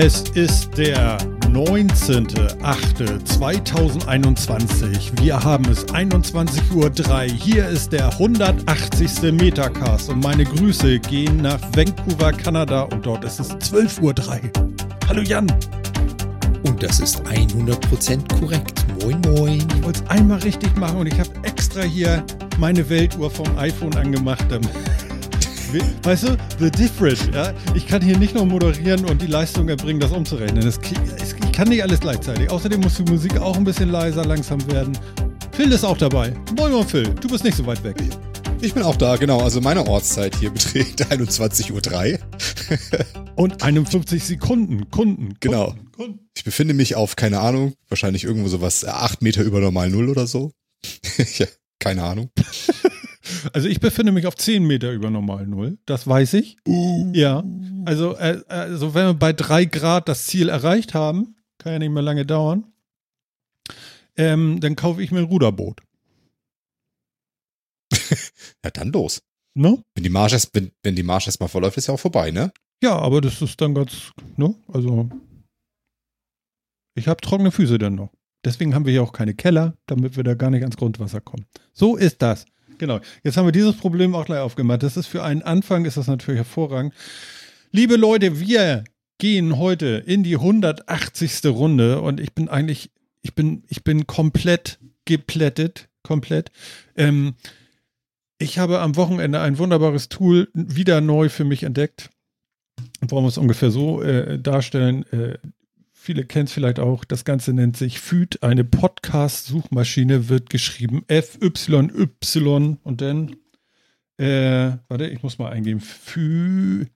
Es ist der 19.08.2021. Wir haben es 21.03 Uhr. Hier ist der 180. Metacast und meine Grüße gehen nach Vancouver, Kanada und dort ist es 12.03 Uhr. Hallo Jan. Und das ist 100% korrekt. Moin, moin. Ich wollte es einmal richtig machen und ich habe extra hier meine Weltuhr vom iPhone angemacht. Weißt du, the different, ja? Ich kann hier nicht nur moderieren und die Leistung erbringen, das umzurechnen. Das, ich kann nicht alles gleichzeitig. Außerdem muss die Musik auch ein bisschen leiser langsam werden. Phil ist auch dabei. Moin, moin, Phil. Du bist nicht so weit weg. Ich bin auch da, genau. Also meine Ortszeit hier beträgt 21.03 Uhr. und 51 Sekunden. Kunden. Genau. Kunden. Ich befinde mich auf, keine Ahnung, wahrscheinlich irgendwo sowas 8 Meter über normal Null oder so. ja, keine Ahnung. Also ich befinde mich auf 10 Meter über normal Null, das weiß ich. Uh. Ja, also, äh, also wenn wir bei 3 Grad das Ziel erreicht haben, kann ja nicht mehr lange dauern, ähm, dann kaufe ich mir ein Ruderboot. ja, dann los. Ne? Wenn die Marsch erst, wenn, wenn die Marsch erstmal verläuft, ist ja auch vorbei, ne? Ja, aber das ist dann ganz, ne? Also ich habe trockene Füße dann noch. Deswegen haben wir hier auch keine Keller, damit wir da gar nicht ans Grundwasser kommen. So ist das. Genau. Jetzt haben wir dieses Problem auch gleich aufgemacht. Das ist für einen Anfang, ist das natürlich hervorragend. Liebe Leute, wir gehen heute in die 180. Runde und ich bin eigentlich, ich bin, ich bin komplett geplättet, komplett. Ähm, ich habe am Wochenende ein wunderbares Tool wieder neu für mich entdeckt. Wollen wir es ungefähr so äh, darstellen? Äh, viele kennen es vielleicht auch, das Ganze nennt sich FÜD, eine Podcast-Suchmaschine, wird geschrieben FYY und dann, äh, warte, ich muss mal eingeben, FÜ,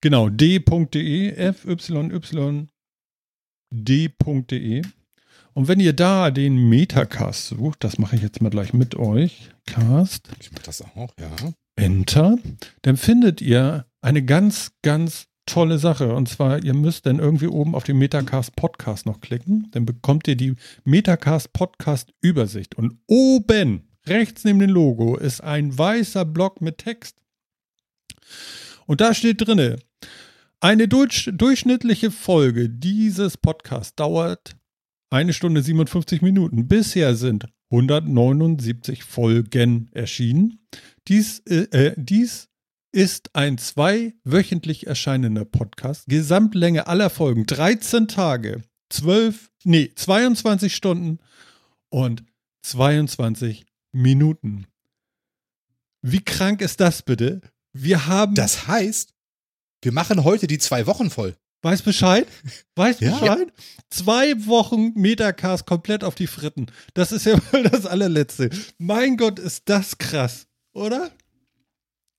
genau, d.de, FYYD.de. Und wenn ihr da den Metacast sucht, das mache ich jetzt mal gleich mit euch, Cast. Ich mache das auch, ja. Enter, dann findet ihr eine ganz, ganz tolle Sache. Und zwar, ihr müsst dann irgendwie oben auf den Metacast Podcast noch klicken. Dann bekommt ihr die Metacast Podcast Übersicht. Und oben, rechts neben dem Logo, ist ein weißer Block mit Text. Und da steht drinne, eine durch, durchschnittliche Folge dieses Podcasts dauert eine Stunde 57 Minuten. Bisher sind 179 Folgen erschienen. Dies, äh, äh dies ist ein zweiwöchentlich erscheinender Podcast. Gesamtlänge aller Folgen 13 Tage, 12, nee, 22 Stunden und 22 Minuten. Wie krank ist das bitte? Wir haben. Das heißt, wir machen heute die zwei Wochen voll. Weiß Bescheid? Weiß ja. Bescheid? Zwei Wochen Metacast komplett auf die Fritten. Das ist ja wohl das allerletzte. Mein Gott, ist das krass, oder?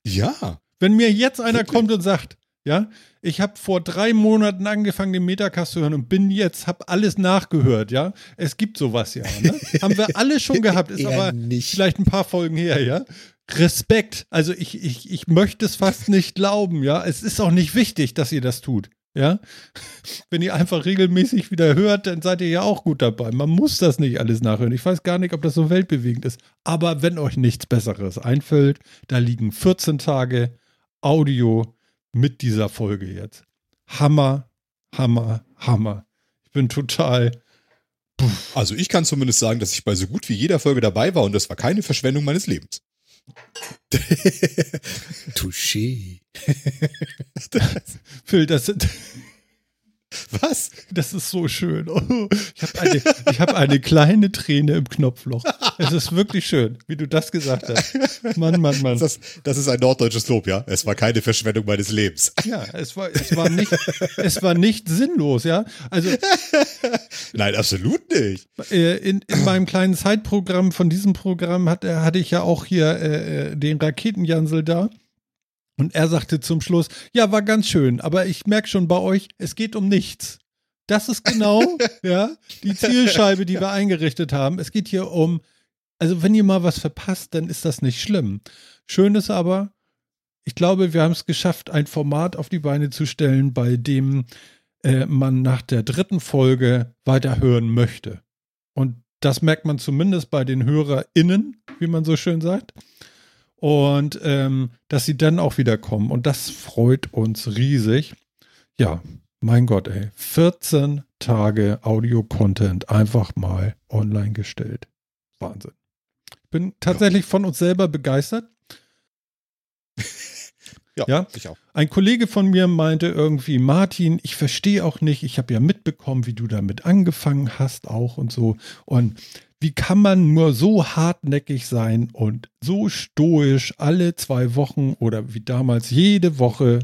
Ja. Wenn mir jetzt einer kommt und sagt, ja, ich habe vor drei Monaten angefangen, den Metacast zu hören und bin jetzt, habe alles nachgehört, ja. Es gibt sowas ja. Ne? Haben wir alle schon gehabt, ist aber nicht. vielleicht ein paar Folgen her, ja. Respekt. Also ich, ich, ich möchte es fast nicht glauben, ja. Es ist auch nicht wichtig, dass ihr das tut. Ja, wenn ihr einfach regelmäßig wieder hört, dann seid ihr ja auch gut dabei. Man muss das nicht alles nachhören. Ich weiß gar nicht, ob das so weltbewegend ist. Aber wenn euch nichts Besseres einfällt, da liegen 14 Tage Audio mit dieser Folge jetzt. Hammer, Hammer, Hammer. Ich bin total. Puff. Also ich kann zumindest sagen, dass ich bei so gut wie jeder Folge dabei war und das war keine Verschwendung meines Lebens. Touché. Phil, das, was? Das ist so schön. Oh, ich habe eine, hab eine kleine Träne im Knopfloch. Es ist wirklich schön, wie du das gesagt hast. Mann, Mann, Mann. Das, das ist ein norddeutsches Lob, ja? Es war keine Verschwendung meines Lebens. Ja, es war, es war, nicht, es war nicht sinnlos, ja? Also. Nein, absolut nicht. Äh, in, in meinem kleinen Zeitprogramm von diesem Programm hat, hatte ich ja auch hier äh, äh den Raketenjansel da. Und er sagte zum Schluss, ja, war ganz schön, aber ich merke schon bei euch, es geht um nichts. Das ist genau, ja, die Zielscheibe, die wir eingerichtet haben. Es geht hier um, also wenn ihr mal was verpasst, dann ist das nicht schlimm. Schön ist aber, ich glaube, wir haben es geschafft, ein Format auf die Beine zu stellen, bei dem äh, man nach der dritten Folge weiterhören möchte. Und das merkt man zumindest bei den HörerInnen, wie man so schön sagt und ähm, dass sie dann auch wieder kommen. Und das freut uns riesig. Ja, mein Gott, ey. 14 Tage Audio-Content einfach mal online gestellt. Wahnsinn. Ich bin tatsächlich von uns selber begeistert. Ja, Ja? ich auch. Ein Kollege von mir meinte irgendwie, Martin, ich verstehe auch nicht, ich habe ja mitbekommen, wie du damit angefangen hast auch und so. Und wie kann man nur so hartnäckig sein und so stoisch alle zwei Wochen oder wie damals jede Woche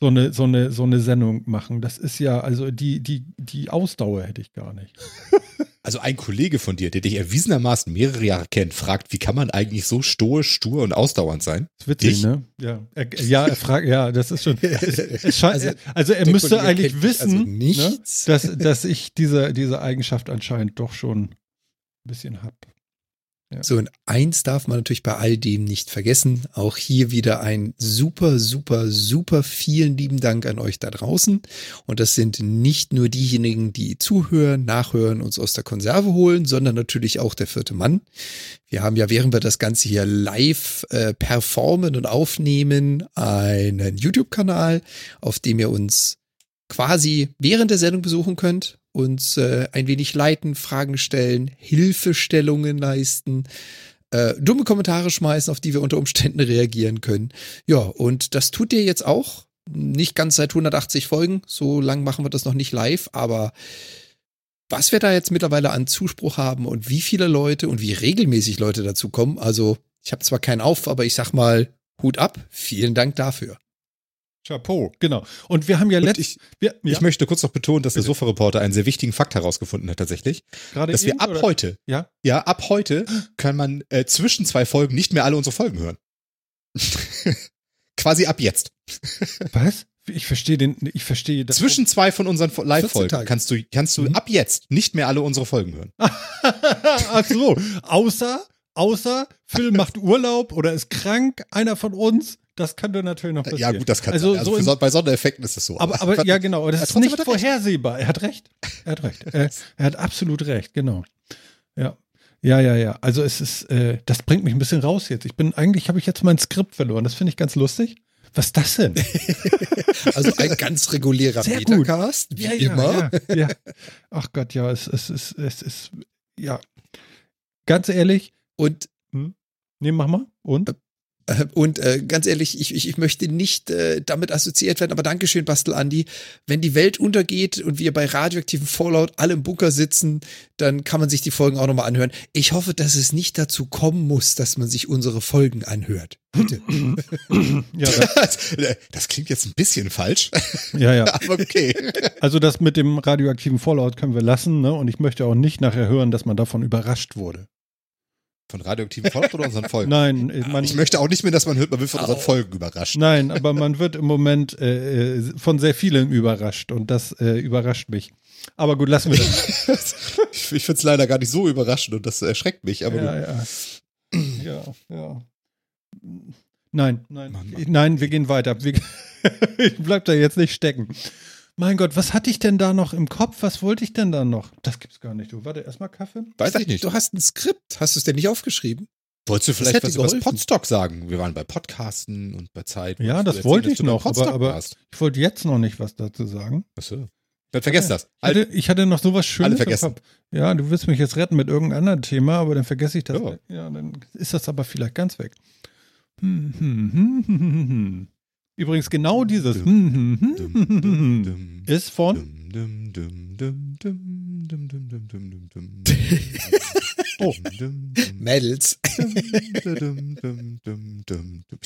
so eine, so eine, so eine Sendung machen? Das ist ja, also die, die, die Ausdauer hätte ich gar nicht. Also ein Kollege von dir, der dich erwiesenermaßen mehrere Jahre kennt, fragt, wie kann man eigentlich so stoisch, stur und ausdauernd sein? Das ist witzig, Ich? ne? Ja, er, ja, er fragt, ja, das ist schon. Es, also, Also, er müsste Kollege eigentlich mich wissen, also ne, dass, dass ich diese, diese Eigenschaft anscheinend doch schon bisschen hab. So, und eins darf man natürlich bei all dem nicht vergessen. Auch hier wieder ein super, super, super vielen lieben Dank an euch da draußen. Und das sind nicht nur diejenigen, die zuhören, nachhören, uns aus der Konserve holen, sondern natürlich auch der vierte Mann. Wir haben ja, während wir das Ganze hier live äh, performen und aufnehmen, einen YouTube-Kanal, auf dem ihr uns quasi während der Sendung besuchen könnt, uns äh, ein wenig leiten, Fragen stellen, Hilfestellungen leisten, äh, dumme Kommentare schmeißen, auf die wir unter Umständen reagieren können. Ja, und das tut ihr jetzt auch. Nicht ganz seit 180 Folgen, so lang machen wir das noch nicht live, aber was wir da jetzt mittlerweile an Zuspruch haben und wie viele Leute und wie regelmäßig Leute dazu kommen, also ich habe zwar keinen Auf, aber ich sag mal Hut ab, vielen Dank dafür. Chapeau, genau. Und wir haben ja Und letztens, ich, wir, ja, ich möchte kurz noch betonen, dass der Bitte. Sofa-Reporter einen sehr wichtigen Fakt herausgefunden hat tatsächlich, gerade dass wir eben, ab oder? heute, Ja, ja, ab heute kann man äh, zwischen zwei Folgen nicht mehr alle unsere Folgen hören. Quasi ab jetzt. was? Ich verstehe den, ich verstehe das. Zwischen zwei von unseren Fo- 14 Live-Folgen kannst du, kannst du Mhm. ab jetzt nicht mehr alle unsere Folgen hören. Ach so, außer, außer Phil macht Urlaub oder ist krank, einer von uns, das könnte natürlich noch passieren. Ja, gut, das kann also, sein. Also so bei Sondereffekten ist es so. Aber, aber ja, genau, aber das Ja, ist nicht er recht. vorhersehbar. Er hat recht. Er hat recht. Er, er hat absolut recht, genau. Ja. Ja, ja, ja. Also es ist, äh, das bringt mich ein bisschen raus jetzt. Ich bin, eigentlich habe ich jetzt mein Skript verloren. Das finde ich ganz lustig. Was ist das denn? Also ein ganz regulärer Sehr. Metacast, wie immer. Ja, ja. Ach Gott, ja, es, es, es, es ist, ja. Ganz ehrlich, Und nee, mach mal. Und? Äh, Und äh, ganz ehrlich, ich, ich, ich möchte nicht äh, damit assoziiert werden, aber Dankeschön, Bastel Andi. Wenn die Welt untergeht und wir bei radioaktiven Fallout alle im Bunker sitzen, dann kann man sich die Folgen auch nochmal anhören. Ich hoffe, dass es nicht dazu kommen muss, dass man sich unsere Folgen anhört. Bitte. Ja, da, das, das klingt jetzt ein bisschen falsch, ja, ja. aber okay. Also das mit dem radioaktiven Fallout können wir lassen, ne? Und ich möchte auch nicht nachher hören, dass man davon überrascht wurde. Von radioaktiven Folgen oder unseren Folgen? Nein, äh, man, Ich möchte auch nicht mehr, dass man hört, man wird von unseren. Folgen überrascht. nein, aber man wird im Moment äh, äh, von sehr vielen überrascht und das äh, überrascht mich. Aber gut, lassen wir das. ich ich finde es leider gar nicht so überraschend und das erschreckt mich. Aber ja, gut. ja. ja, ja. Nein, nein, Mann, Mann. nein, wir gehen weiter. Wir, ich bleib da jetzt nicht stecken. Mein Gott, was hatte ich denn da noch im Kopf? Was wollte ich denn da noch? Das gibt's gar nicht. Du, warte, erstmal Kaffee. weiß ich nicht. Du hast ein Skript. Hast du es denn nicht aufgeschrieben? Wolltest du vielleicht was über das geholfen. Podstock sagen? Wir waren bei Podcasten und bei Zeit. Ja, das erzählen, wollte ich noch, aber, aber ich wollte jetzt noch nicht was dazu sagen. Achso. Dann vergesst das. Ich hatte, ich hatte noch sowas Schönes. Alle vergessen. Ja, du willst mich jetzt retten mit irgendeinem anderen Thema, aber dann vergesse ich das. Ja. Ja, dann ist das aber vielleicht ganz weg. Hm, hm, hm, hm, hm, hm. Übrigens, genau dieses hm, hm, hm, hm, hm, hm, hm, ist von. Oh. Mädels.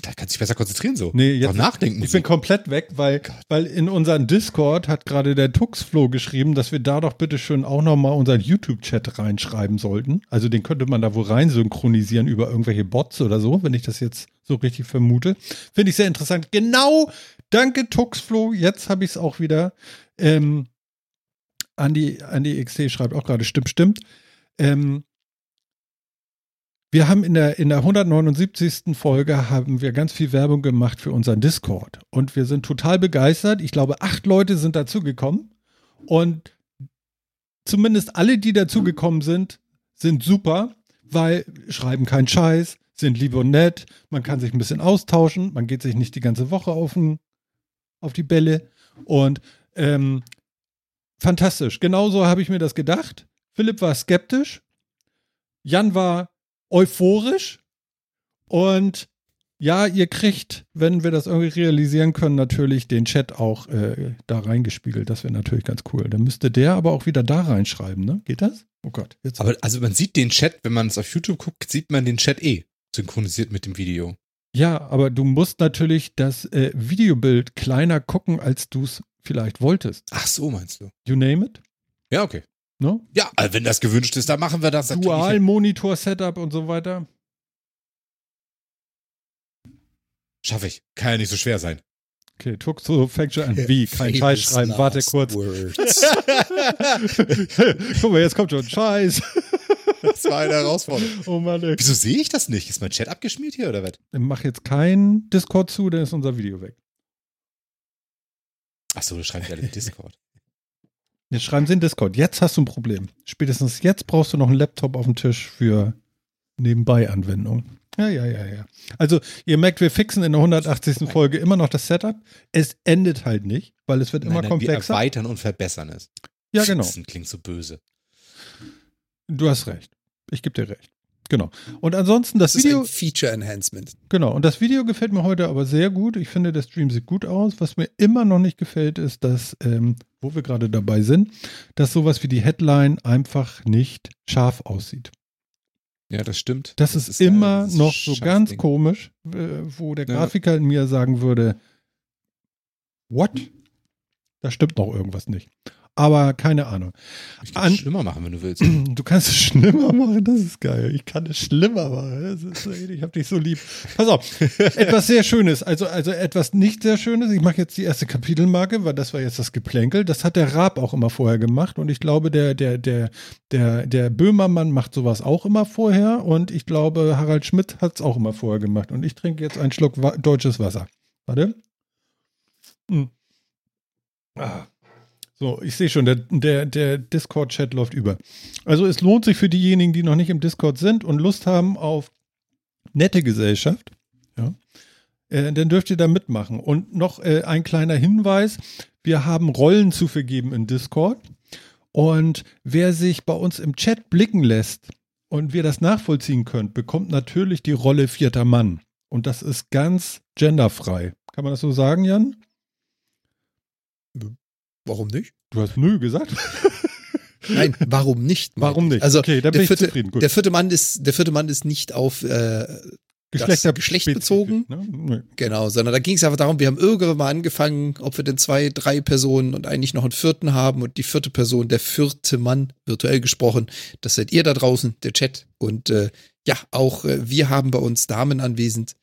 Da kannst du dich besser konzentrieren so. Nee, jetzt- nachdenken. Ich bin komplett weg, weil, weil in unseren Discord hat gerade der Tuxflo geschrieben, dass wir da doch bitte schön auch nochmal unseren YouTube-Chat reinschreiben sollten. Also den könnte man da wohl rein synchronisieren über irgendwelche Bots oder so, wenn ich das jetzt so richtig vermute. Finde ich sehr interessant. Genau, danke Tuxflo. Jetzt habe ich es auch wieder. Ähm, Andi, Andi XT schreibt auch gerade, stimmt, stimmt. Ähm, wir haben in der, in der 179. Folge haben wir ganz viel Werbung gemacht für unseren Discord. Und wir sind total begeistert. Ich glaube, acht Leute sind dazugekommen. Und zumindest alle, die dazugekommen sind, sind super, weil schreiben keinen Scheiß, sind lieb und nett, man kann sich ein bisschen austauschen, man geht sich nicht die ganze Woche auf, den, auf die Bälle. Und Ähm, fantastisch. Genauso habe ich mir das gedacht. Philipp war skeptisch. Jan war euphorisch. Und ja, ihr kriegt, wenn wir das irgendwie realisieren können, natürlich den Chat auch äh, da reingespiegelt. Das wäre natürlich ganz cool. Dann müsste der aber auch wieder da reinschreiben, ne? Geht das? Oh Gott. Jetzt Aber also man sieht den Chat, wenn man es auf YouTube guckt, sieht man den Chat eh synchronisiert mit dem Video. ja, aber du musst natürlich das äh, Videobild kleiner gucken, als du es vielleicht wolltest. Ach so, meinst du? You name it? Ja, okay. Ne? Ja, also wenn das gewünscht ist, dann machen wir das. Dual-Monitor-Setup und so weiter. Schaffe ich. Kann ja nicht so schwer sein. Okay, Tuxo fängt schon an. Wie? Kein Scheiß schreiben. Warte kurz. Guck mal, jetzt kommt schon Scheiß. Das war eine Herausforderung. Oh Mann, ey. Wieso sehe ich das nicht? Ist mein Chat abgeschmiert hier oder was? Mach jetzt kein Discord zu, dann ist unser Video weg. Ach so, du schreibst ja den Discord. Jetzt schreiben sie in Discord. Jetzt hast du ein Problem. Spätestens jetzt brauchst du noch einen Laptop auf dem Tisch für Nebenbei-Anwendungen. Ja, ja, ja, ja. Also, ihr merkt, wir fixen in der 180. Folge immer noch das Setup. Es endet halt nicht, weil es wird immer Nein, nein, Wir komplexer. erweitern und verbessern es. Ja, genau. Fixen klingt so böse. Du hast recht. Ich gebe dir recht. Genau. Und ansonsten das, Das ist Video. ein Feature Enhancement. Genau, und das Video gefällt mir heute aber sehr gut. Ich finde, der Stream sieht gut aus. Was mir immer noch nicht gefällt, ist, dass, ähm, wo wir gerade dabei sind, dass sowas wie die Headline einfach nicht scharf aussieht. Ja, das stimmt. Das, ist, immer ein noch so ganz Ding. komisch, äh, wo der Ja. Grafiker in mir sagen würde, what? Da stimmt noch irgendwas nicht. Aber keine Ahnung. Ich kann An- es schlimmer machen, wenn du willst. Du kannst es schlimmer machen, das ist geil. Ich kann es schlimmer machen. Ist, so- ich hab dich so lieb. Pass auf, etwas sehr Schönes, also, also etwas nicht sehr Schönes. Ich mache jetzt die erste Kapitelmarke, weil das war jetzt das Geplänkel. Das hat der Raab auch immer vorher gemacht und ich glaube, der, der, der, der, der Böhmermann macht sowas auch immer vorher und ich glaube, Harald Schmidt hat es auch immer vorher gemacht. Und ich trinke jetzt einen Schluck wa deutsches Wasser. Warte. Hm. Ah. So, ich sehe schon, der, der, der Discord-Chat läuft über. Also es lohnt sich für diejenigen, die noch nicht im Discord sind und Lust haben auf nette Gesellschaft, ja, äh, dann dürft ihr da mitmachen. Und noch äh, ein kleiner Hinweis, wir haben Rollen zu vergeben in Discord und wer sich bei uns im Chat blicken lässt und wir das nachvollziehen könnt, bekommt natürlich die Rolle vierter Mann. Und das ist ganz genderfrei. Kann man das so sagen, Jan? Warum nicht? Du hast nö gesagt. Nein, warum nicht? Warum nicht? Also okay, dann bin der ich vierte, zufrieden. Gut. der vierte Mann ist, der vierte Mann ist nicht auf äh, Geschlechter Geschlecht bezogen? Ne? Nee. Genau, sondern da ging es einfach darum, wir haben irgendwann mal angefangen, ob wir denn zwei, drei Personen und eigentlich noch einen vierten haben und die vierte Person, der vierte Mann, virtuell gesprochen, das seid ihr da draußen, der Chat. Und äh, ja, auch äh, wir haben bei uns Damen anwesend.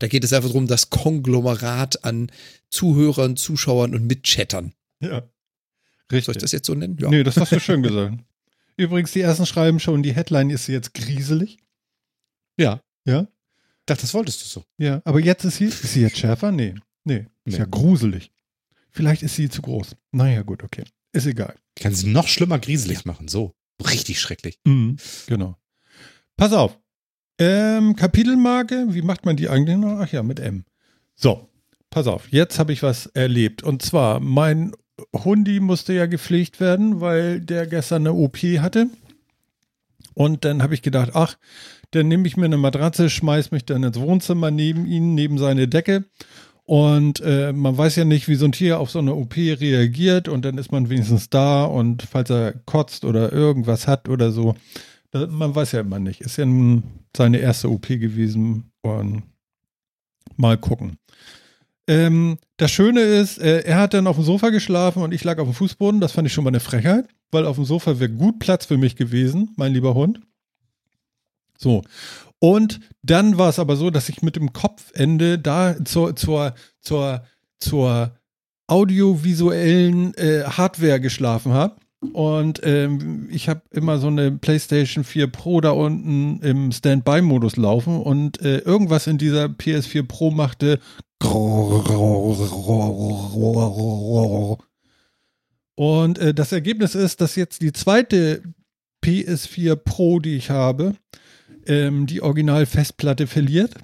Da geht es einfach darum, das Konglomerat an Zuhörern, Zuschauern und Mitchattern. Ja. Soll Richtig. ich das jetzt so nennen? Ja. Nee, das hast du schön gesagt. Übrigens, die ersten schreiben schon, die Headline ist jetzt grieselig. Ja. Ja? Ich dachte, das wolltest du so. Ja. Aber jetzt ist sie, ist sie jetzt schärfer? Nee. Nee. Ist Nee. ja gruselig. Vielleicht ist sie zu groß. Naja, gut, okay. Ist egal. Ich kann sie noch schlimmer grieselig machen. So. Richtig schrecklich. Mhm, genau. Pass auf. Ähm, Kapitelmarke, wie macht man die eigentlich noch? Ach ja, mit M. So, pass auf. Jetzt habe ich was erlebt. Und zwar, mein Hundi musste ja gepflegt werden, weil der gestern eine OP hatte. Und dann habe ich gedacht, ach, dann nehme ich mir eine Matratze, schmeiß mich dann ins Wohnzimmer neben ihn, neben seine Decke. Und äh, man weiß ja nicht, wie so ein Tier auf so eine OP reagiert. Und dann ist man wenigstens da. Und falls er kotzt oder irgendwas hat oder so, da, man weiß ja immer nicht. Ist ja nun seine erste OP gewesen. Und mal gucken. Ähm, das Schöne ist, äh, er hat dann auf dem Sofa geschlafen und ich lag auf dem Fußboden. Das fand ich schon mal eine Frechheit, weil auf dem Sofa wäre gut Platz für mich gewesen, mein lieber Hund. So. Und dann war es aber so, dass ich mit dem Kopfende da zur, zur, zur, zur audiovisuellen äh, Hardware geschlafen habe. Und ähm, ich habe immer so eine PlayStation 4 Pro da unten im Standby-Modus laufen und äh, irgendwas in dieser PS4 Pro machte. Und äh, das Ergebnis ist, dass jetzt die zweite PS4 Pro, die ich habe, ähm, die Original-Festplatte verliert.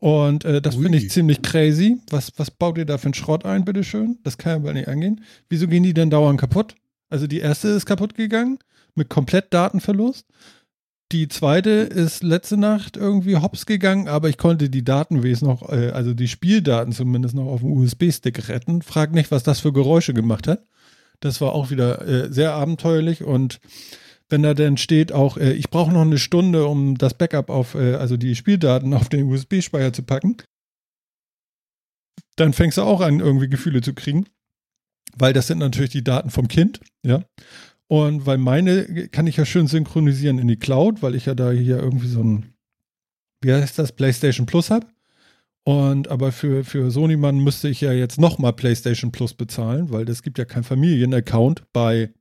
Und äh, das finde ich ziemlich crazy. Was, was baut ihr da für einen Schrott ein, bitteschön? Das kann ja wohl nicht angehen. Wieso gehen die denn dauernd kaputt? Also die erste ist kaputt gegangen mit komplett Datenverlust. Die zweite ist letzte Nacht irgendwie hops gegangen, aber ich konnte die Daten wenigstens noch, äh, also die Spieldaten zumindest noch auf dem USB-Stick retten. Frag nicht, was das für Geräusche gemacht hat. Das war auch wieder äh, sehr abenteuerlich und wenn da dann steht auch, äh, ich brauche noch eine Stunde, um das Backup auf, also die Spieldaten auf den USB-Speicher zu packen, dann fängst du auch an, irgendwie Gefühle zu kriegen, weil das sind natürlich die Daten vom Kind, ja. Und weil meine kann ich ja schön synchronisieren in die Cloud, weil ich ja da hier irgendwie so ein, wie heißt das, PlayStation Plus habe. Und aber für, für Sony-Mann müsste ich ja jetzt nochmal PlayStation Plus bezahlen, weil es gibt ja keinen Familienaccount bei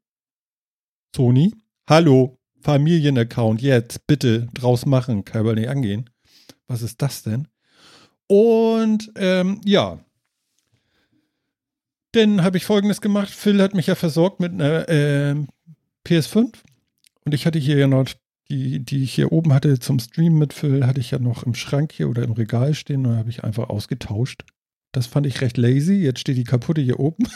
Sony. Hallo, Familienaccount, jetzt bitte draus machen, kann aber nicht angehen. Was ist das denn? Und ähm, ja, dann habe ich folgendes gemacht. Phil hat mich ja versorgt mit einer ähm, PS5 und ich hatte hier ja noch die, die ich hier oben hatte zum Stream mit Phil, hatte ich ja noch im Schrank hier oder im Regal stehen und habe ich einfach ausgetauscht. Das fand ich recht lazy. Jetzt steht die kaputte hier oben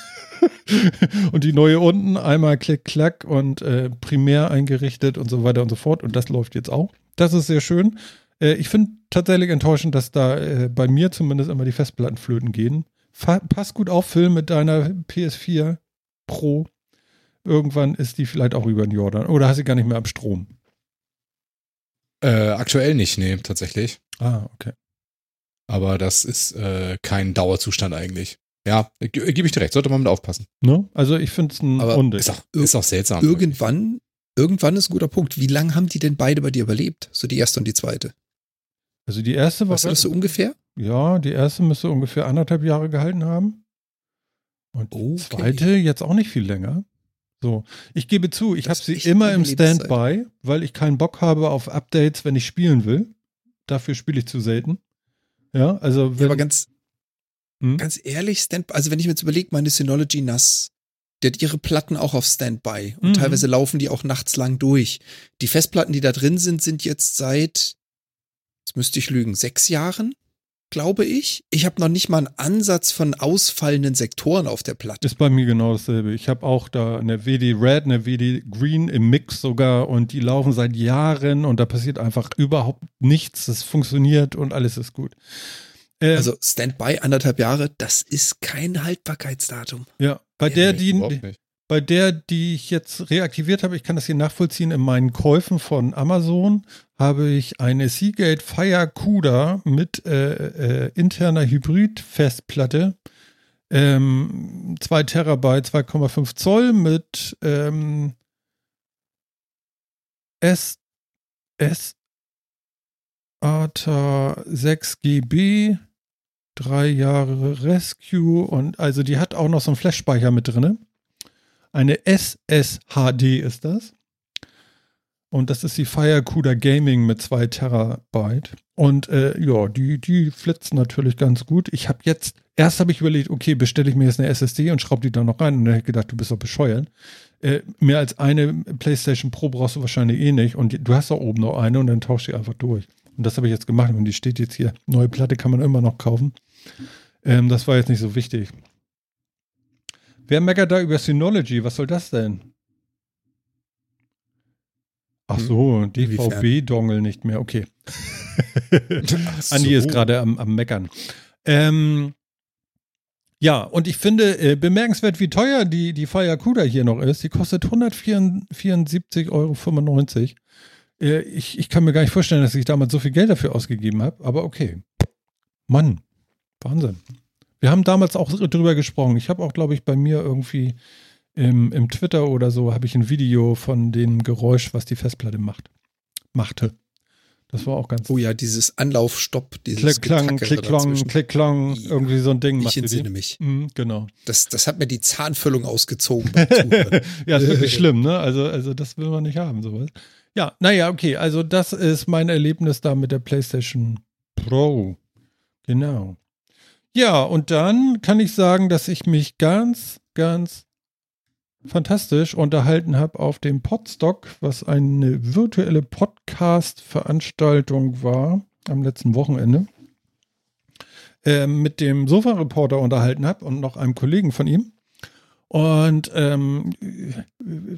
und die neue unten. Einmal klick, klack und äh, primär eingerichtet und so weiter und so fort. Und das läuft jetzt auch. Das ist sehr schön. Äh, ich finde tatsächlich enttäuschend, dass da äh, bei mir zumindest immer die Festplatten flöten gehen. Pass gut auf, Phil, mit deiner PS4 Pro. Irgendwann ist die vielleicht auch über den Jordan. Oder hast du gar nicht mehr am Strom? Äh, aktuell nicht, nee, tatsächlich. Ah, okay. Aber das ist äh, kein Dauerzustand eigentlich. Ja, äh, ge- gebe ich direkt, sollte man mit aufpassen. Ne? Also ich finde es ein Aber. Ist auch, ist auch seltsam. Irgendwann, irgendwann ist ein guter Punkt. Wie lange haben die denn beide bei dir überlebt? So die erste und die zweite. Also die erste war Weißt du das so ungefähr? Ja, die erste müsste ungefähr anderthalb Jahre gehalten haben. Und die Okay. zweite jetzt auch nicht viel länger. So, ich gebe zu, ich habe sie immer im. Standby, weil ich keinen Bock habe auf Updates, wenn ich spielen will. Dafür spiele ich zu selten. Ja, also Ja, wenn, aber ganz, Hm? ganz ehrlich, Stand, also wenn ich mir jetzt überlege, meine Synology NAS, die hat ihre Platten auch auf Standby und Mhm. teilweise laufen die auch nachts lang durch. Die Festplatten, die da drin sind, sind jetzt seit, jetzt müsste ich lügen, sechs Jahren, glaube ich. Ich habe noch nicht mal einen Ansatz von ausfallenden Sektoren auf der Platte. ist bei mir genau dasselbe. Ich habe auch da eine WD Red, eine WD Green im Mix sogar und die laufen seit Jahren und da passiert einfach überhaupt nichts. Das funktioniert und alles ist gut. Äh, Also Standby anderthalb Jahre, das ist kein Haltbarkeitsdatum. ja, bei Ja, der, die. Bei der, die ich jetzt reaktiviert habe, ich kann das hier nachvollziehen, in meinen Käufen von Amazon habe ich eine Seagate Fire CUDA mit äh, äh, interner Hybrid-Festplatte. Ähm, 2 Terabyte, 2,5 Zoll mit ähm, S, S ATA 6 GB, drei Jahre Rescue und also die hat auch noch so einen Flash-Speicher mit drinne. Eine SSHD ist das. Und das ist die Fire CUDA Gaming mit 2 Terabyte. Und äh, ja, die, die flitzt natürlich ganz gut. Ich habe jetzt, erst habe ich überlegt, okay, bestelle ich mir jetzt eine SSD und schraube die da noch rein. Und dann habe ich gedacht, du bist doch bescheuert. Äh, mehr als eine PlayStation Pro brauchst du wahrscheinlich eh nicht. Und du hast da oben noch eine und dann tauschst du die einfach durch. Und das habe ich jetzt gemacht. Und die steht jetzt hier. Neue Platte kann man immer noch kaufen. Ähm, das war jetzt nicht so wichtig. Wer meckert da über Synology? Was soll das denn? Ach so, DVB-Dongle nicht mehr. Okay. Ach Andi so. ist gerade am, am Meckern. Ähm, ja, und ich finde äh, bemerkenswert, wie teuer die, die Fire CUDA hier noch ist. Die kostet 174,95 Euro. Äh, ich, ich kann mir gar nicht vorstellen, dass ich damals so viel Geld dafür ausgegeben habe, aber okay. Mann, Wahnsinn. Wir haben damals auch drüber gesprochen. Ich habe auch, glaube ich, bei mir irgendwie im, im Twitter oder so habe ich ein Video von dem Geräusch, was die Festplatte macht. Machte. Das war auch ganz Oh ja, dieses Anlaufstopp, dieses Klick, klang, Getackere klick, klong, dazwischen. klick, klong, Ja, irgendwie so ein Ding Ich entsinne mich. Mhm, genau. Das, das hat mir die Zahnfüllung ausgezogen. ja, ist wirklich schlimm, ne? Also, also das will man nicht haben, sowas. Ja, naja, okay. Also das ist mein Erlebnis da mit der PlayStation Pro. Genau. Ja, und dann kann ich sagen, dass ich mich ganz, ganz fantastisch unterhalten habe auf dem Podstock, was eine virtuelle Podcast-Veranstaltung war am letzten Wochenende. äh, mit dem Sofa-Reporter unterhalten habe und noch einem Kollegen von ihm. Und ähm,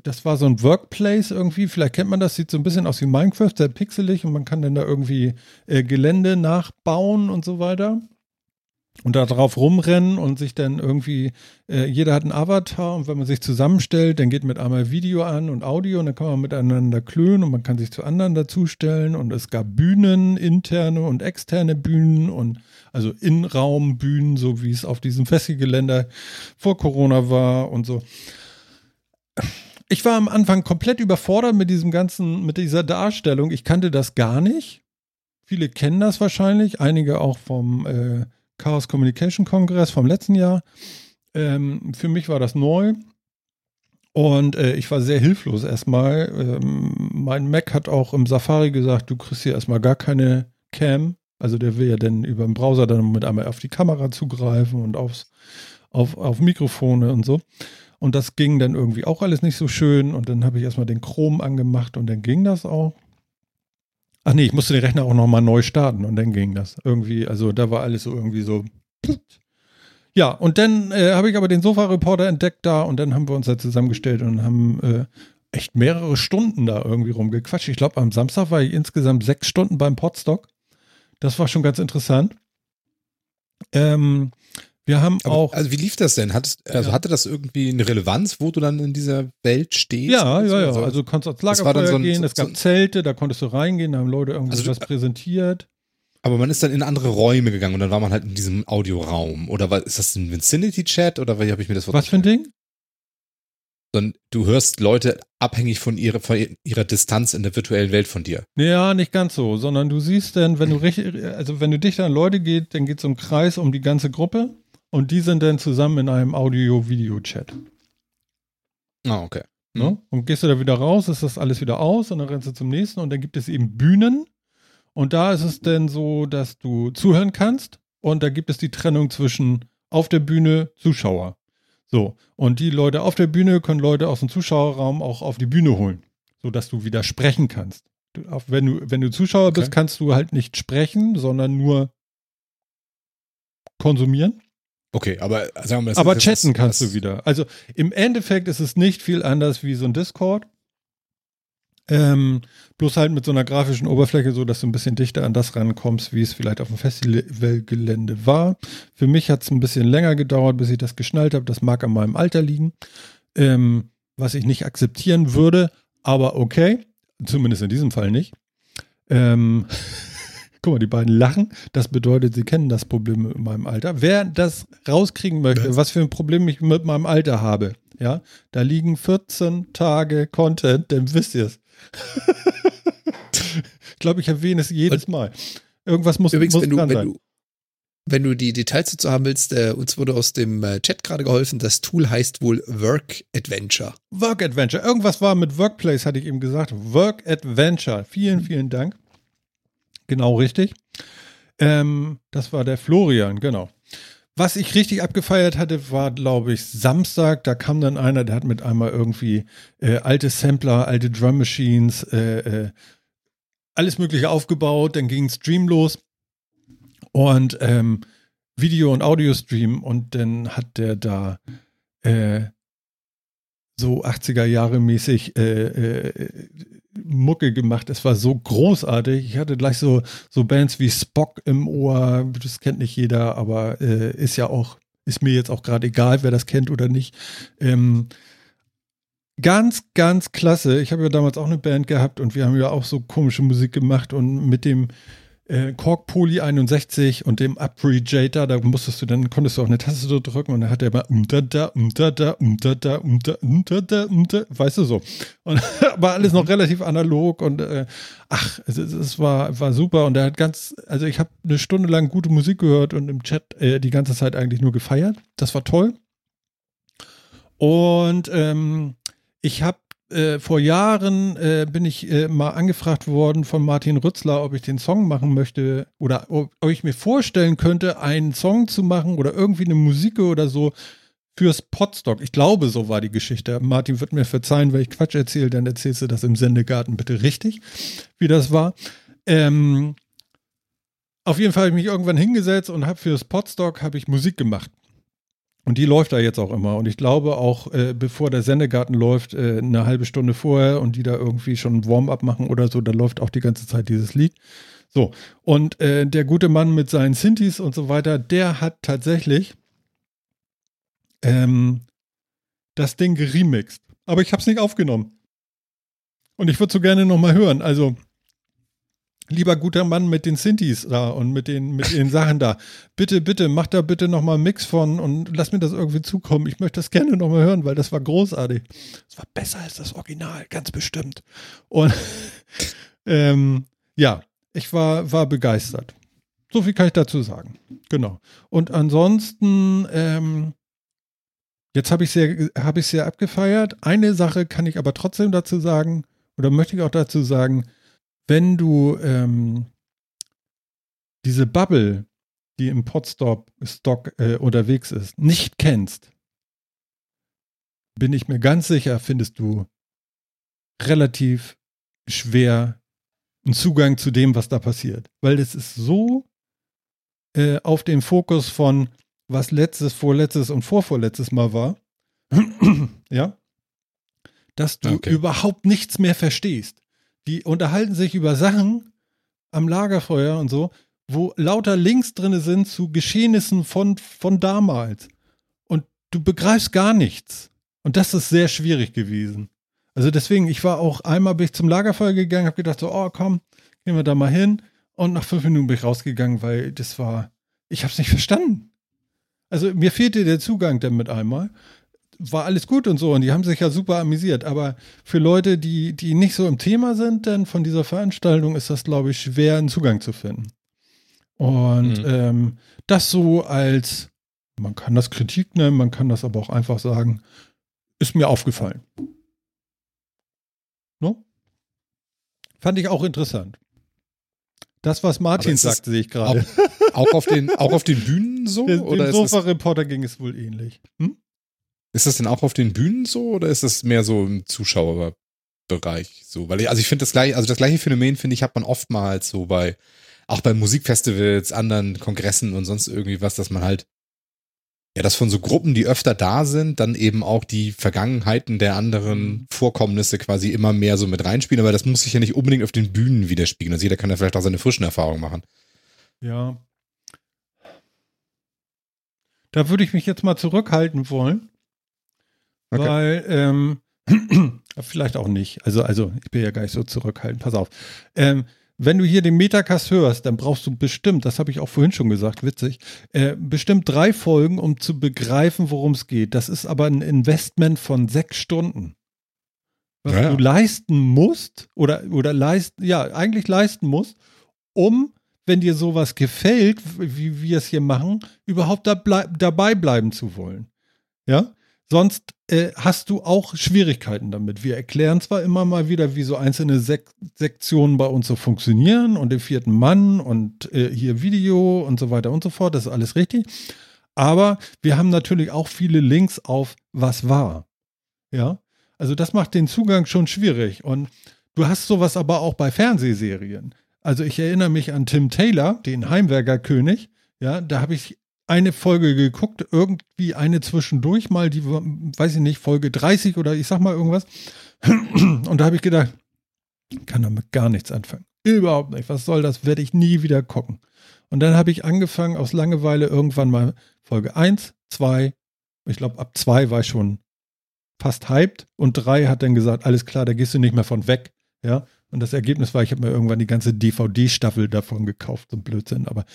das war so ein Workplace irgendwie. Vielleicht kennt man das, sieht so ein bisschen aus wie Minecraft, sehr pixelig und man kann dann da irgendwie äh, Gelände nachbauen und so weiter und da drauf rumrennen und sich dann irgendwie, äh, jeder hat einen Avatar und wenn man sich zusammenstellt, dann geht mit einmal Video an und Audio und dann kann man miteinander klönen und man kann sich zu anderen dazustellen und es gab Bühnen, interne und externe Bühnen und also Innenraumbühnen, so wie es auf diesem Festivalgeländer vor Corona war und so. Ich war am Anfang komplett überfordert mit diesem ganzen, mit dieser Darstellung. Ich kannte das gar nicht. Viele kennen das wahrscheinlich, einige auch vom äh, Chaos Communication Kongress vom letzten Jahr. Ähm, für mich war das neu. Und äh, ich war sehr hilflos erstmal. Ähm, mein Mac hat auch im Safari gesagt, du kriegst hier erstmal gar keine Cam. Also der will ja dann über den Browser dann mit einmal auf die Kamera zugreifen und aufs, auf, auf Mikrofone und so. Und das ging dann irgendwie auch alles nicht so schön. Und dann habe ich erstmal den Chrome angemacht und dann ging das auch. Ach nee, ich musste den Rechner auch nochmal neu starten und dann ging das. Irgendwie, also da war alles so irgendwie so. Ja, und dann äh, habe ich aber den Sofa-Reporter entdeckt da und dann haben wir uns da zusammengestellt und haben äh, echt mehrere Stunden da irgendwie rumgequatscht. Ich glaube, am Samstag war ich insgesamt sechs Stunden beim Podstock. Das war schon ganz interessant. Ähm, wir haben Aber, auch. Also wie lief das denn? Hattest, also hatte das irgendwie eine Relevanz, wo du dann in dieser Welt stehst? Ja, ja, ja. Also, du konntest ans Lagerfeuer so ein, gehen, es gab so Zelte, da konntest du reingehen, da haben Leute irgendwie also was präsentiert. Aber man ist dann in andere Räume gegangen und dann war man halt in diesem Audioraum. Oder war, ist das ein Vicinity-Chat oder wie habe ich mir das Was für ein Ding? Sondern du hörst Leute abhängig von ihrer, von ihrer Distanz in der virtuellen Welt von dir. Ja, nicht ganz so, sondern du siehst dann, wenn du richtig, also wenn du dichter an Leute geht, dann geht es um Kreis um die ganze Gruppe und die sind dann zusammen in einem Audio-Video-Chat. Ah, okay. Ne? Und gehst du da wieder raus, ist das alles wieder aus und dann rennst du zum nächsten und dann gibt es eben Bühnen. Und da ist es dann so, dass du zuhören kannst und da gibt es die Trennung zwischen auf der Bühne Zuschauer. So, und die Leute auf der Bühne können Leute aus dem Zuschauerraum auch auf die Bühne holen, sodass du wieder sprechen kannst. Du, wenn, du, wenn du Zuschauer okay. bist, kannst du halt nicht sprechen, sondern nur konsumieren. Okay, aber sagen wir mal, Aber chatten kannst du wieder. Also im Endeffekt ist es nicht viel anders wie so ein Discord. Ähm, bloß halt mit so einer grafischen Oberfläche, so dass du ein bisschen dichter an das rankommst, wie es vielleicht auf dem Festivalgelände war. Für mich hat es ein bisschen länger gedauert, bis ich das geschnallt habe. Das mag an meinem Alter liegen, ähm, was ich nicht akzeptieren würde, aber okay, zumindest in diesem Fall nicht. Ähm, Guck mal, die beiden lachen. Das bedeutet, sie kennen das Problem mit meinem Alter. Wer das rauskriegen möchte, was für ein Problem ich mit meinem Alter habe, ja, da liegen 14 Tage Content, dann wisst ihr es. ich glaube, ich erwähne es jedes Mal. Irgendwas muss, Übrigens, muss wenn dran du, sein. Wenn du, wenn du die Details dazu haben willst, äh, uns wurde aus dem äh, Chat gerade geholfen. Das Tool heißt wohl Work Adventure. Work Adventure. Irgendwas war mit Workplace, hatte ich eben gesagt. Work Adventure. Vielen, vielen Dank. Genau richtig. Ähm, das war der Florian, genau. Was ich richtig abgefeiert hatte, war, glaube ich, Samstag. Da kam dann einer, der hat mit einmal irgendwie äh, alte Sampler, alte Drum Machines, äh, äh, alles Mögliche aufgebaut. Dann ging Stream los und ähm, Video- und Audio-Stream. Und dann hat der da äh, so 80er Jahre mäßig äh, äh, Mucke gemacht. Es war so großartig. Ich hatte gleich so, so Bands wie Spock im Ohr. Das kennt nicht jeder, aber äh, ist ja auch, ist mir jetzt auch gerade egal, wer das kennt oder nicht. Ähm, ganz, ganz klasse. Ich habe ja damals auch eine Band gehabt und wir haben ja auch so komische Musik gemacht und mit dem äh, Korg Poly 61 und dem Abbreviator, da musstest du dann, konntest du auch eine Taste so drücken und dann hat er immer unter da, unter da, unter da, unter, unter da, unter, weißt du so. Und war alles noch relativ analog und äh, ach, es, es, war, war super und er hat ganz, also ich habe eine Stunde lang gute Musik gehört und im Chat äh, die ganze Zeit eigentlich nur gefeiert. Das war toll. Und ähm, ich habe äh, vor Jahren äh, bin ich äh, mal angefragt worden von Martin Rützler, ob ich den Song machen möchte oder ob, ob, ich mir vorstellen könnte, einen Song zu machen oder irgendwie eine Musik oder so fürs Podstock. Ich glaube, so war die Geschichte. Martin wird mir verzeihen, wenn ich Quatsch erzähle, dann erzählst du das im Sendegarten bitte richtig, wie das war. Ähm, Auf jeden Fall habe ich mich irgendwann hingesetzt und habe fürs Podstock habe ich Musik gemacht. Und die läuft da jetzt auch immer. Und ich glaube auch, äh, bevor der Sendegarten läuft, äh, eine halbe Stunde vorher und die da irgendwie schon Warm-up machen oder so, da läuft auch die ganze Zeit dieses Lied. So, und äh, der gute Mann mit seinen Synthes und so weiter, der hat tatsächlich ähm, das Ding geremixed. Aber ich habe es nicht aufgenommen. Und ich würde so gerne nochmal hören. Also, lieber guter Mann mit den Synthes da und mit den, mit den Sachen da. Bitte, bitte, mach da bitte nochmal einen Mix von und lass mir das irgendwie zukommen. Ich möchte das gerne nochmal hören, weil das war großartig. Es war besser als das Original, ganz bestimmt. Und ähm, ja, ich war, war begeistert. So viel kann ich dazu sagen. Genau. Und ansonsten, ähm, jetzt habe ich sehr, habe ich sehr abgefeiert. Eine Sache kann ich aber trotzdem dazu sagen, oder möchte ich auch dazu sagen, wenn du ähm, diese Bubble, die im Podstop Stock äh, unterwegs ist, nicht kennst, bin ich mir ganz sicher, findest du relativ schwer einen Zugang zu dem, was da passiert. Weil es ist so äh, auf den Fokus von, was letztes, vorletztes und vorvorletztes Mal war, ja, dass du okay. überhaupt nichts mehr verstehst. Die unterhalten sich über Sachen am Lagerfeuer und so, wo lauter Links drin sind zu Geschehnissen von, von damals. Und du begreifst gar nichts. Und das ist sehr schwierig gewesen. Also deswegen, ich war auch einmal bin ich zum Lagerfeuer gegangen, habe gedacht so, oh komm, gehen wir da mal hin. Und nach fünf Minuten bin ich rausgegangen, weil das war, ich habe es nicht verstanden. Also mir fehlte der Zugang damit einmal war alles gut und so und die haben sich ja super amüsiert. Aber für Leute, die, die nicht so im Thema sind, denn von dieser Veranstaltung ist das, glaube ich, schwer, einen Zugang zu finden. Und mhm. ähm, das so als, man kann das Kritik nennen, man kann das aber auch einfach sagen, ist mir aufgefallen. No? Fand ich auch interessant. Das, was Martin sagt, sehe ich gerade. Auch, auch, auf den, auch auf den Bühnen so? Oder dem Sofa-Reporter ging es wohl ähnlich. Hm? Ist das denn auch auf den Bühnen so oder ist das mehr so im Zuschauerbereich so? Weil ich, also ich finde das gleiche, also das gleiche Phänomen finde ich hat man oftmals so bei auch bei Musikfestivals, anderen Kongressen und sonst irgendwie was, dass man halt ja, das von so Gruppen, die öfter da sind, dann eben auch die Vergangenheiten der anderen mhm. Vorkommnisse quasi immer mehr so mit reinspielen, aber das muss sich ja nicht unbedingt auf den Bühnen widerspiegeln. Also jeder kann ja vielleicht auch seine frischen Erfahrungen machen. Ja. Da würde ich mich jetzt mal zurückhalten wollen. Okay. Weil, ähm, vielleicht auch nicht. Also, also, ich bin ja gar nicht so zurückhaltend. Pass auf. Ähm, wenn du hier den Metacast hörst, dann brauchst du bestimmt, das habe ich auch vorhin schon gesagt, witzig, äh, bestimmt drei Folgen, um zu begreifen, worum es geht. Das ist aber ein Investment von sechs Stunden. Was ja, du leisten musst oder, oder leisten, ja, eigentlich leisten musst, um, wenn dir sowas gefällt, wie wir es hier machen, überhaupt da bleib, dabei bleiben zu wollen. Ja? Sonst äh, hast du auch Schwierigkeiten damit. Wir erklären zwar immer mal wieder, wie so einzelne Sek Sektionen bei uns so funktionieren und den vierten Mann und äh, hier Video und so weiter und so fort. Das ist alles richtig. Aber wir haben natürlich auch viele Links auf was war. Ja. Also das macht den Zugang schon schwierig. Und du hast sowas aber auch bei Fernsehserien. Also ich erinnere mich an Tim Taylor, den Heimwerkerkönig. Ja, da habe ich eine Folge geguckt, irgendwie eine zwischendurch mal, die, weiß ich nicht, Folge 30 oder ich sag mal irgendwas. Und da habe ich gedacht, kann damit gar nichts anfangen. Überhaupt nicht. Was soll das? Werde ich nie wieder gucken. Und dann habe ich angefangen, aus Langeweile irgendwann mal Folge 1, 2, ich glaube, ab 2 war ich schon fast hyped und 3 hat dann gesagt, alles klar, da gehst du nicht mehr von weg. Ja. Und das Ergebnis war, ich habe mir irgendwann die ganze DVD-Staffel davon gekauft, so ein Blödsinn. Aber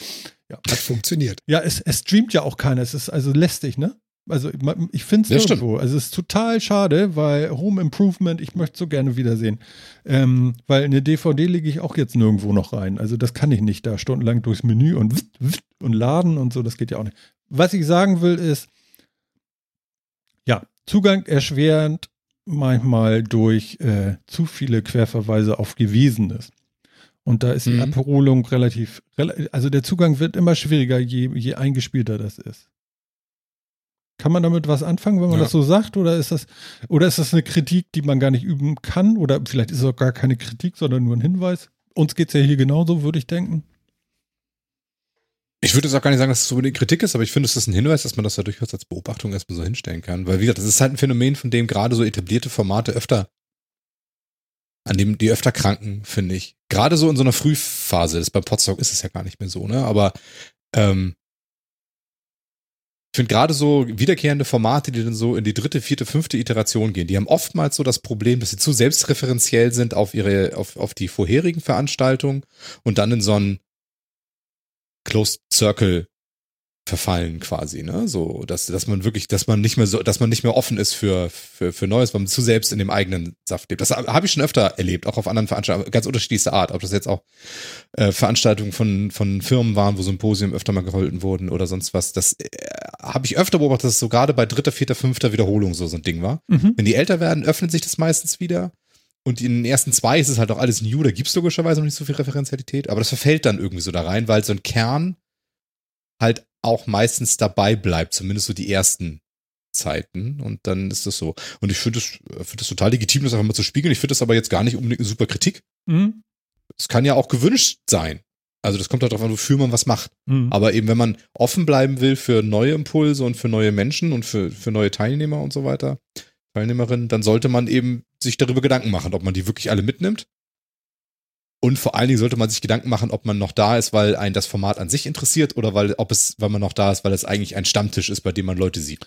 ja. Hat funktioniert. Ja, es, es streamt ja auch keiner. Es ist also lästig, ne? Also ich finde es irgendwo. Also es ist total schade, weil Home Improvement, ich möchte so gerne wiedersehen. Ähm, weil eine DVD lege ich auch jetzt nirgendwo noch rein. Also das kann ich nicht da stundenlang durchs Menü und und laden und so, das geht ja auch nicht. Was ich sagen will ist, ja, Zugang erschwerend, manchmal durch äh, zu viele Querverweise auf Gewiesenes. Und da ist die mhm. Abholung relativ, also der Zugang wird immer schwieriger, je, je eingespielter das ist. Kann man damit was anfangen, wenn man ja. das so sagt? Oder ist das, oder ist das eine Kritik, die man gar nicht üben kann? Oder vielleicht ist es auch gar keine Kritik, sondern nur ein Hinweis? Uns geht es ja hier genauso, würde ich denken. Ich würde jetzt auch gar nicht sagen, dass es so unbedingt Kritik ist, aber ich finde, es ist ein Hinweis, dass man das ja durchaus als Beobachtung erstmal so hinstellen kann. Weil, wie gesagt, das ist halt ein Phänomen, von dem gerade so etablierte Formate öfter, an dem die öfter kranken, finde ich. Gerade so in so einer Frühphase, das beim Potsdok ist es ja gar nicht mehr so, ne? Aber ähm, ich finde gerade so wiederkehrende Formate, die dann so in die dritte, vierte, fünfte Iteration gehen, die haben oftmals so das Problem, dass sie zu selbstreferenziell sind auf ihre, auf, auf die vorherigen Veranstaltungen und dann in so einen Closed Circle verfallen quasi, ne? So, dass, dass man wirklich, dass man nicht mehr so, dass man nicht mehr offen ist für, für, für Neues, weil man zu selbst in dem eigenen Saft lebt. Das habe ich schon öfter erlebt, auch auf anderen Veranstaltungen, ganz unterschiedlichster Art, ob das jetzt auch äh, Veranstaltungen von, von Firmen waren, wo Symposien öfter mal gehalten wurden oder sonst was. Das äh, habe ich öfter beobachtet, dass es so gerade bei dritter, vierter, fünfter Wiederholung so so ein Ding war. Mhm. Wenn die älter werden, öffnet sich das meistens wieder. Und in den ersten zwei ist es halt auch alles new, da gibt's logischerweise noch nicht so viel Referenzialität, aber das verfällt dann irgendwie so da rein, weil so ein Kern halt auch meistens dabei bleibt, zumindest so die ersten Zeiten und dann ist das so. Und ich finde es find das total legitim, das einfach mal zu spiegeln. Ich finde das aber jetzt gar nicht unbedingt eine super Kritik. Mhm. Es kann ja auch gewünscht sein. Also das kommt halt darauf an, wofür man was macht. Mhm. Aber eben, wenn man offen bleiben will für neue Impulse und für neue Menschen und für, für neue Teilnehmer und so weiter, Teilnehmerinnen, dann sollte man eben sich darüber Gedanken machen, ob man die wirklich alle mitnimmt. Und vor allen Dingen sollte man sich Gedanken machen, ob man noch da ist, weil ein das Format an sich interessiert oder weil, ob es, weil man noch da ist, weil es eigentlich ein Stammtisch ist, bei dem man Leute sieht.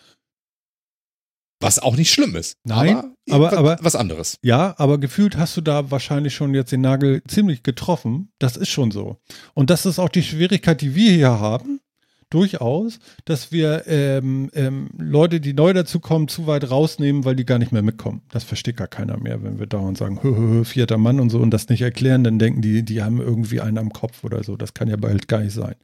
Was auch nicht schlimm ist. Nein, aber, aber- aber- was anderes. Ja, aber gefühlt hast du da wahrscheinlich schon jetzt den Nagel ziemlich getroffen. Das ist schon so. Und das ist auch die Schwierigkeit, die wir hier haben. Durchaus, dass wir ähm, ähm, Leute, die neu dazukommen, zu weit rausnehmen, weil die gar nicht mehr mitkommen. Das versteht gar keiner mehr, wenn wir dauernd sagen, hö, hö, hö, vierter Mann und so und das nicht erklären, dann denken die, die haben irgendwie einen am Kopf oder so. Das kann ja bald gar nicht sein.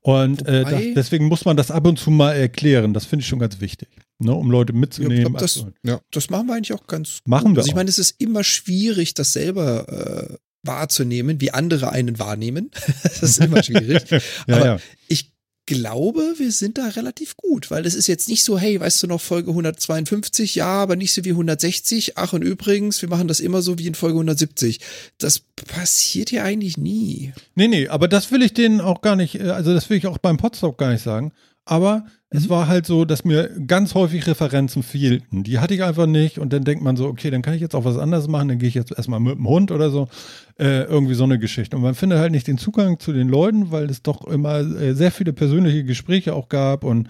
Und äh, Wobei- das, deswegen muss man das ab und zu mal erklären. Das finde ich schon ganz wichtig, ne, um Leute mitzunehmen. Ja, ob das- abzuholen. Das machen wir eigentlich auch ganz Machen wir Also ich meine, es ist immer schwierig, das selber äh, wahrzunehmen, wie andere einen wahrnehmen. das ist immer schwierig. ja, aber ja. ich glaube, wir sind da relativ gut, weil das ist jetzt nicht so, hey, weißt du noch Folge 152? Ja, aber nicht so wie 160. Ach, und übrigens, wir machen das immer so wie in Folge 170. Das passiert ja eigentlich nie. Nee, nee, aber das will ich denen auch gar nicht, äh, also das will ich auch beim Podstock gar nicht sagen. Aber es war halt so, dass mir ganz häufig Referenzen fehlten. Die hatte ich einfach nicht und dann denkt man so, okay, dann kann ich jetzt auch was anderes machen, dann gehe ich jetzt erstmal mit dem Hund oder so. Äh, irgendwie so eine Geschichte. Und man findet halt nicht den Zugang zu den Leuten, weil es doch immer äh, sehr viele persönliche Gespräche auch gab und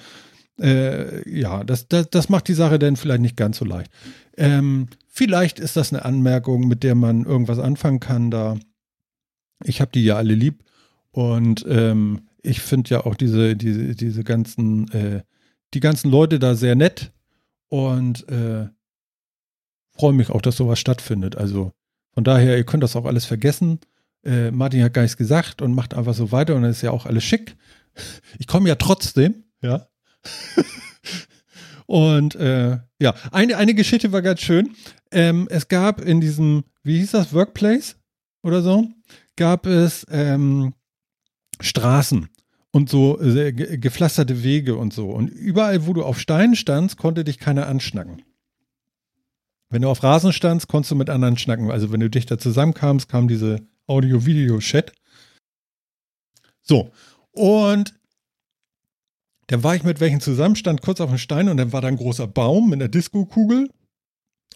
äh, ja, das, das, das macht die Sache dann vielleicht nicht ganz so leicht. Ähm, vielleicht ist das eine Anmerkung, mit der man irgendwas anfangen kann da. Ich habe die ja alle lieb und ähm, ich finde ja auch diese, diese, diese ganzen, äh, die ganzen Leute da sehr nett und äh, freue mich auch, dass sowas stattfindet. Also von daher, ihr könnt das auch alles vergessen. Äh, Martin hat gar nichts gesagt und macht einfach so weiter und dann ist ja auch alles schick. Ich komme ja trotzdem, ja. und äh, ja, eine, eine Geschichte war ganz schön. Ähm, es gab in diesem, wie hieß das, Workplace oder so, gab es ähm, Straßen und so äh, ge- gepflasterte Wege und so. Und überall, wo du auf Steinen standst, konnte dich keiner anschnacken. Wenn du auf Rasen standst, konntest du mit anderen schnacken. Also wenn du dichter zusammenkamst, kam diese Audio-Video-Chat. So, und dann war ich mit welchen zusammen, stand kurz auf dem Stein und dann war da ein großer Baum mit einer Disco-Kugel.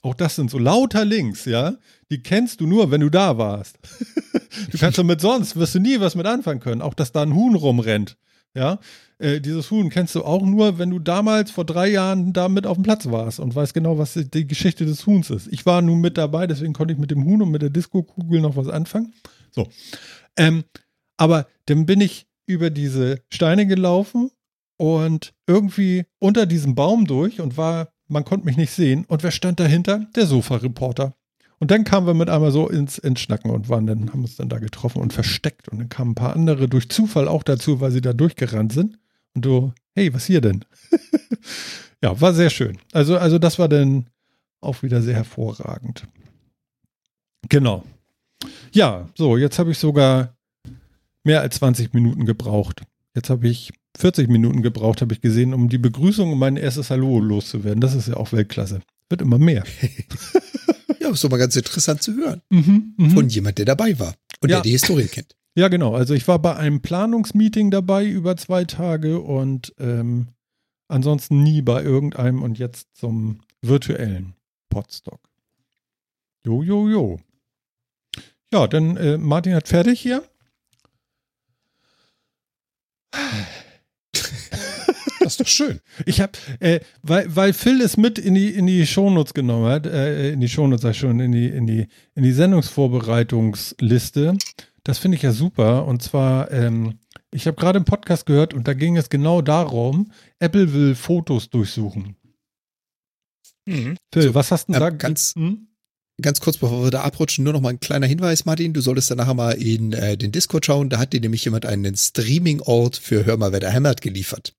Auch das sind so lauter Links, ja. Die kennst du nur, wenn du da warst. du kannst damit sonst, wirst du nie was mit anfangen können. Auch, dass da ein Huhn rumrennt, ja. Äh, dieses Huhn kennst du auch nur, wenn du damals vor drei Jahren da mit auf dem Platz warst und weißt genau, was die Geschichte des Huhns ist. Ich war nun mit dabei, deswegen konnte ich mit dem Huhn und mit der Disco-Kugel noch was anfangen. So. Ähm, aber dann bin ich über diese Steine gelaufen und irgendwie unter diesem Baum durch und war, man konnte mich nicht sehen. Und wer stand dahinter? Der Sofa-Reporter. Und dann kamen wir mit einmal so ins, ins Schnacken und waren dann, haben uns dann da getroffen und versteckt. Und dann kamen ein paar andere durch Zufall auch dazu, weil sie da durchgerannt sind. Und du, hey, was hier denn? ja, war sehr schön. Also, also das war dann auch wieder sehr hervorragend. Genau. Ja, so, jetzt habe ich sogar mehr als 20 Minuten gebraucht. Jetzt habe ich 40 Minuten gebraucht, habe ich gesehen, um die Begrüßung und mein erstes Hallo loszuwerden. Das ist ja auch Weltklasse. Wird immer mehr. Ja, ist doch mal ganz interessant zu hören. Mhm, mhm. Von jemand, der dabei war und Ja. der die Historie kennt. Ja, genau. Also ich war bei einem Planungsmeeting dabei über zwei Tage und ähm, ansonsten nie bei irgendeinem und jetzt zum virtuellen Podstock. Jo, jo, jo. Ja, dann äh, Martin hat fertig hier. Das ist doch schön. Ich habe, äh, weil, weil Phil es mit in die, in die Shownotes genommen hat, äh, in die Shownotes, sag schon, in die, in die, in die Sendungsvorbereitungsliste. Das finde ich ja super. Und zwar, ähm, ich habe gerade einen Podcast gehört und da ging es genau darum, Apple will Fotos durchsuchen. Mhm. Phil, So, was hast du denn äh, da? ganz- Hm? Ganz kurz, bevor wir da abrutschen, nur noch mal ein kleiner Hinweis, Martin. Du solltest dann nachher mal in äh, den Discord schauen. Da hat dir nämlich jemand einen Streaming-Ort für Hör mal, wer da hämmert geliefert.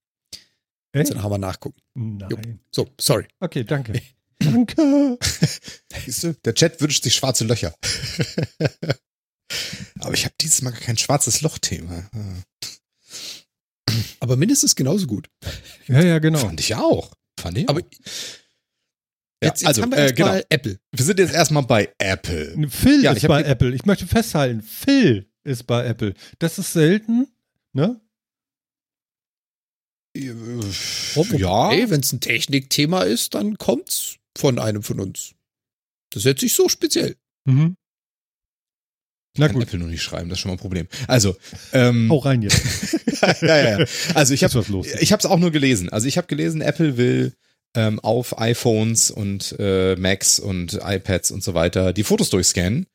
Echt? Also nachher mal nachgucken. Nein. So, sorry. Okay, danke. danke. Siehst du, der Chat wünscht sich schwarze Löcher. Aber ich habe dieses Mal kein schwarzes Loch-Thema. Aber mindestens genauso gut. Ja, ja, genau. Fand ich auch. Fand ich Aber auch. Ja, jetzt, jetzt also, haben wir äh, genau. Apple. Wir sind jetzt erstmal bei Apple. Phil Ja, ist bei Apple. Ich möchte festhalten, Phil ist bei Apple. Das ist selten, ne? Ja. Ey, wenn es ein Technikthema ist, dann kommt's von einem von uns. Das ist jetzt nicht so speziell. Mhm. Na gut, Apple nur nicht schreiben, das ist schon mal ein Problem. Also, ähm, hau rein jetzt. ja, ja, ja. Also ich habe ich habe es auch nur gelesen. Also ich habe gelesen, Apple will ähm, auf iPhones und äh, Macs und iPads und so weiter die Fotos durchscannen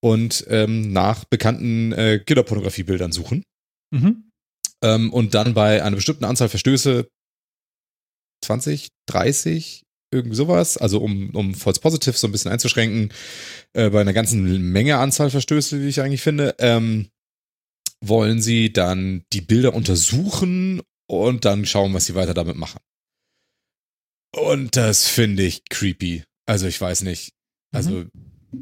und ähm, nach bekannten äh, Kinderpornografiebildern suchen Mhm. Ähm, und dann bei einer bestimmten Anzahl Verstöße 20, 30 irgendwie sowas, also um, um False Positive so ein bisschen einzuschränken, äh, bei einer ganzen Menge Anzahl Verstöße, wie ich eigentlich finde, ähm, wollen sie dann die Bilder untersuchen und dann schauen, was sie weiter damit machen. Und das finde ich creepy. Also ich weiß nicht. Also,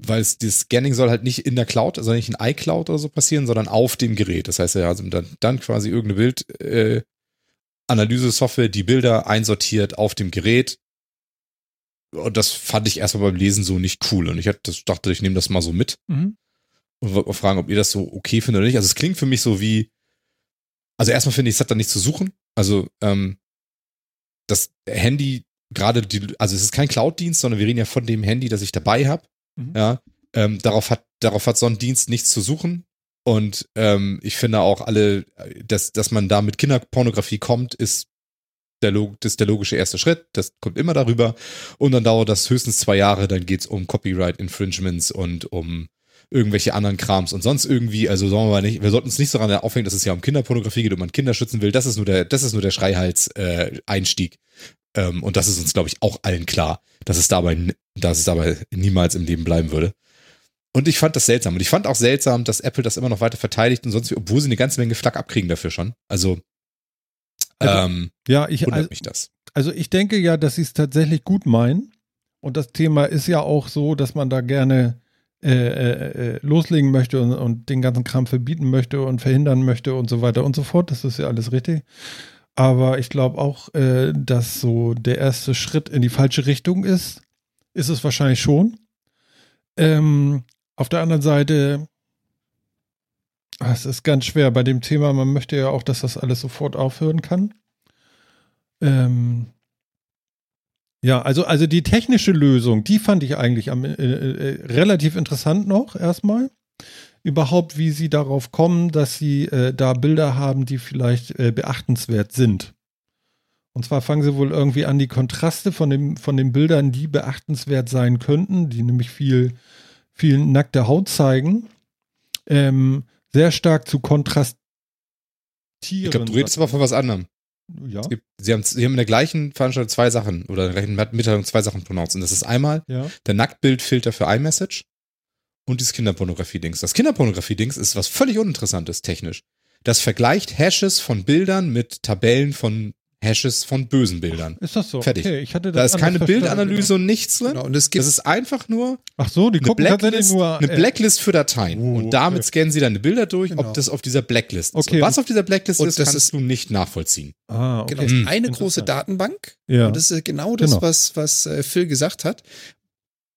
weil es das Scanning soll halt nicht in der Cloud, also nicht in iCloud oder so passieren, sondern auf dem Gerät. Das heißt, ja, also dann, dann quasi irgendeine Bild, äh, Analyse-Software, die Bilder einsortiert auf dem Gerät. Und das fand ich erstmal beim Lesen so nicht cool. Und ich hatte, das dachte, ich nehme das mal so mit Mhm. und wollte mal fragen, ob ihr das so okay findet oder nicht. Also es klingt für mich so wie, also erstmal finde ich, es hat da nichts zu suchen. Also ähm, das Handy, gerade die, also es ist kein Cloud-Dienst, sondern wir reden ja von dem Handy, das ich dabei habe. Mhm. Ja, ähm, darauf hat, darauf hat so ein Dienst nichts zu suchen. Und ähm, ich finde auch alle, dass, dass man da mit Kinderpornografie kommt, ist der, das ist der logische erste Schritt. Das kommt immer darüber. Und dann dauert das höchstens zwei Jahre. Dann geht's um Copyright Infringements und um irgendwelche anderen Krams und sonst irgendwie. Also sagen wir nicht, wir sollten uns nicht daran aufhängen, dass es ja um Kinderpornografie geht und man Kinder schützen will. Das ist nur der, das ist nur der Schreihals-Einstieg. ähm, und das ist uns, glaube ich, auch allen klar, dass es dabei, dass es dabei niemals im Leben bleiben würde. Und ich fand das seltsam. Und ich fand auch seltsam, dass Apple das immer noch weiter verteidigt und sonst, wie, obwohl sie eine ganze Menge Flack abkriegen dafür schon. Also, Also, ähm, Ja, ich, wundert also, mich das. also ich denke ja, dass sie es tatsächlich gut meinen. Und das Thema ist ja auch so, dass man da gerne äh, äh, äh, loslegen möchte und, und den ganzen Kram verbieten möchte und verhindern möchte und so weiter und so fort. Das ist ja alles richtig. Aber ich glaube auch, äh, dass so der erste Schritt in die falsche Richtung ist. Ist es wahrscheinlich schon. Ähm, auf der anderen Seite, ah, es ist ganz schwer bei dem Thema. Man möchte ja auch, dass das alles sofort aufhören kann. Ähm, ja, also, also die technische Lösung, die fand ich eigentlich am, äh, äh, relativ interessant noch erstmal. Überhaupt, wie sie darauf kommen, dass sie äh, da Bilder haben, die vielleicht äh, beachtenswert sind. Und zwar fangen sie wohl irgendwie an, die Kontraste von, dem, von den Bildern, die beachtenswert sein könnten, die nämlich viel, viel nackte Haut zeigen, ähm, sehr stark zu kontrastieren. Ich glaube, du redest aber von was anderem. ja, gibt, sie, haben, sie haben in der gleichen Veranstaltung zwei Sachen oder in der gleichen Mitteilung zwei Sachen pronounced. Und das ist einmal ja. der Nacktbildfilter für iMessage und dieses Kinderpornografie-Dings. Das Kinderpornografie-Dings ist was völlig uninteressantes technisch. Das vergleicht Hashes von Bildern mit Tabellen von Hashes von bösen Bildern. Ist das so? Fertig. Okay, ich hatte Da das ist keine. Bildanalyse und nichts drin. Genau. Und es gibt Das ist einfach nur Ach so, die eine Blacklist, nur. eine äh, Blacklist für Dateien. Oh, und damit okay. scannen sie deine Bilder durch, Genau. ob das auf dieser Blacklist ist. Okay. Und was auf dieser Blacklist Und ist, das kannst ist- du nicht nachvollziehen. Ah, okay. genau, es ist Hm. eine große Datenbank. Ja. Und das ist genau das, Genau. was, was äh, Phil gesagt hat,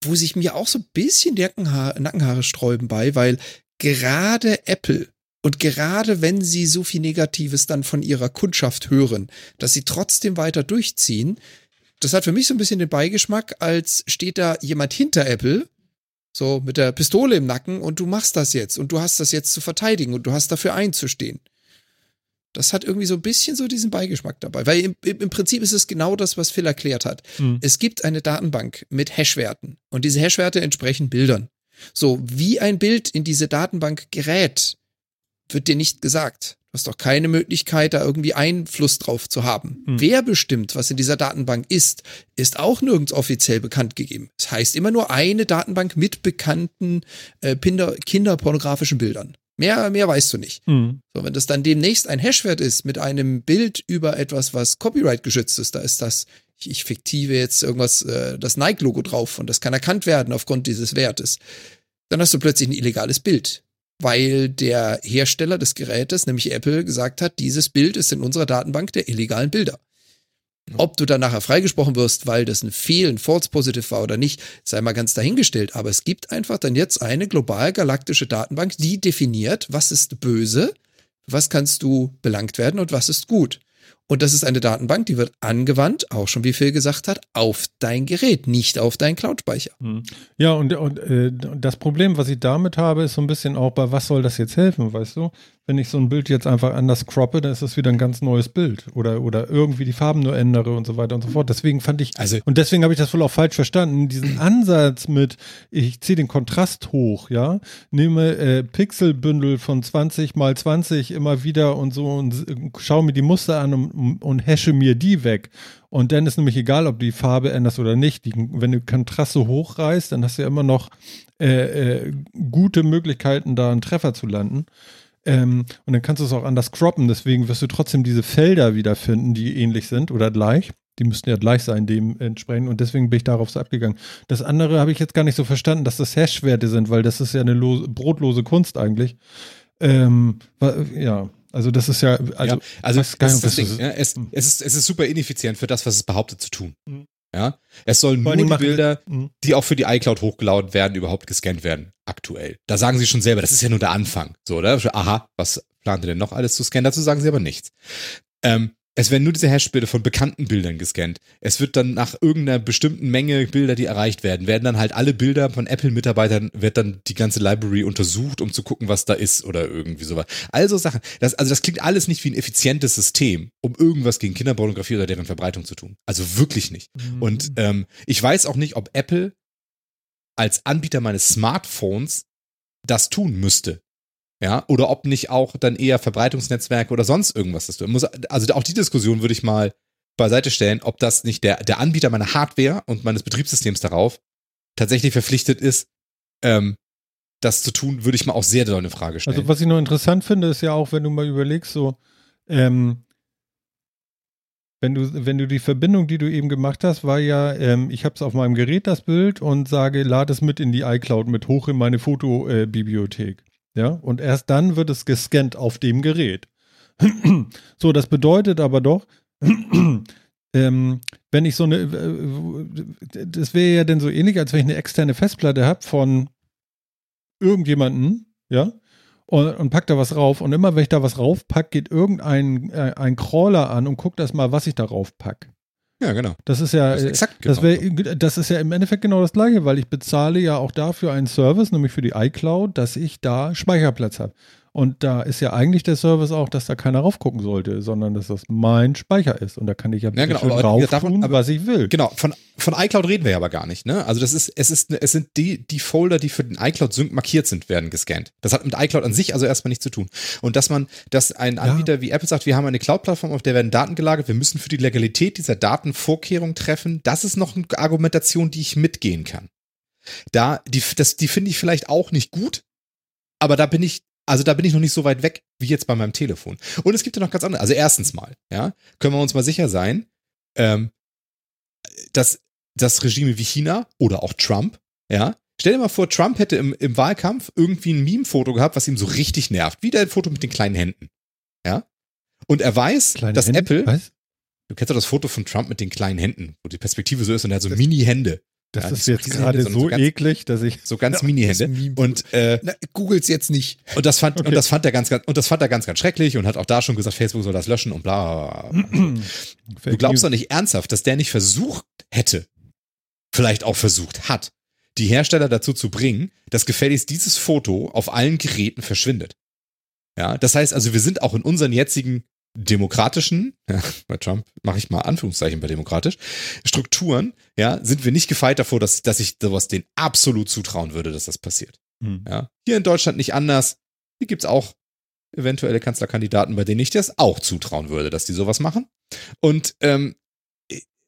wo sich mir auch so ein bisschen die Nackenhaare, Nackenhaare sträuben bei, weil gerade Apple Und gerade wenn sie so viel Negatives dann von ihrer Kundschaft hören, dass sie trotzdem weiter durchziehen, das hat für mich so ein bisschen den Beigeschmack, als steht da jemand hinter Apple, so mit der Pistole im Nacken und du machst das jetzt und du hast das jetzt zu verteidigen und du hast dafür einzustehen. Das hat irgendwie so ein bisschen so diesen Beigeschmack dabei, weil im, im Prinzip ist es genau das, was Phil erklärt hat. Mhm. Es gibt eine Datenbank mit Hashwerten und diese Hashwerte entsprechen Bildern. So, wie ein Bild in diese Datenbank gerät, wird dir nicht gesagt. Du hast doch keine Möglichkeit, da irgendwie Einfluss drauf zu haben. Hm. Wer bestimmt, was in dieser Datenbank ist, ist auch nirgends offiziell bekannt gegeben. Das heißt immer nur eine Datenbank mit bekannten äh, Kinder, kinderpornografischen Bildern. Mehr, mehr weißt du nicht. Mhm. So, wenn das dann demnächst ein Hashwert ist mit einem Bild über etwas, was Copyright geschützt ist, da ist das, ich, ich fiktive jetzt irgendwas, äh, das Nike-Logo drauf und das kann erkannt werden aufgrund dieses Wertes, dann hast du plötzlich ein illegales Bild. Weil der Hersteller des Gerätes, nämlich Apple, gesagt hat, dieses Bild ist in unserer Datenbank der illegalen Bilder. Ob du dann nachher freigesprochen wirst, weil das ein Fehl, ein False Positive war oder nicht, sei mal ganz dahingestellt. Aber es gibt einfach dann jetzt eine global galaktische Datenbank, die definiert, was ist böse, was kannst du belangt werden und was ist gut. Und das ist eine Datenbank, die wird angewandt, auch schon wie Phil gesagt hat, auf dein Gerät, nicht auf deinen Cloud-Speicher. Mhm. Ja, und, und äh, das Problem, was ich damit habe, ist so ein bisschen auch bei, was soll das jetzt helfen, weißt du? Wenn ich so ein Bild jetzt einfach anders croppe, dann ist das wieder ein ganz neues Bild. Oder, oder irgendwie die Farben nur ändere und so weiter und so fort. Deswegen fand ich, Also- und deswegen habe ich das wohl auch falsch verstanden, diesen Ansatz mit, ich ziehe den Kontrast hoch, ja, nehme äh, Pixelbündel von 20 mal 20 immer wieder und so und s- schaue mir die Muster an und, und hashe mir die weg. Und dann ist nämlich egal, ob du die Farbe änderst oder nicht. Die, wenn du Kontraste hochreißt, dann hast du ja immer noch äh, äh, gute Möglichkeiten, da einen Treffer zu landen. Ähm, und dann kannst du es auch anders croppen. Deswegen wirst du trotzdem diese Felder wiederfinden, die ähnlich sind oder gleich. Die müssten ja gleich sein, dementsprechend. Und deswegen bin ich darauf so abgegangen. Das andere habe ich jetzt gar nicht so verstanden, dass das Hash-Werte sind, weil das ist ja eine lose, brotlose Kunst eigentlich. Ähm, ja, also das ist ja, also, ja, also das das Ding. Ja, es, es, ist, es ist super ineffizient für das, was es behauptet zu tun. Mhm. Ja, es sollen nur die Bilder, Mhm. die auch für die iCloud hochgeladen werden, überhaupt gescannt werden. Aktuell. Da sagen sie schon selber, das ist ja nur der Anfang. So, oder? Aha, was plant ihr denn noch alles zu scannen? Dazu sagen sie aber nichts. Ähm, es werden nur diese Hashbilder von bekannten Bildern gescannt. Es wird dann nach irgendeiner bestimmten Menge Bilder, die erreicht werden, werden dann halt alle Bilder von Apple-Mitarbeitern, wird dann die ganze Library untersucht, um zu gucken, was da ist oder irgendwie sowas. Also Sachen. Das, also das klingt alles nicht wie ein effizientes System, um irgendwas gegen Kinderpornografie oder deren Verbreitung zu tun. Also wirklich nicht. Mhm. Und ähm, ich weiß auch nicht, ob Apple als Anbieter meines Smartphones das tun müsste. Ja, oder ob nicht auch dann eher Verbreitungsnetzwerke oder sonst irgendwas das muss. Also auch die Diskussion würde ich mal beiseite stellen, ob das nicht der, der Anbieter meiner Hardware und meines Betriebssystems darauf tatsächlich verpflichtet ist, ähm, das zu tun, würde ich mal auch sehr doll eine Frage stellen. Also was ich noch interessant finde, ist ja auch, wenn du mal überlegst, so, ähm, wenn du, wenn du die Verbindung, die du eben gemacht hast, war ja, ähm, ich habe es auf meinem Gerät, das Bild, und sage, lade es mit in die iCloud, mit hoch in meine Fotobibliothek. Ja, und erst dann wird es gescannt auf dem Gerät. so, das bedeutet aber doch, ähm, wenn ich so eine, äh, das wäre ja dann so ähnlich, als wenn ich eine externe Festplatte habe von irgendjemanden, ja, und, und pack da was rauf. Und immer wenn ich da was raufpack, geht irgendein äh, ein Crawler an und guckt erst mal, was ich da raufpack. Ja, genau. Das ist ja, Das ist äh, exakt das, genau wär, das ist ja im Endeffekt genau das gleiche, weil ich bezahle ja auch dafür einen Service, nämlich für die iCloud, dass ich da Speicherplatz habe. Und da ist ja eigentlich der Service auch, dass da keiner raufgucken sollte, sondern dass das mein Speicher ist. Und da kann ich ja, Ja, genau, schön rauf davon- tun, aber- was ich will. Genau, von, von iCloud reden wir ja aber gar nicht, ne? Also das ist, es ist, es sind die, die Folder, die für den iCloud-Sync markiert sind, werden gescannt. Das hat mit iCloud an sich also erstmal nichts zu tun. Und dass man, dass ein Anbieter wie Apple sagt, wir haben eine Cloud-Plattform, auf der werden Daten gelagert, wir müssen für die Legalität dieser Daten Vorkehrungen treffen, das ist noch eine Argumentation, die ich mitgehen kann. Da, die, das, die finde ich vielleicht auch nicht gut, aber da bin ich, also da bin ich noch nicht so weit weg wie jetzt bei meinem Telefon. Und es gibt ja noch ganz andere. Also erstens mal, ja, können wir uns mal sicher sein, ähm, dass das Regime wie China oder auch Trump, ja, stell dir mal vor, Trump hätte im, im Wahlkampf irgendwie ein Meme-Foto gehabt, was ihm so richtig nervt. Wie der Foto mit den kleinen Händen. Ja. Und er weiß, Kleine dass Hände? Apple, Was? du kennst doch das Foto von Trump mit den kleinen Händen, wo die Perspektive so ist und er hat so Mini-Hände. Das Ja, ist jetzt gerade so so ganz- eklig, dass ich. So ganz Ja, Mini-Hände. Und, äh, Na, googles jetzt nicht. und das fand, Okay. und das fand er ganz, ganz, und das fand er ganz, ganz schrecklich und hat auch da schon gesagt, Facebook soll das löschen und bla. bla, bla. Du glaubst doch nicht ernsthaft, dass der nicht versucht hätte, vielleicht auch versucht hat, die Hersteller dazu zu bringen, dass gefälligst dieses Foto auf allen Geräten verschwindet. Ja, das heißt also, wir sind auch in unseren jetzigen demokratischen, ja, bei Trump mache ich mal Anführungszeichen bei demokratisch, Strukturen, ja, sind wir nicht gefeit davor, dass, dass ich sowas denen absolut zutrauen würde, dass das passiert. Hm. Ja. Hier in Deutschland nicht anders. Hier gibt's auch eventuelle Kanzlerkandidaten, bei denen ich das auch zutrauen würde, dass die sowas machen. Und ähm,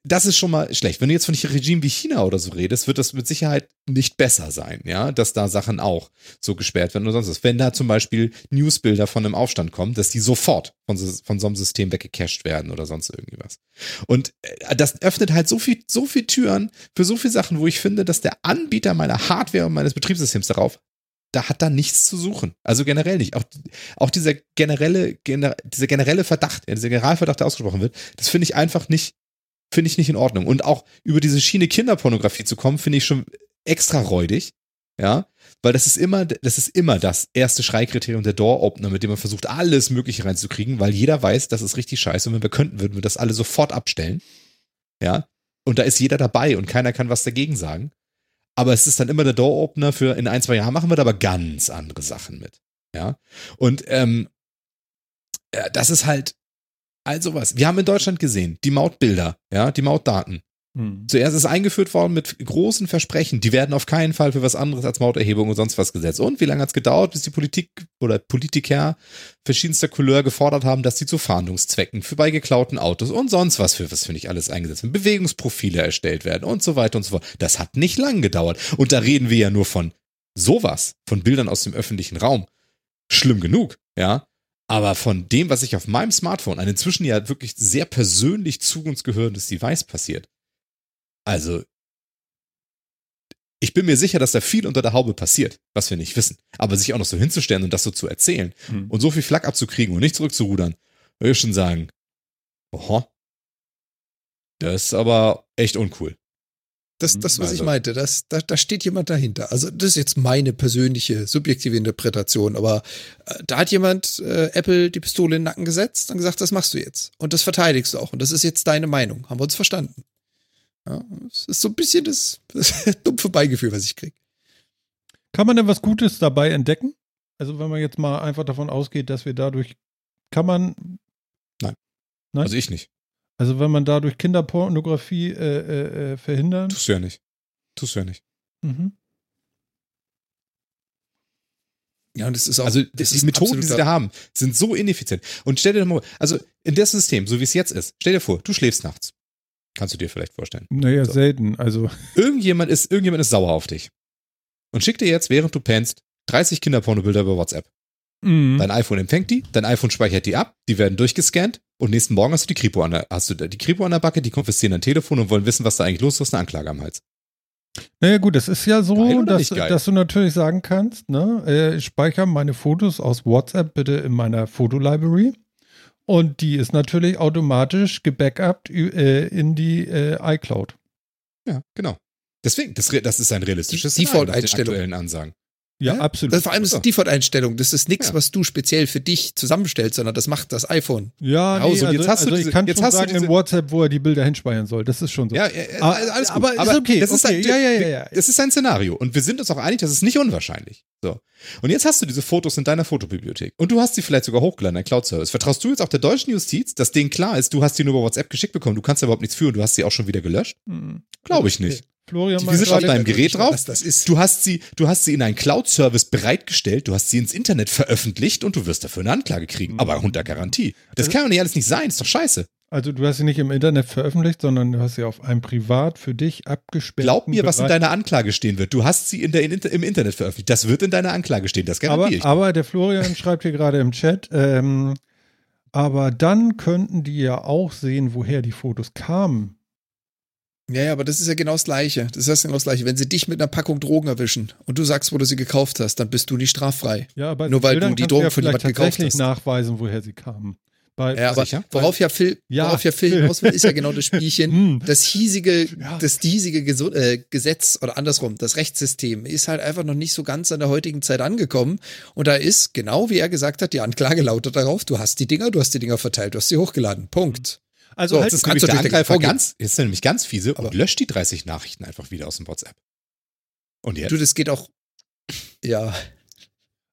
das ist schon mal schlecht. Wenn du jetzt von einem Regime wie China oder so redest, wird das mit Sicherheit nicht besser sein, ja, dass da Sachen auch so gesperrt werden oder sonst was. Wenn da zum Beispiel Newsbilder von einem Aufstand kommen, dass die sofort von so, von so einem System weggecached werden oder sonst irgendwie was. Und äh, das öffnet halt so viel, so viel Türen für so viele Sachen, wo ich finde, dass der Anbieter meiner Hardware und meines Betriebssystems darauf da hat da nichts zu suchen. Also generell nicht. Auch, auch dieser generelle, gener, dieser generelle Verdacht, ja, dieser Generalverdacht, der ausgesprochen wird, das finde ich einfach nicht, finde ich nicht in Ordnung. Und auch über diese Schiene Kinderpornografie zu kommen, finde ich schon extra räudig. Ja, weil das ist immer, das ist immer das erste Schreikriterium der Door-Opener, mit dem man versucht, alles Mögliche reinzukriegen, weil jeder weiß, das ist richtig scheiße und wenn wir könnten, würden wir das alle sofort abstellen. Ja, und da ist jeder dabei und keiner kann was dagegen sagen. Aber es ist dann immer der Door-Opener für in ein, zwei Jahren machen wir da aber ganz andere Sachen mit. Ja, und ähm, ja, das ist halt all sowas. Wir haben in Deutschland gesehen, die Mautbilder, ja, die Mautdaten. Hm. Zuerst ist eingeführt worden mit großen Versprechen, die werden auf keinen Fall für was anderes als Mauterhebung und sonst was gesetzt. Und wie lange hat es gedauert, bis die Politik oder Politiker verschiedenster Couleur gefordert haben, dass sie zu Fahndungszwecken für bei geklauten Autos und sonst was für was finde ich alles eingesetzt werden, Bewegungsprofile erstellt werden und so weiter und so fort. Das hat nicht lang gedauert. Und da reden wir ja nur von sowas, von Bildern aus dem öffentlichen Raum. Schlimm genug, ja. Aber von dem, was sich auf meinem Smartphone, ein inzwischen ja wirklich sehr persönlich zu uns gehörendes Device passiert, also, ich bin mir sicher, dass da viel unter der Haube passiert, was wir nicht wissen. Aber sich auch noch so hinzustellen und das so zu erzählen Hm. und so viel Flak abzukriegen und nicht zurückzurudern, würde ich schon sagen, oho, das ist aber echt uncool. Das, das was ich Also- meinte, das, da, da steht jemand dahinter. Also das ist jetzt meine persönliche, subjektive Interpretation, aber äh, da hat jemand äh, Apple die Pistole in den Nacken gesetzt und gesagt, das machst du jetzt. Und das verteidigst du auch. Und das ist jetzt deine Meinung. Haben wir uns verstanden. Ja, das ist so ein bisschen das, das dumpfe Beigefühl, was ich kriege. Kann man denn was Gutes dabei entdecken? Also wenn man jetzt mal einfach davon ausgeht, dass wir dadurch, kann man, Nein? Also ich nicht. Also wenn man dadurch Kinderpornografie äh, äh, äh, verhindern? Tust du ja nicht. Tust du ja nicht. Mhm. Ja, und das ist auch. Also das die ist Methoden, die sie da haben, sind so ineffizient. Und stell dir doch mal, also in das System, so wie es jetzt ist, stell dir vor, du schläfst nachts. Kannst du dir vielleicht vorstellen. Naja, So. selten. Also, Irgendjemand ist, irgendjemand ist sauer auf dich. Und schickt dir jetzt, während du pennst, 30 Kinderpornobilder über WhatsApp. Mhm. Dein iPhone empfängt die, dein iPhone speichert die ab, die werden durchgescannt und nächsten Morgen hast du die Kripo an der, hast du die Kripo an der Backe, die konfiszieren dein Telefon und wollen wissen, was da eigentlich los ist, du hast eine Anklage am Hals. Naja gut, es ist ja so, dass, dass du natürlich sagen kannst, ne, äh, ich speichere meine Fotos aus WhatsApp bitte in meiner Fotolibrary und die ist natürlich automatisch gebackupt äh, in die äh, iCloud. Ja, genau. Deswegen, das, das ist ein realistisches Default-Einstellung. aktuellen Ansagen. Ja, Ja, absolut. Das, vor allem ist es Default-Einstellung. Das ist nichts, Ja. was du speziell für dich zusammenstellst, sondern das macht das iPhone. ja, nee, also, jetzt hast du also diese- ich kann jetzt schon hast du sagen in diese- WhatsApp, wo er die Bilder hinspeichern soll. Das ist schon so. Ja, äh, Aber- alles gut. aber ist okay, Das ist okay. ein, Ja, ja, ja, ja. Es ist ein Szenario und wir sind uns auch einig, das ist nicht unwahrscheinlich. So. Und jetzt hast du diese Fotos in deiner Fotobibliothek und du hast sie vielleicht sogar hochgeladen, dein Cloud-Service. Vertraust du jetzt auch der deutschen Justiz, dass denen klar ist, du hast die nur über WhatsApp geschickt bekommen, du kannst da überhaupt nichts führen, du hast sie auch schon wieder gelöscht? Hm. Glaube ich nicht. Florian, Die sind auf deinem Gerät drauf. Was das ist. Du hast sie, du hast sie in einen Cloud-Service bereitgestellt, du hast sie ins Internet veröffentlicht und du wirst dafür eine Anklage kriegen. Mhm. Aber unter Garantie. Das Also- kann doch nicht alles nicht sein, ist doch scheiße. Also du hast sie nicht im Internet veröffentlicht, sondern du hast sie auf einem privat für dich abgesperrten Glaub mir, was in Bereich- deiner Anklage stehen wird. Du hast sie in der, in, im Internet veröffentlicht. Das wird in deiner Anklage stehen, das aber, garantiere ich. aber der Florian schreibt hier gerade im Chat, ähm, aber dann könnten die ja auch sehen, woher die Fotos kamen. Ja, ja, aber das ist ja genau das Gleiche. Das ist genau das Gleiche. Wenn sie dich mit einer Packung Drogen erwischen und du sagst, wo du sie gekauft hast, dann bist du nicht straffrei. Ja, aber Nur weil Bildern du die Drogen ja von jemandem gekauft hast. nachweisen, woher sie kamen. Bei, Ja, aber Sicher? worauf ja Phil, Ja, worauf ja Phil hinaus will, ist ja genau das Spielchen. Hm. das hiesige, Ja. das hiesige Gesu äh, Gesetz oder andersrum, das Rechtssystem ist halt einfach noch nicht so ganz an der heutigen Zeit angekommen. Und da ist, genau wie er gesagt hat, die Anklage lautet darauf, du hast die Dinger, du hast die Dinger verteilt, du hast sie hochgeladen. Punkt. Also So, halt, Jetzt ist kannst nämlich der natürlich Angreifer dagegen ganz, jetzt ist er nämlich ganz fiese Aber- und löscht die 30 Nachrichten einfach wieder aus dem WhatsApp. Und jetzt? Du, das geht auch, ja,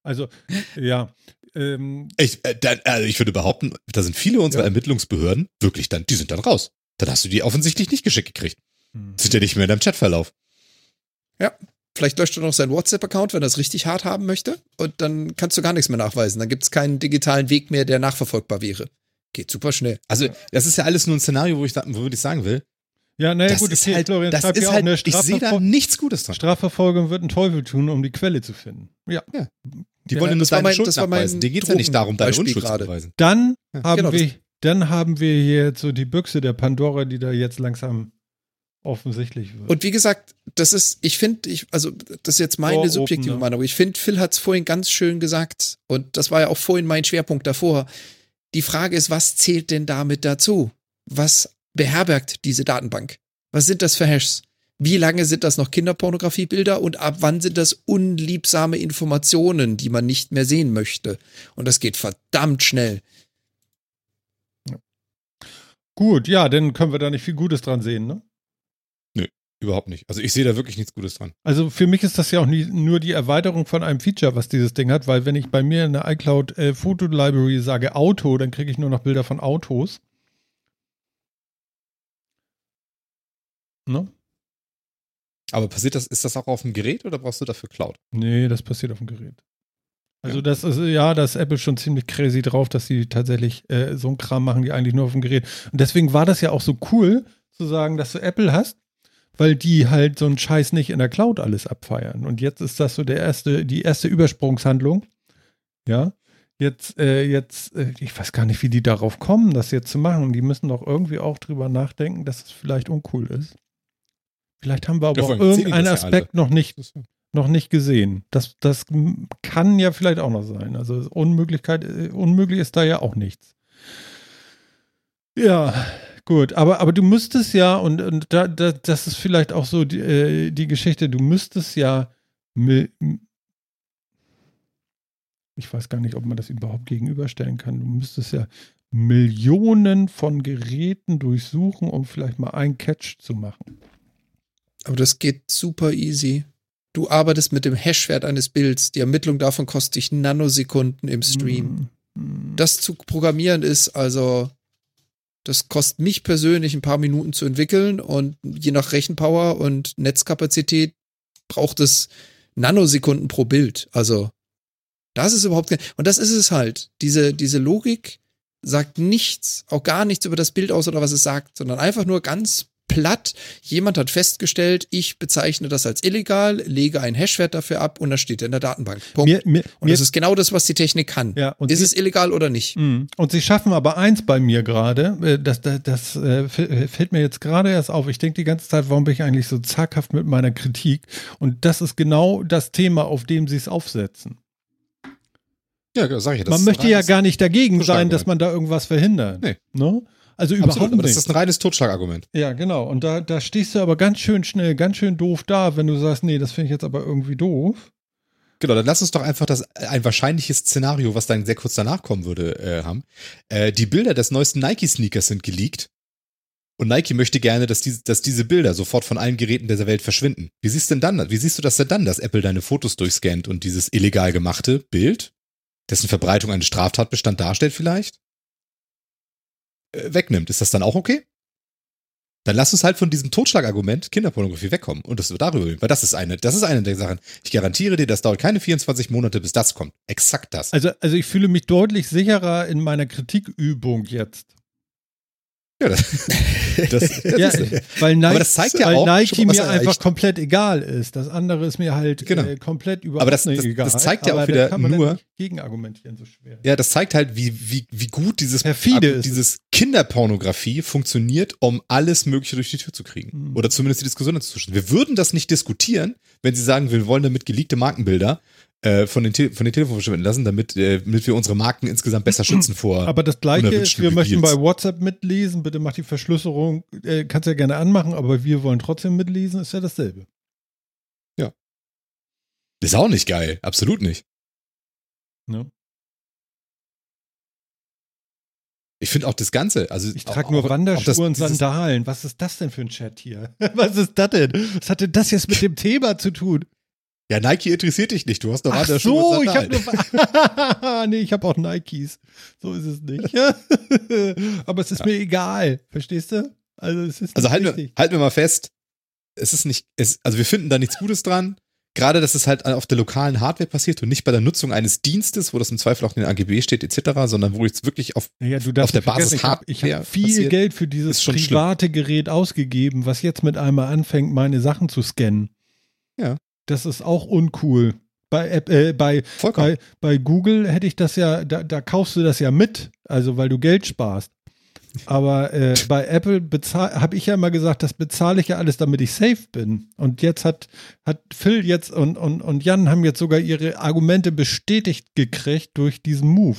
also ja, ähm, Ich, äh, dann, also ich würde behaupten, da sind viele unserer Ja. Ermittlungsbehörden wirklich dann, die sind dann raus. Dann hast du die offensichtlich nicht geschickt gekriegt. hm. Sind ja nicht mehr in deinem Chatverlauf. vielleicht löscht er noch seinen WhatsApp-Account, wenn er es richtig hart haben möchte. Und dann kannst du gar nichts mehr nachweisen. Dann gibt es keinen digitalen Weg mehr, der nachverfolgbar wäre. Geht super schnell. Also, das ist ja alles nur ein Szenario, wo ich, da- wo ich sagen will. ja, naja, Das gut, ist okay, halt, Florian das ist ja auch halt, eine ich sehe da nichts Gutes dran. Strafverfolgung wird einen Teufel tun, um die Quelle zu finden. Ja. Die Ja, wollen ja nur deine mein- Schuld nachweisen. Dir geht's ja nicht darum, deine Unschuld gerade. zu beweisen. Dann Ja, haben genau, wir, dann haben wir hier jetzt so die Büchse der Pandora, die da jetzt langsam offensichtlich wird. Und wie gesagt, das ist, ich finde, ich, also das ist jetzt meine Door-Opener. subjektive Meinung, aber ich finde, Phil hat es vorhin ganz schön gesagt und das war ja auch vorhin mein Schwerpunkt davor. Die Frage ist, was zählt denn damit dazu? Was beherbergt diese Datenbank? Was sind das für Hashs? Wie lange sind das noch Kinderpornografiebilder und ab wann sind das unliebsame Informationen, die man nicht mehr sehen möchte? Und das geht verdammt schnell. Gut, ja, dann können wir da nicht viel Gutes dran sehen, ne? Überhaupt nicht. Also ich sehe da wirklich nichts Gutes dran. Also für mich ist das ja auch nie, nur die Erweiterung von einem Feature, was dieses Ding hat, weil wenn ich bei mir in der iCloud äh, Photo Library sage Auto, dann kriege ich nur noch Bilder von Autos. Ne? Aber passiert das, ist das auch auf dem Gerät oder brauchst du dafür Cloud? Nee, das passiert auf dem Gerät. Also Ja. das ist, ja, da ist Apple schon ziemlich crazy drauf, dass sie tatsächlich äh, so einen Kram machen, die eigentlich nur auf dem Gerät. Und deswegen war das ja auch so cool, zu sagen, dass du Apple hast, weil die halt so einen Scheiß nicht in der Cloud alles abfeiern. Und jetzt ist das so der erste, die erste Übersprungshandlung. Ja. Jetzt, äh, jetzt, äh, ich weiß gar nicht, wie die darauf kommen, das jetzt zu machen. Die müssen doch irgendwie auch drüber nachdenken, dass es vielleicht uncool ist. Vielleicht haben wir aber Ja, auch irgendeinen das ja Aspekt noch nicht noch nicht gesehen. Das, das kann ja vielleicht auch noch sein. Also Unmöglichkeit, äh, unmöglich ist da ja auch nichts. Ja, gut. Aber, aber du müsstest ja, und, und da, da, das ist vielleicht auch so die, äh, die Geschichte, du müsstest ja ich weiß gar nicht, ob man das überhaupt gegenüberstellen kann. Du müsstest ja Millionen von Geräten durchsuchen, um vielleicht mal einen Catch zu machen. Aber das geht super easy. Du arbeitest mit dem Hashwert eines Bilds. Die Ermittlung davon kostet dich Nanosekunden im Stream. Hm. Das zu programmieren ist also, das kostet mich persönlich ein paar Minuten zu entwickeln und je nach Rechenpower und Netzkapazität braucht es Nanosekunden pro Bild. Also, das ist überhaupt kein, und das ist es halt. Diese, diese Logik sagt nichts, auch gar nichts über das Bild aus oder was es sagt, sondern einfach nur ganz platt. Jemand hat festgestellt, ich bezeichne das als illegal, lege einen Hashwert dafür ab und das steht in der Datenbank. Punkt. Mir, mir, und mir, das ist genau das, was die Technik kann. ja, und ist sie- es illegal oder nicht? Mhm. Und sie schaffen aber eins bei mir gerade, äh, das, das, das äh, äh, fällt mir jetzt gerade erst auf. Ich denke die ganze Zeit, warum bin ich eigentlich so zaghaft mit meiner Kritik? Und das ist genau das Thema, auf dem sie es aufsetzen. Ja, sag ich das man möchte ja gar nicht dagegen sein, dass man da irgendwas verhindert. Nee. Ne? Also Absolut, überhaupt das nicht. ist ein reines Totschlagargument. Ja, genau. Und da, da stehst du aber ganz schön schnell, ganz schön doof da, wenn du sagst, nee, das finde ich jetzt aber irgendwie doof. Genau, dann lass uns doch einfach das ein wahrscheinliches Szenario, was dann sehr kurz danach kommen würde, äh, haben. Äh, die Bilder des neuesten Nike-Sneakers sind geleakt. Und Nike möchte gerne, dass, die, dass diese Bilder sofort von allen Geräten dieser Welt verschwinden. Wie siehst denn dann, wie siehst du das denn dann, dass Apple deine Fotos durchscannt und dieses illegal gemachte Bild, dessen Verbreitung einen Straftatbestand darstellt vielleicht, wegnimmt? Ist das dann auch okay? Dann lass uns halt von diesem Totschlagargument Kinderpornografie wegkommen und das darüber reden, weil das ist eine, das ist eine der Sachen. Ich garantiere dir, das dauert keine 24 Monate, bis das kommt. Exakt das. Also, also ich fühle mich deutlich sicherer in meiner Kritikübung jetzt. Ja, das, das, das Ja, weil Nike, Aber das zeigt ja auch Nike mir er einfach erreicht. komplett egal ist. Das andere ist mir halt Genau. äh, komplett überhaupt Aber das- nicht das- egal. das zeigt ja auch wieder nur- gegenargumentieren so schwer. ja, das zeigt halt, wie, wie, wie gut dieses, Perfide dieses Kinderpornografie funktioniert, um alles Mögliche durch die Tür zu kriegen. Mhm. Oder zumindest die Diskussion dazu zu stellen. Wir würden das nicht diskutieren, wenn sie sagen, wir wollen damit geleakte Markenbilder äh, von den, Te von den Telefonen verschwinden lassen, damit, äh, damit wir unsere Marken insgesamt besser schützen vor. Aber das gleiche ist, wir möchten bei. WhatsApp mitlesen, bitte mach die Verschlüsselung, äh, kannst ja gerne anmachen, aber wir wollen trotzdem mitlesen, ist ja dasselbe. ist auch nicht geil. Absolut nicht. Ne? Ich finde auch das Ganze, also Ich trage nur Wanderschuhe und Sandalen. Was ist das denn für ein Chat hier? Was ist das denn? Was hat denn das jetzt mit dem Thema zu tun? Ja, Nike interessiert dich nicht. Du hast doch Ach so, ich habe nur. nee, ich habe auch Nikes. So ist es nicht. Aber es ist mir egal. Verstehst du? Also es ist Also halten wir, halten wir mal fest, es ist nicht, es, also wir finden da nichts Gutes dran. Gerade, dass es halt auf der lokalen Hardware passiert und nicht bei der Nutzung eines Dienstes, wo das im Zweifel auch in den AGB steht, etc., sondern wo jetzt wirklich auf, Naja, darfst der Basis ich habe ich hab Hardware viel passiert, Geld für dieses schon schlimm. private Gerät ausgegeben, was jetzt mit einmal anfängt, meine Sachen zu scannen. Ja. Das ist auch uncool. Bei, äh, bei, bei, bei Google hätte ich das ja, da, da kaufst du das ja mit, also weil du Geld sparst. Aber äh, bei Apple habe ich ja immer gesagt, das bezahle ich ja alles, damit ich safe bin. Und jetzt hat, hat Phil jetzt und, und, und Jan haben jetzt sogar ihre Argumente bestätigt gekriegt durch diesen Move.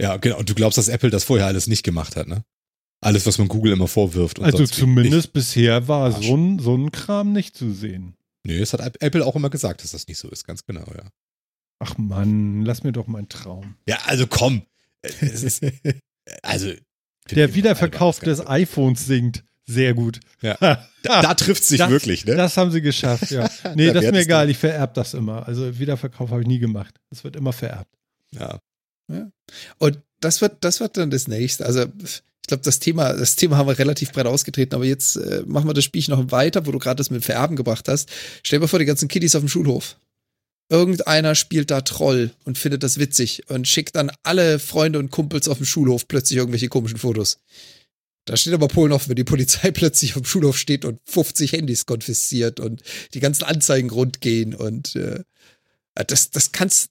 Ja, genau. Und du glaubst, dass Apple das vorher alles nicht gemacht hat, ne? Alles, was man Google immer vorwirft. Also zumindest bisher war Arsch. so ein, so ein Kram nicht zu sehen. Nee, das hat Apple auch immer gesagt, dass das nicht so ist, ganz genau, ja. Ach Mann, lass mir doch meinen Traum. Ja, also komm. Äh, Es ist, also. Der Wiederverkauf des iPhones sinkt. Sehr gut. Ja. Da, da trifft sich das, wirklich, ne? Das haben sie geschafft, ja. Nee, Da das ist mir egal, ich vererb das immer. Also Wiederverkauf habe ich nie gemacht. Es wird immer vererbt. ja. Und das wird, das wird dann das nächste. Also ich glaube, das Thema, das Thema haben wir relativ breit ausgetreten, aber jetzt äh, machen wir das Spiel noch weiter, wo du gerade das mit Vererben gebracht hast. Stell dir vor, die ganzen Kiddies auf dem Schulhof. Irgendeiner spielt da Troll und findet das witzig und schickt dann alle Freunde und Kumpels auf dem Schulhof plötzlich irgendwelche komischen Fotos. Da steht aber Polen offen, wenn die Polizei plötzlich auf dem Schulhof steht und 50 Handys konfisziert und die ganzen Anzeigen rundgehen und äh, das, das kannst,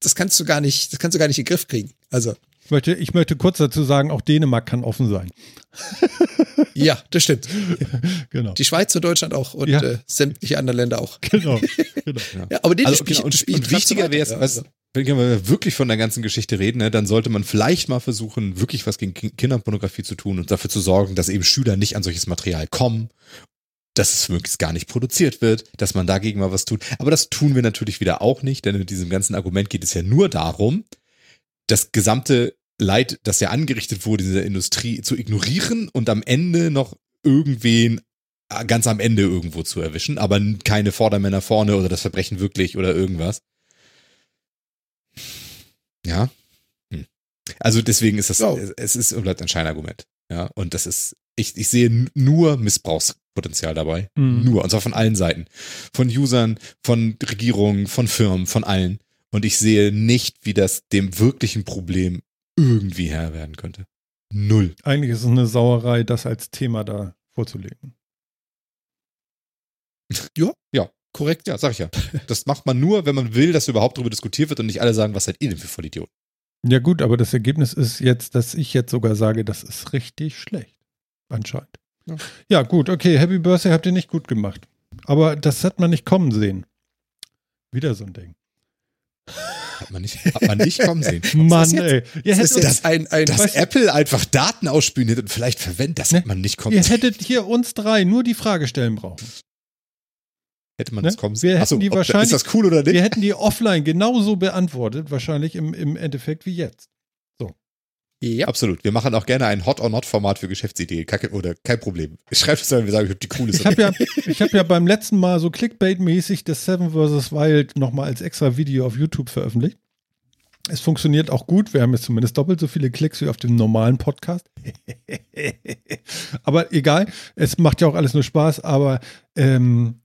das kannst du gar nicht, das kannst du gar nicht in den Griff kriegen. Also, Ich möchte, ich möchte kurz dazu sagen, auch Dänemark kann offen sein. ja, das stimmt. Genau. Die Schweiz und Deutschland auch und Ja. äh, sämtliche andere Länder auch. Genau. genau. Ja, aber den Also, genau, und, Spiel und treibst du wichtiger wäre es, ja, was, also. wenn wir wirklich von der ganzen Geschichte reden, ne, dann sollte man vielleicht mal versuchen, wirklich was gegen Ki- Kinderpornografie zu tun und dafür zu sorgen, dass eben Schüler nicht an solches Material kommen, dass es möglichst gar nicht produziert wird, dass man dagegen mal was tut. Aber das tun wir natürlich wieder auch nicht, denn mit diesem ganzen Argument geht es ja nur darum, das gesamte Leid, das ja angerichtet wurde in dieser Industrie, zu ignorieren und am Ende noch irgendwen äh, ganz am Ende irgendwo zu erwischen, aber keine Vordermänner vorne oder das Verbrechen wirklich oder irgendwas. Ja. Hm. Also deswegen ist das, Ja. es- ist und bleibt ein Scheinargument. Ja, und das ist, ich, ich sehe nur Missbrauchspotenzial dabei. Mhm. Nur, und zwar von allen Seiten. Von Usern, von Regierungen, von Firmen, von allen. Und ich sehe nicht, wie das dem wirklichen Problem irgendwie Herr werden könnte. Null. Eigentlich ist es eine Sauerei, das als Thema da vorzulegen. Korrekt. Ja, sag ich ja. Das macht man nur, wenn man will, dass überhaupt darüber diskutiert wird und nicht alle sagen, was seid ihr denn für Vollidioten. Ja gut, aber das Ergebnis ist jetzt, dass ich jetzt sogar sage, das ist richtig schlecht. Anscheinend. Ja. Ja, gut, okay, Happy Birthday habt ihr nicht gut gemacht. Aber das hat man nicht kommen sehen. Wieder so ein Ding. Hat man nicht, hat man nicht kommen sehen. Mann, ey. Ihr Das ist hättet, jetzt ein, ein Dass Apple einfach Daten ausspioniert und vielleicht verwendet, das Ne? hat man nicht kommen ihr sehen. hättet hier uns drei nur die Frage stellen brauchen. Hätte man ne? das kommen Wir sehen. hätten Achso, die wahrscheinlich- ist das cool oder nicht? Wir hätten die offline genauso beantwortet, wahrscheinlich im, im Endeffekt wie jetzt. Ja, Absolut. Wir machen auch gerne ein Hot or Not Format für Geschäftsidee. Kacke, oder kein Problem. Schreibt es rein, wir sagen, ich hab die coole Ich habe ja, ich hab ja beim letzten Mal so Clickbait-mäßig das Seven vs. Wild nochmal als extra Video auf YouTube veröffentlicht. Es funktioniert auch gut. Wir haben jetzt zumindest doppelt so viele Klicks wie auf dem normalen Podcast. aber egal, es macht ja auch alles nur Spaß. Aber ähm,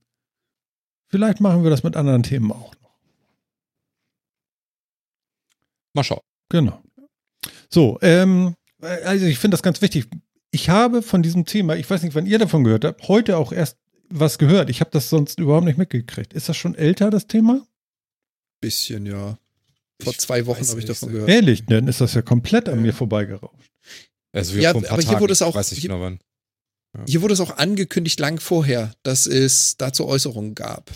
vielleicht machen wir das mit anderen Themen auch noch. Mal schauen. Genau. So, ähm, also ich finde das ganz wichtig. Ich habe von diesem Thema, ich weiß nicht, wann ihr davon gehört habt, heute auch erst was gehört. Ich habe das sonst überhaupt nicht mitgekriegt. Ist das schon älter, das Thema? bisschen, ja. Vor Ich zwei Wochen habe ich davon so- gehört. Ehrlich, dann ist das ja komplett an Ja. mir vorbeigerauscht. Also wir Ja, vor ein paar aber hier Tagen, wurde es auch- weiß ich hier- genau wann. Hier wurde es auch angekündigt lang vorher, dass es dazu Äußerungen gab.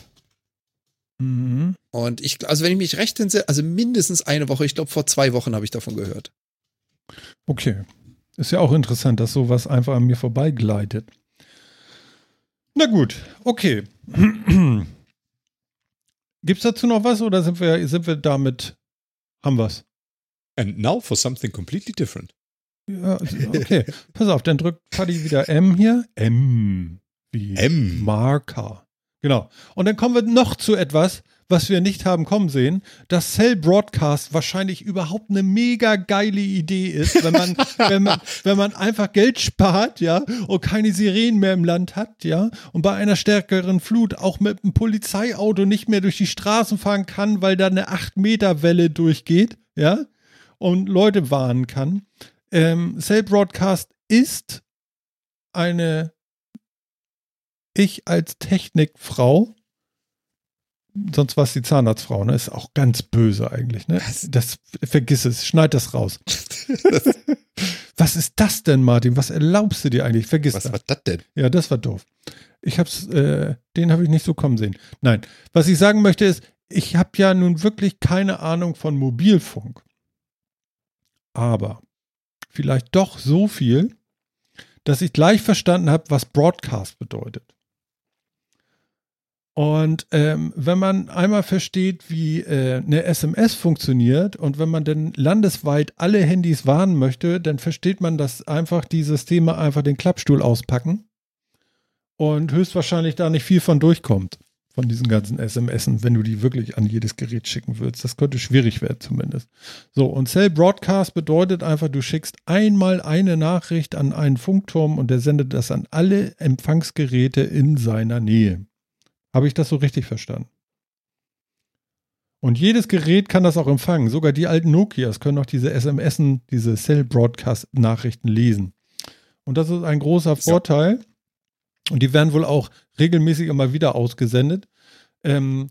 Mhm. Und ich, also wenn ich mich recht entsinne, also mindestens eine Woche, ich glaube vor zwei Wochen habe ich davon gehört. Okay. Ist ja auch interessant, dass sowas einfach an mir vorbeigleitet. Na gut, okay. Gibt's dazu noch was oder sind wir, sind wir damit, haben wir's? And now for something completely different. Ja, okay. Pass auf, dann drückt Paddy wieder M hier. M. Wie M. Marker. Genau. Und dann kommen wir noch zu etwas, was wir nicht haben kommen sehen, dass Cell Broadcast wahrscheinlich überhaupt eine mega geile Idee ist, wenn man, wenn man, wenn man einfach Geld spart, ja, und keine Sirenen mehr im Land hat, ja, und bei einer stärkeren Flut auch mit einem Polizeiauto nicht mehr durch die Straßen fahren kann, weil da eine 8-Meter-Welle durchgeht, ja, und Leute warnen kann. Ähm, Cell Broadcast ist eine ich als Technikfrau, sonst war es die Zahnarztfrau, ne? Ist auch ganz böse eigentlich, ne? Das, vergiss es, schneid das raus. Was ist das denn, Martin? Was erlaubst du dir eigentlich? Vergiss Was das. war das denn? Ja, das war doof. Ich hab's, äh, den habe ich nicht so kommen sehen. Nein, was ich sagen möchte ist, ich habe ja nun wirklich keine Ahnung von Mobilfunk. Aber vielleicht doch so viel, dass ich gleich verstanden habe, was Broadcast bedeutet. Und ähm, wenn man einmal versteht, wie äh, eine SMS funktioniert und wenn man dann landesweit alle Handys warnen möchte, dann versteht man, dass einfach die Systeme einfach den Klappstuhl auspacken und höchstwahrscheinlich da nicht viel von durchkommt, von diesen ganzen SMSen, wenn du die wirklich an jedes Gerät schicken würdest. Das könnte schwierig werden zumindest. So, und Cell Broadcast bedeutet einfach, du schickst einmal eine Nachricht an einen Funkturm und der sendet das an alle Empfangsgeräte in seiner Nähe. Habe ich das so richtig verstanden? Und jedes Gerät kann das auch empfangen. Sogar die alten Nokias können auch diese SMSen, diese Cell Broadcast Nachrichten lesen. Und das ist ein großer Vorteil. Und die werden wohl auch regelmäßig immer wieder ausgesendet. Ähm,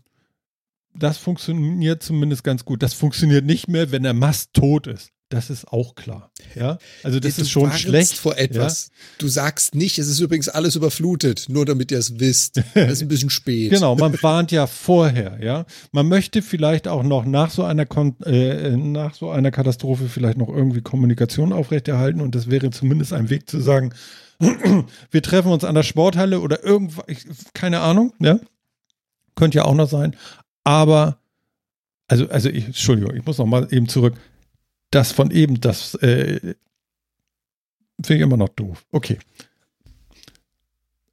das funktioniert zumindest ganz gut. Das funktioniert nicht mehr, wenn der Mast tot ist. Das ist auch klar. Ja, also das Du ist schon schlecht. vor etwas. Du sagst nicht, es ist übrigens alles überflutet, nur damit ihr es wisst. Das ist ein bisschen spät. Genau, man warnt ja vorher, ja. Man möchte vielleicht auch noch nach so einer Kon äh, nach so einer Katastrophe vielleicht noch irgendwie Kommunikation aufrechterhalten und das wäre zumindest ein Weg zu sagen, wir treffen uns an der Sporthalle oder irgendwo, ich, keine Ahnung, ja. Könnte ja auch noch sein. Aber, also, also ich, Entschuldigung, ich muss noch mal eben zurück. Das von eben, das äh, finde ich immer noch doof. Okay.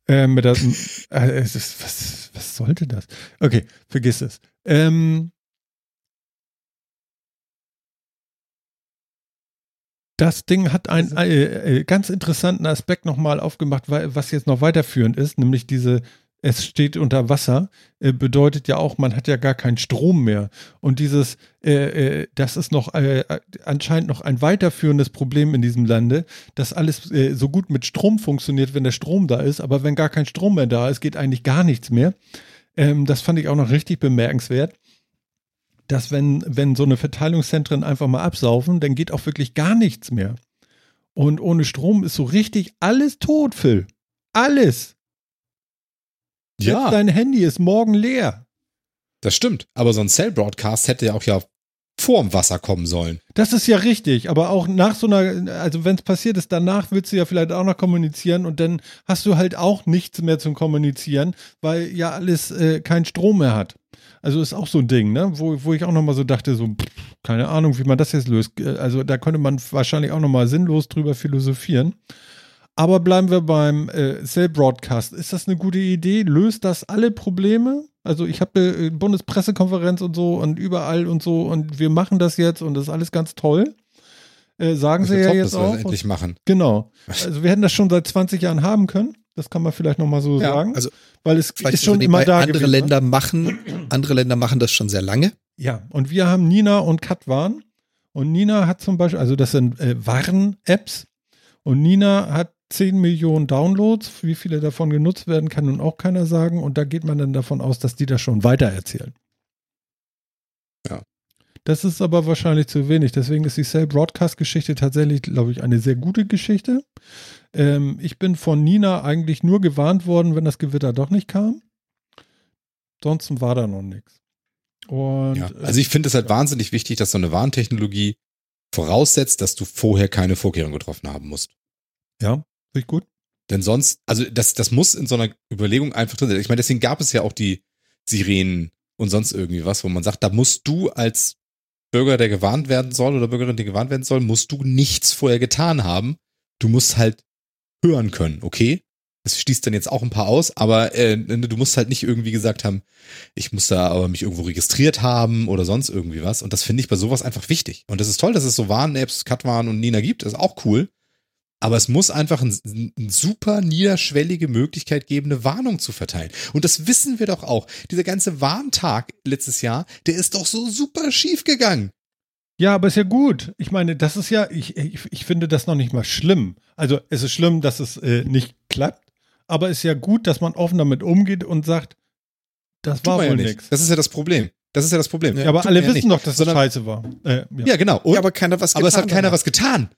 Äh, mit der, äh, es ist, was, was sollte das? Okay, vergiss es. Ähm, das Ding hat einen äh, äh, ganz interessanten Aspekt nochmal aufgemacht, weil, was jetzt noch weiterführend ist, nämlich diese, es steht unter Wasser, äh, bedeutet ja auch, man hat ja gar keinen Strom mehr. Und dieses, äh, äh, das ist noch äh, anscheinend noch ein weiterführendes Problem in diesem Lande, dass alles äh, so gut mit Strom funktioniert, wenn der Strom da ist, aber wenn gar kein Strom mehr da ist, geht eigentlich gar nichts mehr. Ähm, das fand ich auch noch richtig bemerkenswert dass wenn, wenn so eine Verteilungszentren einfach mal absaufen, dann geht auch wirklich gar nichts mehr. Und ohne Strom ist so richtig alles tot, Phil. Alles. Selbst Ja, dein Handy ist morgen leer. das stimmt. Aber so ein Cell-Broadcast hätte ja auch ja vorm Wasser kommen sollen. Das ist ja richtig, aber auch nach so einer, also wenn es passiert ist, danach willst du ja vielleicht auch noch kommunizieren und dann hast du halt auch nichts mehr zum Kommunizieren, weil ja alles äh, keinen Strom mehr hat. Also ist auch so ein Ding, ne? wo, wo ich auch nochmal so dachte, so, pff, keine Ahnung, wie man das jetzt löst. Äh, Also da könnte man wahrscheinlich auch nochmal sinnlos drüber philosophieren. Aber bleiben wir beim äh, Cell Broadcast. Ist das eine gute Idee? Löst das alle Probleme? Also ich habe eine äh, Bundespressekonferenz und so und überall und so und wir machen das jetzt und das ist alles ganz toll. Äh, sagen Ich sie ja top, jetzt dass wir das auch. endlich machen. Genau. Also wir hätten das schon seit 20 Jahren haben können. Das kann man vielleicht nochmal so Ja, sagen. Also weil es ist schon also immer da andere gewesen, ne? Länder machen, andere Länder machen das schon sehr lange. Ja, und wir haben Nina und Katwan. Und Nina hat zum Beispiel, also das sind äh, Warn-Apps. Und Nina hat 10 Millionen Downloads. Wie viele davon genutzt werden, kann nun auch keiner sagen. Und da geht man dann davon aus, dass die das schon weitererzählen. Ja. Das ist aber wahrscheinlich zu wenig. Deswegen ist die Cell Broadcast-Geschichte tatsächlich, glaube ich, eine sehr gute Geschichte. Ähm, ich bin von Nina eigentlich nur gewarnt worden, wenn das Gewitter doch nicht kam. Ansonsten war da noch nichts. Ja. Also ich finde es halt wahnsinnig wichtig, dass so eine Warntechnologie voraussetzt, dass du vorher keine Vorkehrungen getroffen haben musst. ja, finde ich gut. Denn sonst, also das, das muss in so einer Überlegung einfach drin sein. Ich meine, deswegen gab es ja auch die Sirenen und sonst irgendwie was, wo man sagt, da musst du als Bürger, der gewarnt werden soll oder Bürgerin, die gewarnt werden soll, musst du nichts vorher getan haben. Du musst halt hören können, okay? Das schließt dann jetzt auch ein paar aus, aber äh, du musst halt nicht irgendwie gesagt haben, ich muss da aber mich irgendwo registriert haben oder sonst irgendwie was. Und das finde ich bei sowas einfach wichtig. Und das ist toll, dass es so Warn-Apps, Katwarn und Nina gibt. Das ist auch cool. Aber es muss einfach ein, ein super niederschwellige Möglichkeit geben, eine Warnung zu verteilen. Und das wissen wir doch auch. Dieser ganze Warntag letztes Jahr, der ist doch so super schief gegangen. Ja, aber ist ja gut. Ich meine, das ist ja, ich, ich, ich finde das noch nicht mal schlimm. Also es ist schlimm, dass es äh, nicht klappt, aber es ist ja gut, dass man offen damit umgeht und sagt, das Tut war ja wohl nicht. nichts. Das ist ja das Problem. Das ist ja das Problem. Ja, aber Tut alle ja wissen nicht. doch, dass das Sondern- scheiße war. Äh, ja. Ja, genau. Und, ja, aber keiner was aber es hat getan keiner danach. was getan.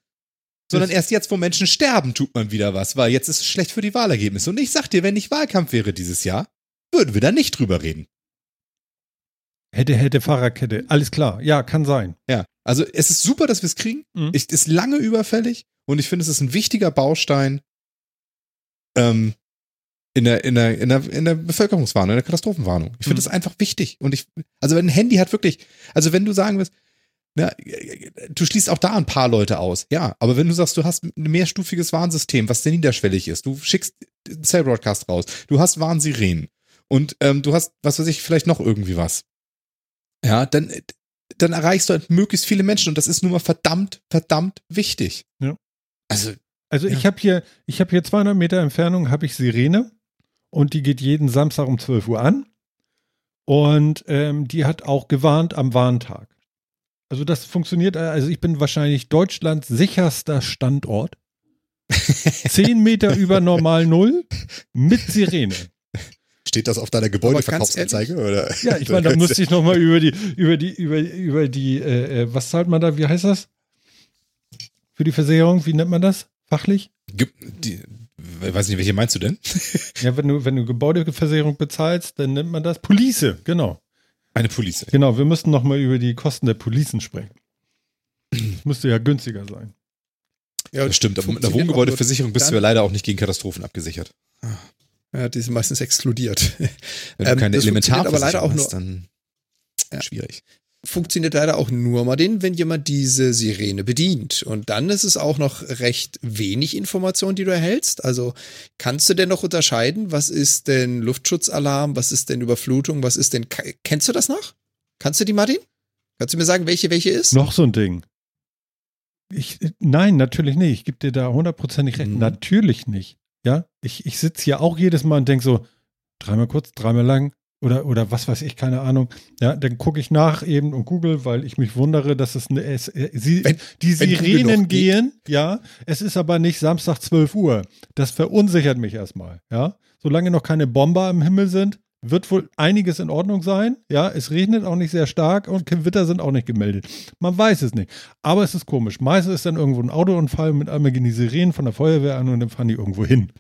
Sondern erst jetzt, wo Menschen sterben, tut man wieder was, weil jetzt ist es schlecht für die Wahlergebnisse. Und ich sag dir, wenn nicht Wahlkampf wäre dieses Jahr, würden wir da nicht drüber reden. Hätte, hätte Fahrradkette. Alles klar. Ja, kann sein. Ja, also es ist super, dass wir es kriegen. Mhm. Es ist lange überfällig und ich finde, es ist ein wichtiger Baustein ähm, in, der, in, der, in, der, in der Bevölkerungswarnung, in der Katastrophenwarnung. Ich finde Mhm. es einfach wichtig. Und ich, also wenn ein Handy hat wirklich, also wenn du sagen wirst, na, du schließt auch da ein paar Leute aus, ja, aber wenn du sagst, du hast ein mehrstufiges Warnsystem, was sehr niederschwellig ist, du schickst einen Cell Broadcast raus, du hast Warnsirenen und ähm, du hast, was weiß ich, vielleicht noch irgendwie was. Ja, dann, dann erreichst du halt möglichst viele Menschen und das ist nun mal verdammt, verdammt wichtig. Ja. Also, Also Ja. ich habe hier, ich habe hier 200 Meter Entfernung, habe ich Sirene und die geht jeden Samstag um 12 Uhr an und ähm, die hat auch gewarnt am Warntag. Also das funktioniert, äh, also ich bin wahrscheinlich Deutschlands sicherster Standort. 10 Meter über normal Null mit Sirene. steht das auf deiner Gebäudeverkaufsanzeige oder? Ja, ich meine, da musste ich nochmal über die, über die, über, über die, äh, äh, was zahlt man da, wie heißt das? Für die Versicherung, wie nennt man das? Fachlich? Die, weiß nicht, welche meinst du denn? Ja, wenn du, wenn du Gebäudeversicherung bezahlst, dann nennt man das Police, genau. Eine Police. Genau, wir müssten nochmal über die Kosten der Policen sprechen. Das müsste ja günstiger sein. Ja, Das stimmt, aber mit einer Wohngebäudeversicherung bist du ja leider auch nicht gegen Katastrophen abgesichert. nur- Ja, die sind meistens exkludiert. Wenn du Ähm, keine das funktioniert aber leider auch Elementarversicherung nur- hast, dann Ja. schwierig. Funktioniert leider auch nur mal den, wenn jemand diese Sirene bedient. Und dann ist es auch noch recht wenig Information, die du erhältst. Also kannst du denn noch unterscheiden, was ist denn Luftschutzalarm, was ist denn Überflutung, was ist denn, kennst du das noch? Kannst du die, Martin? Kannst du mir sagen, welche welche ist? Noch so ein Ding. Ich, nein, natürlich nicht. Ich gebe dir da hundertprozentig recht. Mhm. Natürlich nicht. Ja, ich, ich sitze hier auch jedes Mal und denke so, dreimal kurz, dreimal lang oder, oder was weiß ich, keine Ahnung. Ja, dann gucke ich nach eben und google, weil ich mich wundere, dass es eine, es, äh, sie, Wenn- die wenn Sirenen noch geht. gehen, ja. Es ist aber nicht Samstag 12 Uhr. Das verunsichert mich erstmal, ja. Solange noch keine Bomber am Himmel sind, wird wohl einiges in Ordnung sein. Ja, es regnet auch nicht sehr stark und Gewitter sind auch nicht gemeldet. Man weiß es nicht. Aber es ist komisch. Meistens ist dann irgendwo ein Autounfall mit einmal gehen die Sirenen von der Feuerwehr an und dann fahren die irgendwo hin.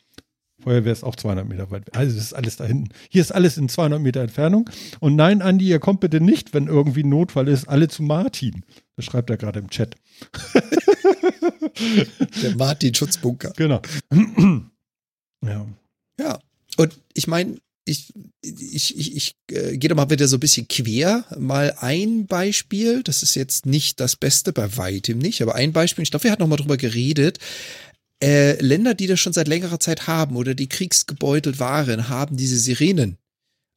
Feuerwehr ist auch 200 Meter weit. Also es ist alles da hinten. Hier ist alles in 200 Meter Entfernung. Und nein, Andi, ihr kommt bitte nicht, wenn irgendwie Notfall ist, alle zu Martin. Das schreibt er gerade im Chat. Der Martin Schutzbunker. Genau. ja. Ja. Und ich meine, ich, ich, ich, ich äh, gehe da mal wieder so ein bisschen quer. Mal ein Beispiel, das ist jetzt nicht das Beste, bei weitem nicht, aber ein Beispiel, ich glaube, wir hatten noch mal drüber geredet. Äh, Länder, die das schon seit längerer Zeit haben oder die kriegsgebeutelt waren, haben diese Sirenen.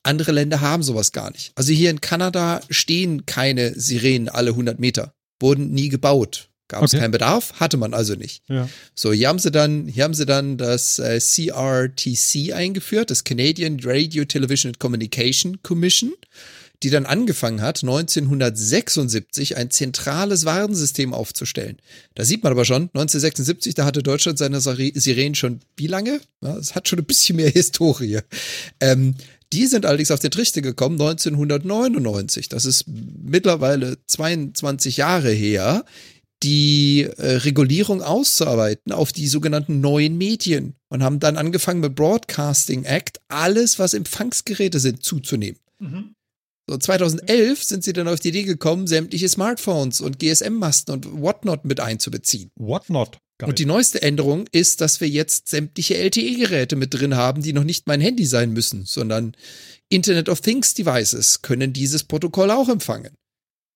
Andere Länder haben sowas gar nicht. Also hier in Kanada stehen keine Sirenen alle 100 Meter. Wurden nie gebaut. Gab es Okay. keinen Bedarf, hatte man also nicht. Ja. So, hier haben sie dann, hier haben sie dann das äh, CRTC eingeführt, das Canadian Radio Television and Communication Commission, die dann angefangen hat, 1976 ein zentrales Warnsystem aufzustellen. Da sieht man aber schon, 1976, da hatte Deutschland seine Sirenen schon wie lange? Es hat schon ein bisschen mehr Historie. Ähm, die sind allerdings auf den Trichter gekommen 1999. Das ist mittlerweile 22 Jahre her die äh, Regulierung auszuarbeiten auf die sogenannten neuen Medien und haben dann angefangen mit Broadcasting Act alles, was Empfangsgeräte sind, zuzunehmen. So 2011 sind sie dann auf die Idee gekommen, sämtliche Smartphones und GSM-Masten und whatnot mit einzubeziehen. Whatnot. Geil. Und die neueste Änderung ist, dass wir jetzt sämtliche LTE-Geräte mit drin haben, die noch nicht mein Handy sein müssen, sondern Internet of Things Devices können dieses Protokoll auch empfangen.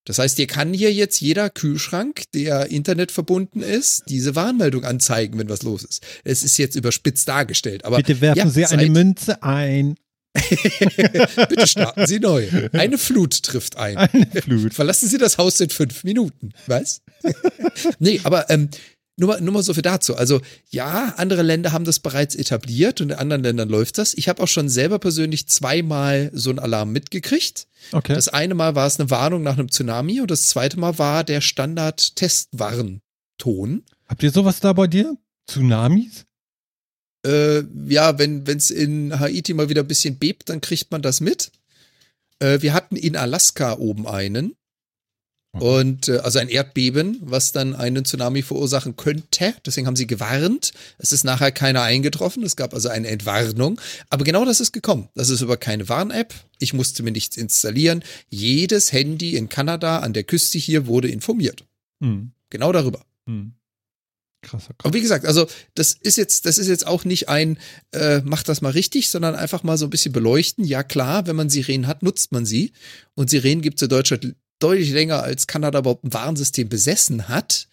Das heißt, hier kann hier jetzt jeder Kühlschrank, der Internet verbunden ist, diese Warnmeldung anzeigen, wenn was los ist. Es ist jetzt überspitzt dargestellt, aber Bitte werfen ja, Sie eine Münze ein. Bitte starten Sie neu. Eine Flut trifft ein. Eine Flut. Verlassen Sie das Haus in fünf Minuten. Was? nee, aber ähm, nur, mal, nur mal so viel dazu. Also ja, andere Länder haben das bereits etabliert und in anderen Ländern läuft das. Ich habe auch schon selber persönlich zweimal so einen Alarm mitgekriegt. Okay. Das eine Mal war es eine Warnung nach einem Tsunami und das zweite Mal war der Standard-Testwarnton. Habt ihr sowas da bei dir? Tsunamis? Äh, ja, wenn es in Haiti mal wieder ein bisschen bebt, dann kriegt man das mit. Äh, wir hatten in Alaska oben einen. Und äh, also ein Erdbeben, was dann einen Tsunami verursachen könnte. Deswegen haben sie gewarnt. Es ist nachher keiner eingetroffen. Es gab also eine Entwarnung. Aber genau das ist gekommen. Das ist über keine Warn-App. Ich musste mir nichts installieren. Jedes Handy in Kanada an der Küste hier wurde informiert. Hm. Genau darüber. Hm. Krasser Aber wie gesagt, also das ist jetzt, das ist jetzt auch nicht ein, äh, macht das mal richtig, sondern einfach mal so ein bisschen beleuchten. Ja klar, wenn man Sirenen hat, nutzt man sie. Und Sirenen gibt es in Deutschland deutlich länger, als Kanada überhaupt ein Warnsystem besessen hat.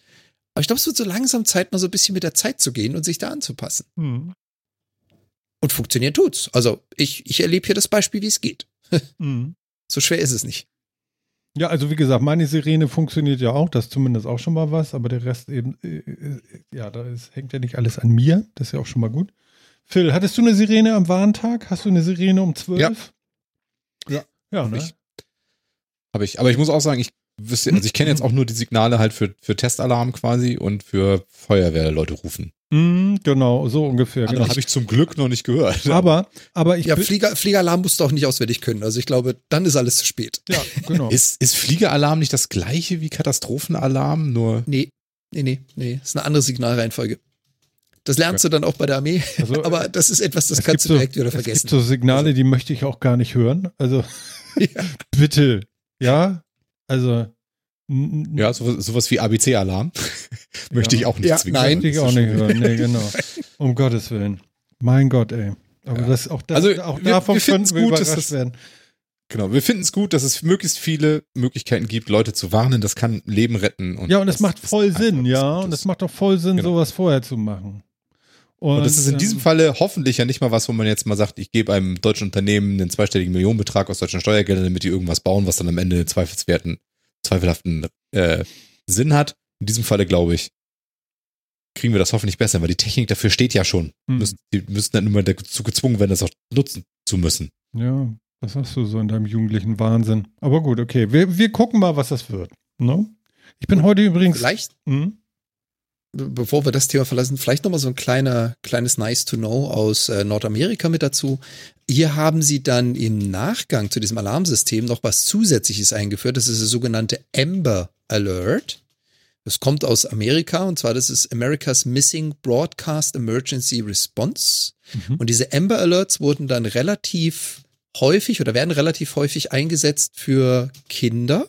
Aber ich glaube, es wird so langsam Zeit, mal so ein bisschen mit der Zeit zu gehen und sich da anzupassen. Hm. Und funktionieren tut's. Also ich, ich erlebe hier das Beispiel, wie es geht. Hm. So schwer ist es nicht. Ja, also wie gesagt, meine Sirene funktioniert ja auch, das ist zumindest auch schon mal was, aber der Rest eben, äh, äh, ja, da ist, hängt ja nicht alles an mir, das ist ja auch schon mal gut. Phil, hattest du eine Sirene am Warntag? Hast du eine Sirene um 12? Ja. Ja, ja ne? ich. Habe ich. Aber ich muss auch sagen, ich wüsste, also ich kenne jetzt auch nur die Signale halt für, für Testalarm quasi und für Feuerwehrleute rufen. Mm, genau, so ungefähr. Genau. habe ich zum Glück noch nicht gehört. Aber, aber ich Ja, Flieger, Fliegeralarm musst du auch nicht auswendig können. Also ich glaube, dann ist alles zu spät. ja, genau. Ist, ist Fliegeralarm nicht das gleiche wie Katastrophenalarm? Nur Nee, nee, nee, nee. Das ist eine andere Signalreihenfolge. Das lernst du dann auch bei der Armee. Also, Aber das ist etwas, das es kannst du direkt wieder Es vergessen. gibt so Signale, die möchte ich auch gar nicht hören. Also Ja. bitte, ja, also ja, sowas, sowas wie ABC-Alarm möchte Ja. ich auch nicht Ja, zwingen. nein. möchte ich auch nicht hören. Nee, genau. Um Gottes Willen. Mein Gott, ey. Aber Ja. das auch, das, Also, auch wir- davon wir könnten wir gut, dass überrascht das- werden. Genau, wir finden es gut, dass es möglichst viele Möglichkeiten gibt, Leute zu warnen. Das kann Leben retten. Und Ja, und es das macht voll Sinn, ja. Und es macht doch voll Sinn, Genau. sowas vorher zu machen. Und, Und das ist in ähm, diesem Falle hoffentlich ja nicht mal was, wo man jetzt mal sagt, ich gebe einem deutschen Unternehmen einen zweistelligen Millionenbetrag aus deutschen Steuergeldern, damit die irgendwas bauen, was dann am Ende zweifelswerten, zweifelhaften äh, Sinn hat. In diesem Falle glaube ich, kriegen wir das hoffentlich besser, weil die Technik dafür steht ja schon. Hm. Müssen, die müssen dann immer dazu gezwungen werden, das auch nutzen zu müssen. Ja, was hast du so in deinem jugendlichen Wahnsinn? Aber gut, okay. Wir, wir gucken mal, was das wird. Ne? Ich bin heute übrigens. Vielleicht, Hm? Be- bevor wir das Thema verlassen, vielleicht nochmal so ein kleiner, kleines Nice to Know aus äh, Nordamerika mit dazu. Hier haben sie dann im Nachgang zu diesem Alarmsystem noch was Zusätzliches eingeführt. Das ist der sogenannte Amber Alert. Das kommt aus Amerika und zwar das ist America's Missing Broadcast Emergency Response. Mhm. Und diese Amber Alerts wurden dann relativ häufig oder werden relativ häufig eingesetzt für Kinder.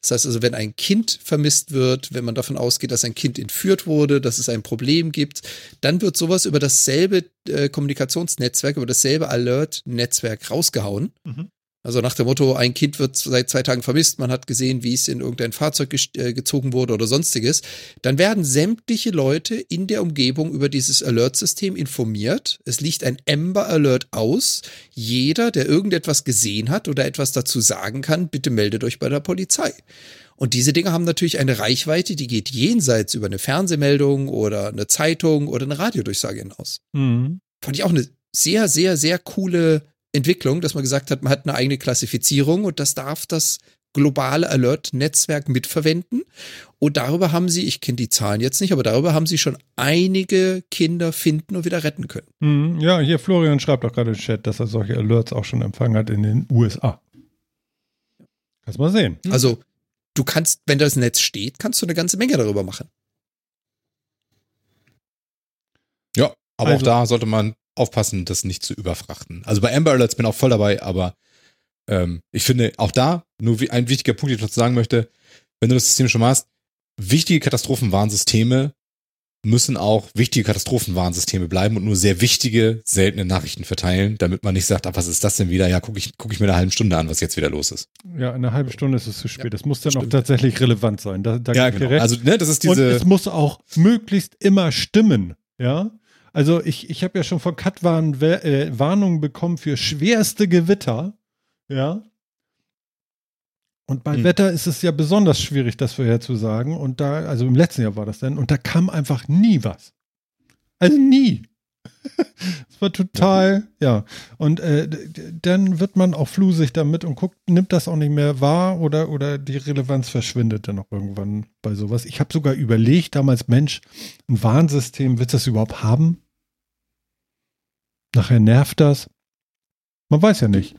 Das heißt also, wenn ein Kind vermisst wird, wenn man davon ausgeht, dass ein Kind entführt wurde, dass es ein Problem gibt, dann wird sowas über dasselbe äh, Kommunikationsnetzwerk, über dasselbe Alert-Netzwerk rausgehauen. Mhm. Also nach dem Motto, ein Kind wird seit zwei Tagen vermisst, man hat gesehen, wie es in irgendein Fahrzeug äh, gezogen wurde oder sonstiges. Dann werden sämtliche Leute in der Umgebung über dieses Alert-System informiert. Es liegt ein Amber Alert aus. Jeder, der irgendetwas gesehen hat oder etwas dazu sagen kann, bitte meldet euch bei der Polizei. Und diese Dinge haben natürlich eine Reichweite, die geht jenseits über eine Fernsehmeldung oder eine Zeitung oder eine Radiodurchsage hinaus Mhm. fand ich auch eine sehr, sehr, sehr coole Entwicklung, dass man gesagt hat, man hat eine eigene Klassifizierung und das darf das globale Alert-Netzwerk mitverwenden. Und darüber haben sie, ich kenne die Zahlen jetzt nicht, aber darüber haben sie schon einige Kinder finden und wieder retten können. Mhm. Ja, hier Florian schreibt auch gerade im Chat, dass er solche Alerts auch schon empfangen hat in den USA. Kannst mal sehen. Hm. Also du kannst, wenn das Netz steht, kannst du eine ganze Menge darüber machen. Ja, aber Also- auch da sollte man aufpassen, das nicht zu überfrachten. Also bei Amber Alerts bin ich auch voll dabei, aber ähm, ich finde auch da, nur wie, ein wichtiger Punkt, den ich noch sagen möchte, wenn du das System schon hast, wichtige Katastrophenwarnsysteme müssen auch wichtige Katastrophenwarnsysteme bleiben und nur sehr wichtige, seltene Nachrichten verteilen, damit man nicht sagt, ah, was ist das denn wieder? Ja, gucke ich, guck ich mir eine halbe Stunde an, was jetzt wieder los ist. Ja, eine halbe Stunde ist es zu spät. Ja, das muss dann auch stimmt. tatsächlich relevant sein. Da, da Ja, genau. Also, ne, das ist Und diese. es muss auch möglichst immer stimmen. Ja. Also ich, ich habe ja schon von Katwan äh, Warnungen bekommen für schwerste Gewitter. Ja. Und bei Hm. Wetter ist es ja besonders schwierig, das vorherzusagen. Und da, also im letzten Jahr war das dann, und da kam einfach nie was. Also nie. Es war total, ja. Und äh, dann wird man auch flusig damit und guckt, nimmt das auch nicht mehr wahr oder, oder die Relevanz verschwindet dann auch irgendwann bei sowas. Ich habe sogar überlegt, damals, Mensch, ein Warnsystem, willst du das überhaupt haben? Nachher nervt das. Man weiß ja nicht.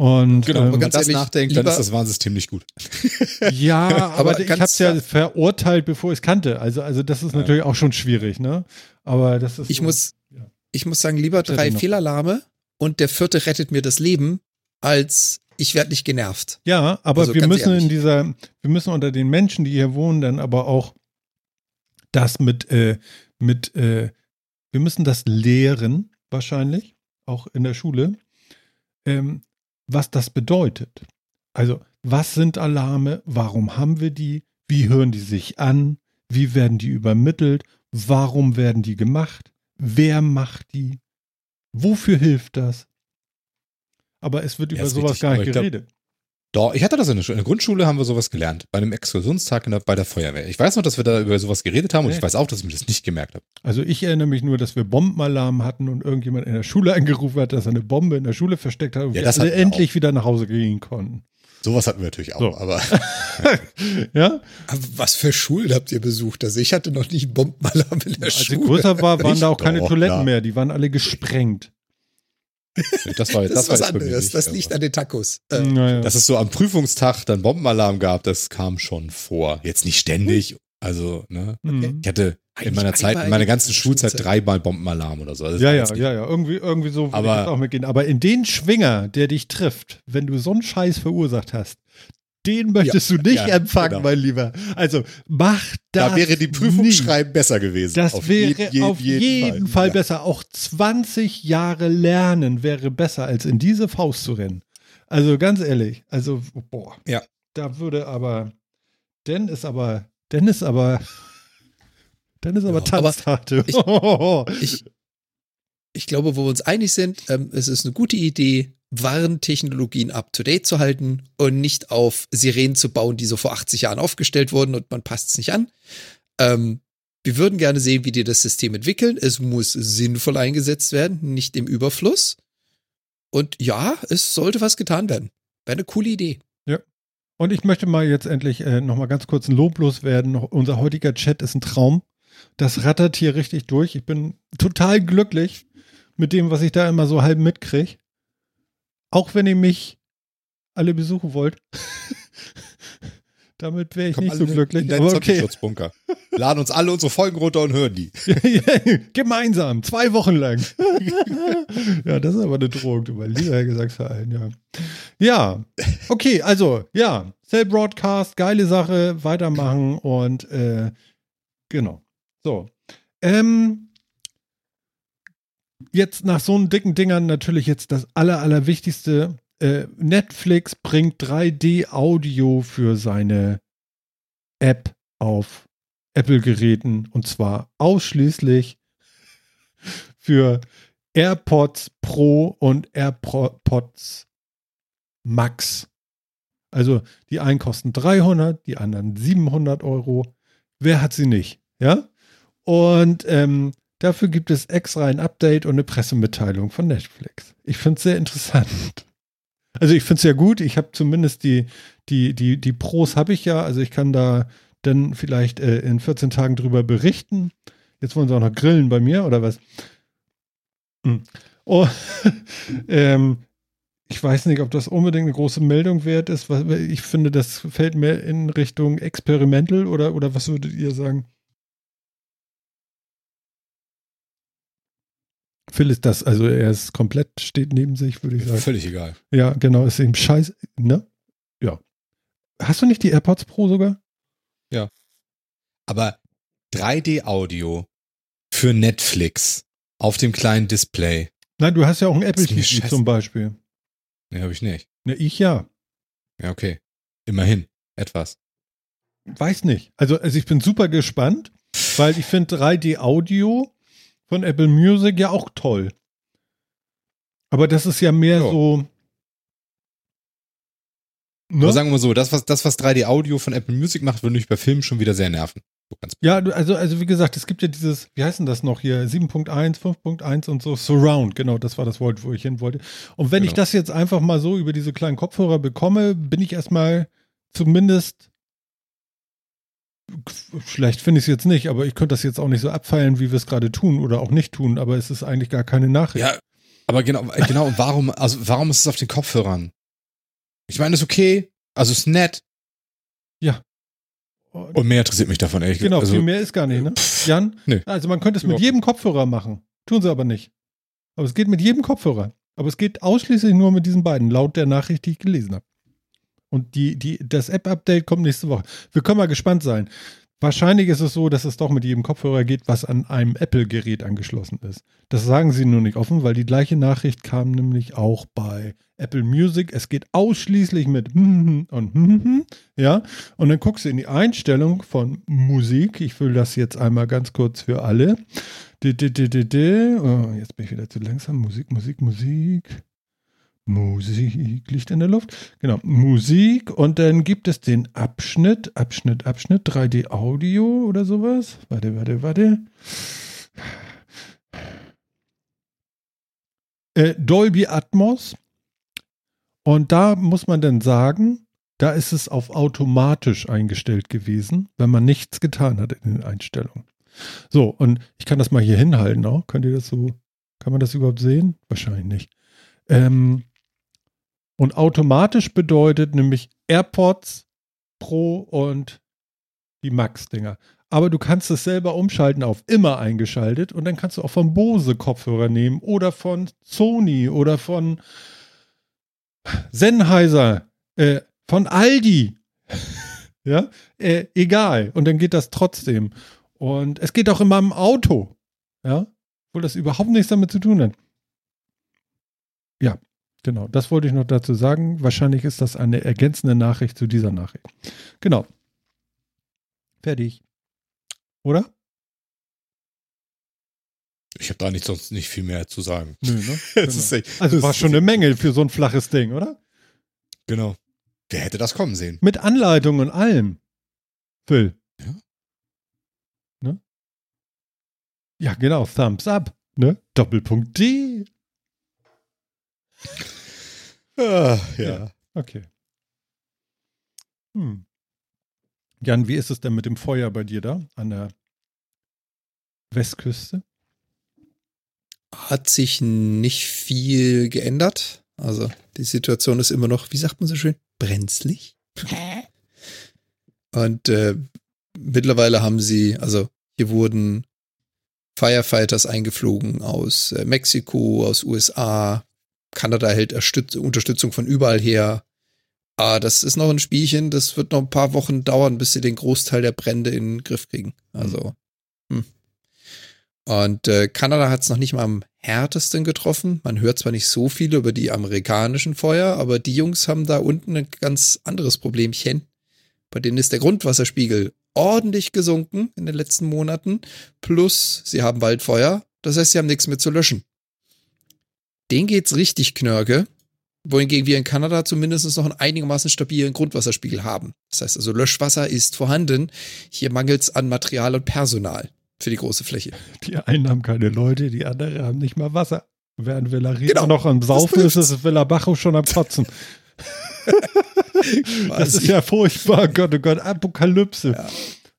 Und genau, ähm, wenn man ganz das ehrlich, nachdenkt, dann ist das Warnsystem nicht gut. Ja, aber, Aber ich habe es ja verurteilt, bevor ich es kannte. Also, also das ist natürlich auch schon schwierig, ne? Aber das ist. Ich so, muss, ja. Ich muss sagen, lieber drei Fehlalarme und der vierte rettet mir das Leben, als ich werde nicht genervt. Ja, aber Also wir müssen ehrlich. in dieser, wir müssen unter den Menschen, die hier wohnen, dann aber auch das mit, äh, mit, äh, wir müssen das lehren, wahrscheinlich, auch in der Schule, ähm, was das bedeutet. Also, was sind Alarme? Warum haben wir die? Wie hören die sich an? Wie werden die übermittelt? Warum werden die gemacht? Wer macht die? Wofür hilft das? Aber es wird Ja, über sowas richtig, gar nicht geredet. Doch, ich hatte das in der, Schule. in der Grundschule, haben wir sowas gelernt. Bei einem Exkursionstag in der, bei der Feuerwehr. Ich weiß noch, dass wir da über sowas geredet haben und Okay. ich weiß auch, dass ich mir das nicht gemerkt habe. Also ich erinnere mich nur, dass wir Bombenalarm hatten und irgendjemand in der Schule angerufen hat, dass er eine Bombe in der Schule versteckt hat und Ja, wir endlich wieder nach Hause gehen konnten. Sowas hatten wir natürlich auch, So. aber ja, Aber was für Schulen habt ihr besucht? Also ich hatte noch nicht Bombenalarm in der als ich Schule. größer war, waren da auch keine Doch, Toiletten klar. mehr, die waren alle gesprengt. das war, das, das, ist war was jetzt anderes. nicht, das liegt an den Tacos. Äh, Naja. Dass es so am Prüfungstag dann Bombenalarm gab, das kam schon vor. Jetzt nicht ständig, also, ne. Mhm. Ich hatte in Eigentlich meiner Zeit, in meiner in ganzen Schulzeit dreimal Bombenalarm oder so. Also das Ja, ja, ja, ja, irgendwie, irgendwie so würde Aber- auch mitgehen. Aber in den Schwinger, der dich trifft, wenn du so einen Scheiß verursacht hast, den möchtest du nicht ja, empfangen, genau. mein Lieber. Also mach das Da wäre die. Prüfungsschreiben besser gewesen. Das Auf wäre jeden- jeden- auf jeden, Fall, Ja. besser. Auch 20 Jahre lernen wäre besser, als in diese Faust zu rennen. Also ganz ehrlich, also boah. Ja. Da würde aber, denn ist aber, denn ist aber, dann ist aber Ja, aber Tanztate. ich- ich, ich glaube, wo wir uns einig sind, ähm, es ist eine gute Idee, Warntechnologien up-to-date zu halten und nicht auf Sirenen zu bauen, die so vor 80 Jahren aufgestellt wurden und man passt es nicht an. Ähm, wir würden gerne sehen, wie die das System entwickeln. Es muss sinnvoll eingesetzt werden, nicht im Überfluss. Und ja, es sollte was getan werden. Wäre eine coole Idee. Und ich möchte mal jetzt endlich äh, noch mal ganz kurz ein Lob loswerden. Unser heutiger Chat ist ein Traum. Das rattert hier richtig durch. Ich bin total glücklich mit dem, was ich da immer so halb mitkriege. Auch wenn ihr mich alle besuchen wollt. Damit wäre ich Kommen nicht so glücklich. In Aber okay. Zombie-Schutzbunker. Laden uns alle unsere Folgen runter und hören die. Gemeinsam, zwei Wochen lang. ja, das ist aber eine Drohung, du mein lieber Herr Gesangsverein, ja. Ja, okay, also, ja, Cell Broadcast, geile Sache, weitermachen und äh, genau. So. Ähm, jetzt nach so einen dicken Dingern natürlich jetzt das aller, allerwichtigste. Äh, Netflix bringt 3D-Audio für seine App auf Apple-Geräten und zwar ausschließlich für AirPods Pro und AirPods Max. Also die einen kosten 300, die anderen 700 Euro. Wer hat sie nicht? Ja? Und ähm, dafür gibt es extra ein Update und eine Pressemitteilung von Netflix. Ich finde es sehr interessant. Also ich finde es ja gut. Ich habe zumindest die, die, die, die Pros habe ich ja. Also ich kann da dann vielleicht äh, in 14 Tagen drüber berichten. Jetzt wollen sie auch noch grillen bei mir oder was? Hm. Oh, ähm, ich weiß nicht, ob das unbedingt eine große Meldung wert ist. Ich finde, das fällt mehr in Richtung Experimental oder, oder was würdet ihr sagen? Phil ist das, also er ist komplett, steht neben sich, würde ich sagen. Völlig egal. Ja, genau, ist ihm scheiße, ne? Ja. Hast du nicht die AirPods Pro sogar? Aber 3D-Audio für Netflix auf dem kleinen Display. Nein, du hast ja auch ein Apple TV scheiße. zum Beispiel. Ne, habe ich nicht. Ne, ich ja. Ja, okay. Immerhin. Etwas. Weiß nicht. Also, also ich bin super gespannt, weil ich finde 3D Audio von Apple Music ja auch toll. Aber das ist ja mehr Ja. so. Ne? sagen wir mal so, das was, das, was 3D-Audio von Apple Music macht, würde mich bei Filmen schon wieder sehr nerven. So Ja, also, also wie gesagt, es gibt ja dieses, wie heißt denn das noch hier? 7.1, 5.1 und so, Surround, genau, das war das Wort, wo ich hin wollte. Und wenn ich Genau. das jetzt einfach mal so über diese kleinen Kopfhörer bekomme, bin ich erstmal zumindest, vielleicht finde ich es jetzt nicht, aber ich könnte das jetzt auch nicht so abfeilen, wie wir es gerade tun oder auch nicht tun, aber es ist eigentlich gar keine Nachricht. Ja, aber genau, äh, genau, und warum, also warum ist es auf den Kopfhörern? Ich meine, ist okay, also ist nett Und- und mehr interessiert mich davon, ehrlich genau, gesagt. viel Also, mehr ist gar nicht, ne? Jan? Nö. Also man könnte es mit jedem Kopfhörer machen. Tun sie aber nicht. Aber es geht mit jedem Kopfhörer. Aber es geht ausschließlich nur mit diesen beiden, laut der Nachricht, die ich gelesen habe. Und die, die, das App-Update kommt nächste Woche. Wir können mal gespannt sein. Wahrscheinlich ist es so, dass es doch mit jedem Kopfhörer geht, was an einem Apple-Gerät angeschlossen ist. Das sagen sie nur nicht offen, weil die gleiche Nachricht kam nämlich auch bei Apple Music. Es geht ausschließlich mit und ja. Und dann guckst du in die Einstellung von Musik. Ich will das jetzt einmal ganz kurz für alle. Oh, jetzt bin ich wieder zu langsam. Musik, Musik, Musik. Musik liegt in der Luft. Genau, Musik. Und dann gibt es den Abschnitt, Abschnitt, Abschnitt, 3D Audio oder sowas. Warte, warte, warte. Äh, Dolby Atmos. Und da muss man dann sagen, da ist es auf automatisch eingestellt gewesen, wenn man nichts getan hat in den Einstellungen. So, und ich kann das mal hier hinhalten auch. Könnt ihr das so, kann man das überhaupt sehen? Wahrscheinlich nicht. Ähm, und automatisch bedeutet nämlich AirPods Pro und die Max-Dinger. Aber du kannst es selber umschalten auf immer eingeschaltet und dann kannst du auch von Bose Kopfhörer nehmen oder von Sony oder von Sennheiser, äh, von Aldi. ja, äh, egal. Und dann geht das trotzdem. Und es geht auch in meinem Auto. Ja, obwohl das überhaupt nichts damit zu tun hat. Ja, genau. Das wollte ich noch dazu sagen. Wahrscheinlich ist das eine ergänzende Nachricht zu dieser Nachricht. Genau. Fertig. Oder? ich habe da nicht sonst nicht viel mehr zu sagen. Nö, ne? Das Genau. echt- also das war schon eine Menge für so ein flaches Ding, oder? Genau. Wer hätte das kommen sehen? Mit Anleitung und allem. Phil. Ja. Ne? Ja, genau. Thumbs up. Ne? Doppelpunkt D. Ah, Ja. Okay. Hm. Jan, wie ist es denn mit dem Feuer bei dir da an der Westküste? Hat sich nicht viel geändert. Also die Situation ist immer noch, wie sagt man so schön, brenzlig. Und äh, mittlerweile haben sie, also hier wurden Firefighters eingeflogen aus äh, Mexiko, aus USA. Kanada hält Erstütz Unterstützung von überall her. Ah, das ist noch ein Spielchen. Das wird noch ein paar Wochen dauern, bis sie den Großteil der Brände in den Griff kriegen. Also. Hm. Und äh, Kanada hat es noch nicht mal am härtesten getroffen. Man hört zwar nicht so viel über die amerikanischen Feuer, aber die Jungs haben da unten ein ganz anderes Problemchen. Bei denen ist der Grundwasserspiegel ordentlich gesunken in den letzten Monaten. Plus, sie haben Waldfeuer. Das heißt, sie haben nichts mehr zu löschen. Den geht's richtig knörke. Wohingegen wir in Kanada zumindest noch einen einigermaßen stabilen Grundwasserspiegel haben. Das heißt also, Löschwasser ist vorhanden. Hier mangelt's an Material und Personal für die große Fläche. Die einen haben keine Leute, die anderen haben nicht mal Wasser. Während Villa Rica Genau, noch am Saufen ist, ist Villa Bajo schon am Kotzen. Das ist ja furchtbar. Gott, oh Gott, Apokalypse. Ja.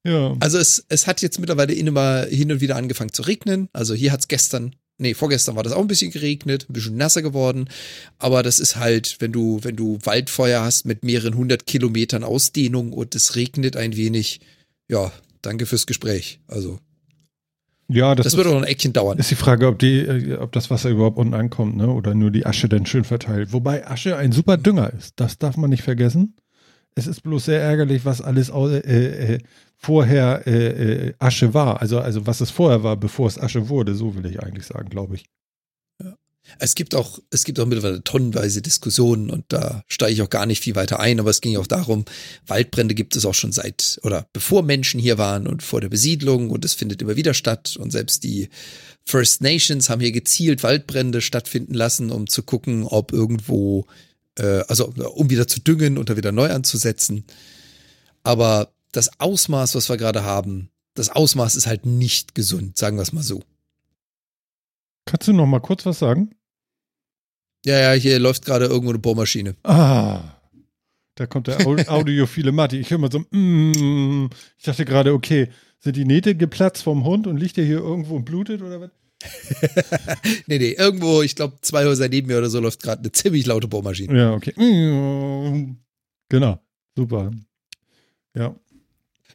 Ja. Also es, es hat jetzt mittlerweile immer hin und wieder angefangen zu regnen. Also hier hat's gestern, nee, vorgestern war das auch ein bisschen geregnet, ein bisschen nasser geworden. Aber das ist halt, wenn du, wenn du Waldfeuer hast mit mehreren hundert Kilometern Ausdehnung und es regnet ein wenig, ja, danke fürs Gespräch. Also Ja, das, Das wird auch noch ein Eckchen dauern. ist die Frage, ob, die, äh, ob das Wasser überhaupt unten ankommt, ne? Oder nur die Asche dann schön verteilt. Wobei Asche ein super Dünger ist. Das darf man nicht vergessen. Es ist bloß sehr ärgerlich, was alles äh, äh, vorher äh, äh, Asche war. Also, also was es vorher war, bevor es Asche wurde, so will ich eigentlich sagen, glaube ich. Es gibt auch, es gibt auch mittlerweile tonnenweise Diskussionen und da steige ich auch gar nicht viel weiter ein, aber es ging auch darum, Waldbrände gibt es auch schon seit oder bevor Menschen hier waren und vor der Besiedlung und es findet immer wieder statt und selbst die First Nations haben hier gezielt Waldbrände stattfinden lassen, um zu gucken, ob irgendwo, äh, also um wieder zu düngen und da wieder neu anzusetzen. Aber das Ausmaß, was wir gerade haben, das Ausmaß ist halt nicht gesund, sagen wir es mal so. Kannst du noch mal kurz was sagen? Ja, ja, hier läuft gerade irgendwo eine Bohrmaschine. Ah, da kommt der Au- audiophile Matti. Ich höre mal so, mm, ich dachte gerade, okay, sind die Nähte geplatzt vom Hund und liegt der hier irgendwo und blutet oder was? Nee, nee, irgendwo, ich glaube, zwei Häuser neben mir oder so läuft gerade eine ziemlich laute Bohrmaschine. Ja, okay. Genau, super. Ja,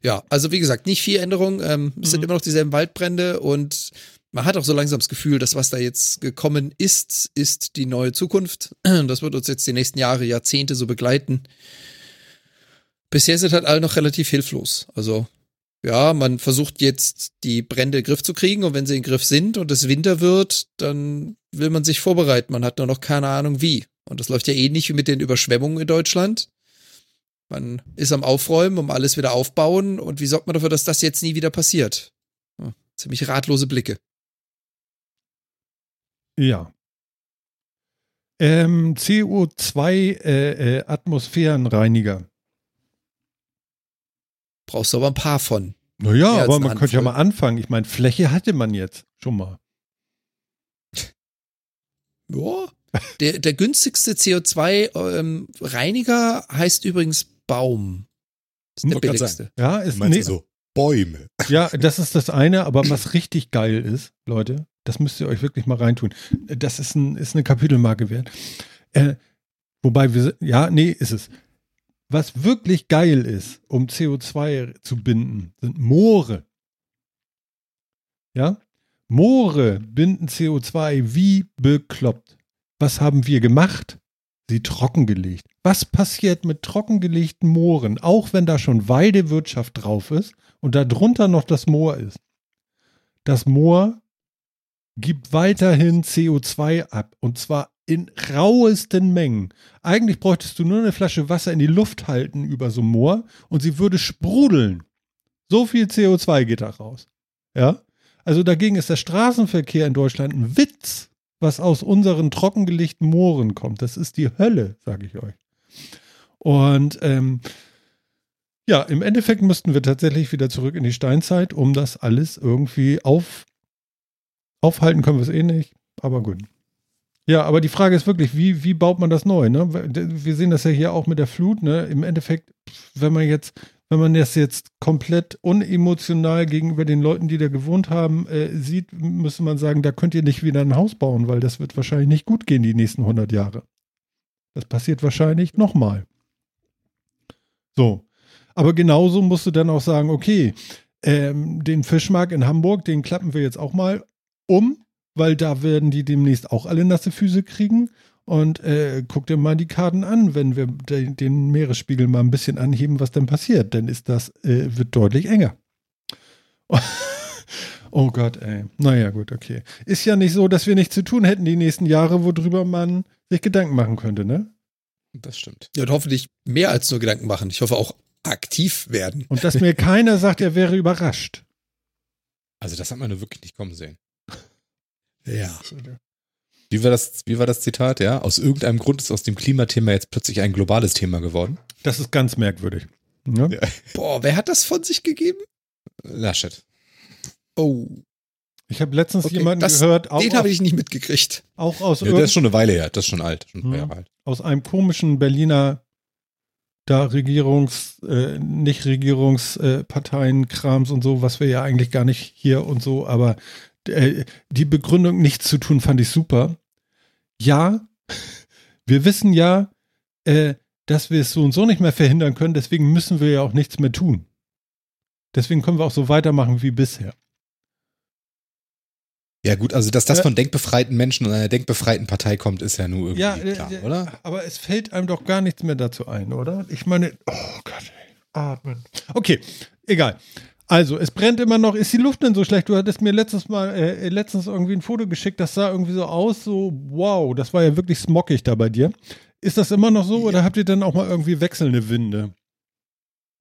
Ja, also wie gesagt, nicht viel Änderung. Ähm, Es sind Mhm. immer noch dieselben Waldbrände und man hat auch so langsam das Gefühl, dass was da jetzt gekommen ist, ist die neue Zukunft. Das wird uns jetzt die nächsten Jahre, Jahrzehnte so begleiten. Bisher sind halt alle noch relativ hilflos. Also ja, man versucht jetzt die Brände in den Griff zu kriegen und wenn sie in den Griff sind und es Winter wird, dann will man sich vorbereiten. Man hat nur noch keine Ahnung wie. Und das läuft ja ähnlich wie mit den Überschwemmungen in Deutschland. Man ist am Aufräumen, um alles wieder aufbauen. Und wie sorgt man dafür, dass das jetzt nie wieder passiert? Hm, ziemlich ratlose Blicke. ja. Ähm, CO2 äh, äh, Atmosphärenreiniger. Brauchst du aber ein paar von. Naja, aber man könnte ja mal anfangen. Ich meine, Fläche hatte man jetzt schon mal. Ja. Der, der günstigste CO2-Reiniger heißt übrigens Baum. Das ist der Wollte grad billigste. Ja, Du ist nee, also Bäume. Ja, das ist das eine, aber was richtig geil ist, Leute, das müsst ihr euch wirklich mal reintun. Das ist, ein, ist eine Kapitelmarke wert. Äh, wobei wir, ja, nee, ist es. Was wirklich geil ist, um CO2 zu binden, sind Moore. Ja? Moore binden CO2 wie bekloppt. Was haben wir gemacht? Sie trockengelegt. Was passiert mit trockengelegten Mooren, auch wenn da schon Weidewirtschaft drauf ist und darunter noch das Moor ist? Das Moor gibt weiterhin CO2 ab und zwar in rauesten Mengen. Eigentlich bräuchtest du nur eine Flasche Wasser in die Luft halten über so ein Moor und sie würde sprudeln. So viel CO2 geht da raus. Ja? Also dagegen ist der Straßenverkehr in Deutschland ein Witz, was aus unseren trockengelegten Mooren kommt. Das ist die Hölle, sage ich euch. Und ähm, ja, im Endeffekt müssten wir tatsächlich wieder zurück in die Steinzeit, um das alles irgendwie auf, aufhalten können wir es eh nicht. Aber gut. Ja, aber die Frage ist wirklich, wie, wie baut man das neu? Ne? Wir sehen das ja hier auch mit der Flut. Ne? Im Endeffekt, wenn man jetzt, wenn man das jetzt komplett unemotional gegenüber den Leuten, die da gewohnt haben, äh, sieht, müsste man sagen, da könnt ihr nicht wieder ein Haus bauen, weil das wird wahrscheinlich nicht gut gehen die nächsten 100 Jahre. Das passiert wahrscheinlich nochmal. So. Aber genauso musst du dann auch sagen, okay, ähm, den Fischmarkt in Hamburg, den klappen wir jetzt auch mal um, weil da werden die demnächst auch alle nasse Füße kriegen. Und äh, guck dir mal die Karten an, wenn wir de den Meeresspiegel mal ein bisschen anheben, was dann passiert. Dann ist das, äh, wird deutlich enger. oh Gott, ey. Naja, gut, okay. Ist ja nicht so, dass wir nichts zu tun hätten die nächsten Jahre, worüber man sich Gedanken machen könnte, ne? Das stimmt. Ja, und hoffentlich mehr als nur Gedanken machen. Ich hoffe auch aktiv werden. Und dass mir keiner sagt, er wäre überrascht. Also das hat man nur wirklich nicht kommen sehen. Ja. Wie war das, wie war das Zitat, ja? Aus irgendeinem Grund ist aus dem Klimathema jetzt plötzlich ein globales Thema geworden. Das ist ganz merkwürdig. Ne? Ja. Boah, wer hat das von sich gegeben? Laschet. Oh, Ich habe letztens Okay, jemanden das- gehört, auch, den habe ich nicht mitgekriegt. auch aus, Ja, der ist schon eine Weile her, das ist schon alt, schon ein paar Mhm. Jahre alt. aus einem komischen Berliner da Regierungs, äh, nicht Regierungsparteien-Krams und so, was wir ja eigentlich gar nicht hier und so, aber äh, die Begründung, nichts zu tun, fand ich super. Ja, wir wissen ja, äh, dass wir es so und so nicht mehr verhindern können, deswegen müssen wir ja auch nichts mehr tun. Deswegen können wir auch so weitermachen wie bisher. Ja gut, also dass das Äh, von denkbefreiten Menschen und einer denkbefreiten Partei kommt, ist ja nur irgendwie Ja, äh, klar, äh, oder? aber es fällt einem doch gar nichts mehr dazu ein, oder? Ich meine, oh Gott, ey, atmen. Okay, egal. Also, es brennt immer noch. Ist die Luft denn so schlecht? Du hattest mir letztes Mal, äh, letztens irgendwie ein Foto geschickt, das sah irgendwie so aus, so, wow, das war ja wirklich smockig da bei dir. Ist das immer noch so oder habt ihr dann auch mal irgendwie wechselnde Winde?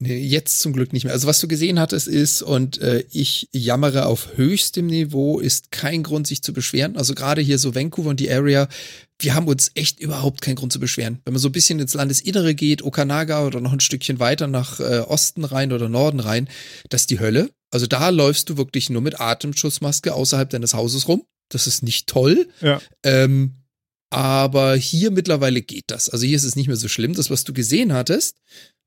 Nee, jetzt zum Glück nicht mehr. Also was du gesehen hattest ist, und äh, ich jammere auf höchstem Niveau, ist kein Grund, sich zu beschweren. Also gerade hier so Vancouver und die Area, wir haben uns echt überhaupt keinen Grund zu beschweren. Wenn man so ein bisschen ins Landesinnere geht, Okanaga oder noch ein Stückchen weiter nach äh, Osten rein oder Norden rein, das ist die Hölle. Also da läufst du wirklich nur mit Atemschutzmaske außerhalb deines Hauses rum. Das ist nicht toll. Ja. Ähm, aber hier mittlerweile geht das. Also hier ist es nicht mehr so schlimm. Das, was du gesehen hattest,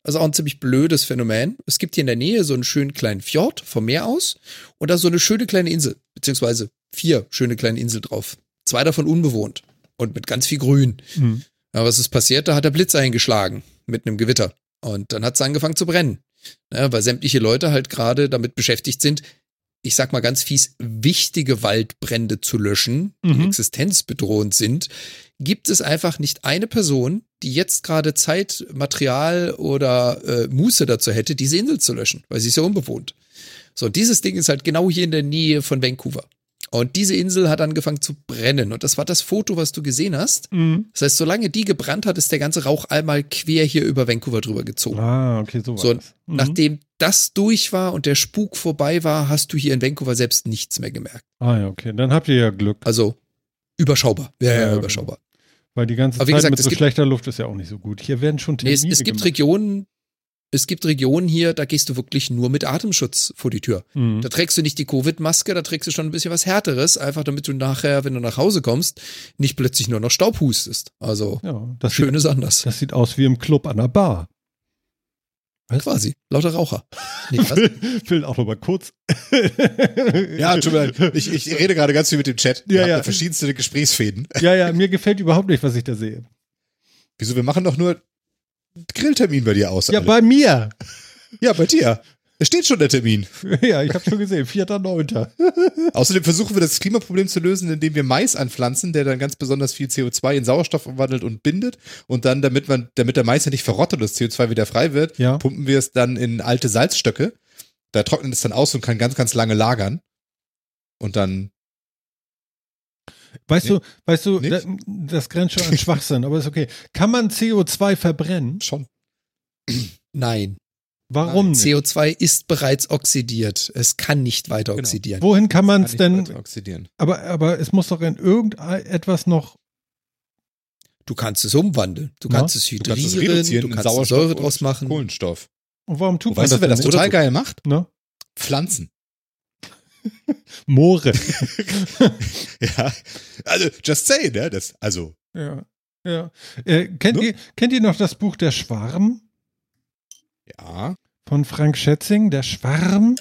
also auch ein ziemlich blödes Phänomen. Es gibt hier in der Nähe so einen schönen kleinen Fjord vom Meer aus und da so eine schöne kleine Insel, beziehungsweise vier schöne kleine Inseln drauf. Zwei davon unbewohnt und mit ganz viel Grün. Hm. Aber was ist passiert? Da hat der Blitz eingeschlagen mit einem Gewitter. Und dann hat es angefangen zu brennen. Ja, weil sämtliche Leute halt gerade damit beschäftigt sind, ich sag mal ganz fies, wichtige Waldbrände zu löschen, die Mhm. existenzbedrohend sind, gibt es einfach nicht eine Person, die jetzt gerade Zeit, Material oder äh, Muße dazu hätte, diese Insel zu löschen, weil sie ist ja unbewohnt. So, und dieses Ding ist halt genau hier in der Nähe von Vancouver. Und diese Insel hat angefangen zu brennen. Und das war das Foto, was du gesehen hast. Mhm. Das heißt, solange die gebrannt hat, ist der ganze Rauch einmal quer hier über Vancouver drüber gezogen. Ah, okay, so war So, das. Mhm. Nachdem das durch war und der Spuk vorbei war, hast du hier in Vancouver selbst nichts mehr gemerkt. Ah, ja, okay. Dann habt ihr ja Glück. Also überschaubar. Ja, ja, Ja, überschaubar. Weil die ganze Aber wie Zeit gesagt, mit es so gibt- schlechter Luft ist ja auch nicht so gut. Hier werden schon Nee, Termine es, es gibt gemacht. Regionen, es gibt Regionen hier, da gehst du wirklich nur mit Atemschutz vor die Tür. Mhm. Da trägst du nicht die Covid-Maske, da trägst du schon ein bisschen was Härteres, einfach damit du nachher, wenn du nach Hause kommst, nicht plötzlich nur noch Staub hustest. Also, Ja, das schön sieht, ist anders. das sieht aus wie im Club an der Bar. Was? Quasi. Lauter Raucher. Nee, was? will auch noch mal kurz. Ja, Entschuldigung, ich, ich rede gerade ganz viel mit dem Chat. Ja, Wir ja. verschiedenste Gesprächsfäden. ja, ja, mir gefällt überhaupt nicht, was ich da sehe. Wieso, wir machen doch nur Grilltermin bei dir aus. Ja, Alter. bei mir. ja, bei dir. Es steht schon der Termin. Ja, ich habe schon gesehen. 4.9. Außerdem versuchen wir das Klimaproblem zu lösen, indem wir Mais anpflanzen, der dann ganz besonders viel CO2 in Sauerstoff umwandelt und bindet. Und dann, damit man, damit der Mais ja nicht verrottet und das CO2 wieder frei wird, Ja. pumpen wir es dann in alte Salzstöcke. Da trocknet es dann aus und kann ganz, ganz lange lagern. Und dann, Weißt Nee. du, weißt du, das, das grenzt schon an Schwachsinn, aber ist okay. Kann man CO2 verbrennen? schon. Nein. Warum nicht? CO2 ist bereits oxidiert. Es kann nicht weiter Genau. oxidieren. Wohin kann man es denn? weiter oxidieren. Aber, aber es muss doch in irgendetwas noch. Du kannst es umwandeln. Du Ja. kannst es Du hydrieren, kannst es reduzieren du kannst Sauerstoff Säure draus machen. Kohlenstoff. Und warum tut Und man weißt das du, wer das total geil macht? Ne? Pflanzen. Moore. Ja. Also, just say, ne? Das, also, ja. ja. Äh, kennt, Ne? ihr, kennt ihr noch das Buch Der Schwarm ja. von Frank Schätzing? Der Schwarm?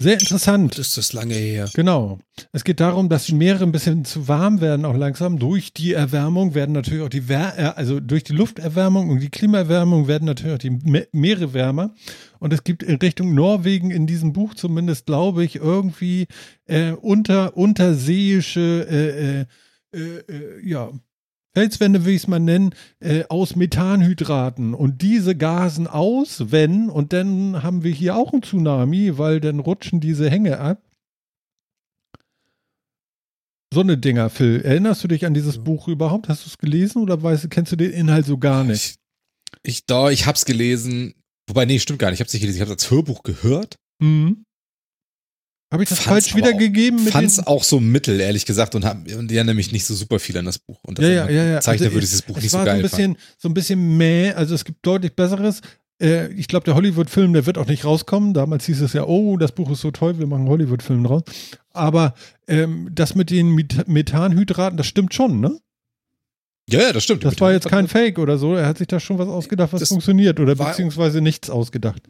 Sehr interessant. Das ist das lange her. Genau. Es geht darum, dass die Meere ein bisschen zu warm werden, auch langsam. Durch die Erwärmung werden natürlich auch die, Wär äh, also durch die Lufterwärmung und die Klimaerwärmung werden natürlich auch die Me Meere wärmer. Und es gibt in Richtung Norwegen in diesem Buch zumindest, glaube ich, irgendwie äh, unter, unterseeische, äh, äh, äh, ja, Felswände will ich es mal nennen, äh, aus Methanhydraten. Und diese gasen aus, wenn, und dann haben wir hier auch einen Tsunami, weil dann rutschen diese Hänge ab. So eine Dinger, Phil. Erinnerst du dich an dieses Buch überhaupt? Hast du es gelesen oder weißt, kennst du den Inhalt so gar nicht? Ich, ich, doch, ich hab's gelesen. Wobei, nee, stimmt gar nicht. Ich hab's nicht gelesen. Ich hab's als Hörbuch gehört. Mhm. Habe ich das Fand's falsch wiedergegeben? mit Fand's den- auch so mittel, ehrlich gesagt, und, hab, und die erinnern mich nicht so super viel an das Buch. Und das ja, ja, ja, ja. Zeichner Also würde es- ich dieses Buch es nicht so geil so ein bisschen, so ein bisschen mäh. Also es gibt deutlich besseres. Äh, ich glaube, der Hollywood-Film, der wird auch nicht rauskommen. Damals hieß es ja, oh, das Buch ist so toll, wir machen einen Hollywood-Film draus. Aber ähm, das mit den Met Methanhydraten, das stimmt schon, ne? fand. Ja, ja, das stimmt. Das war jetzt kein Fake oder so. Er hat sich da schon was ausgedacht, was Das funktioniert oder beziehungsweise nichts ausgedacht.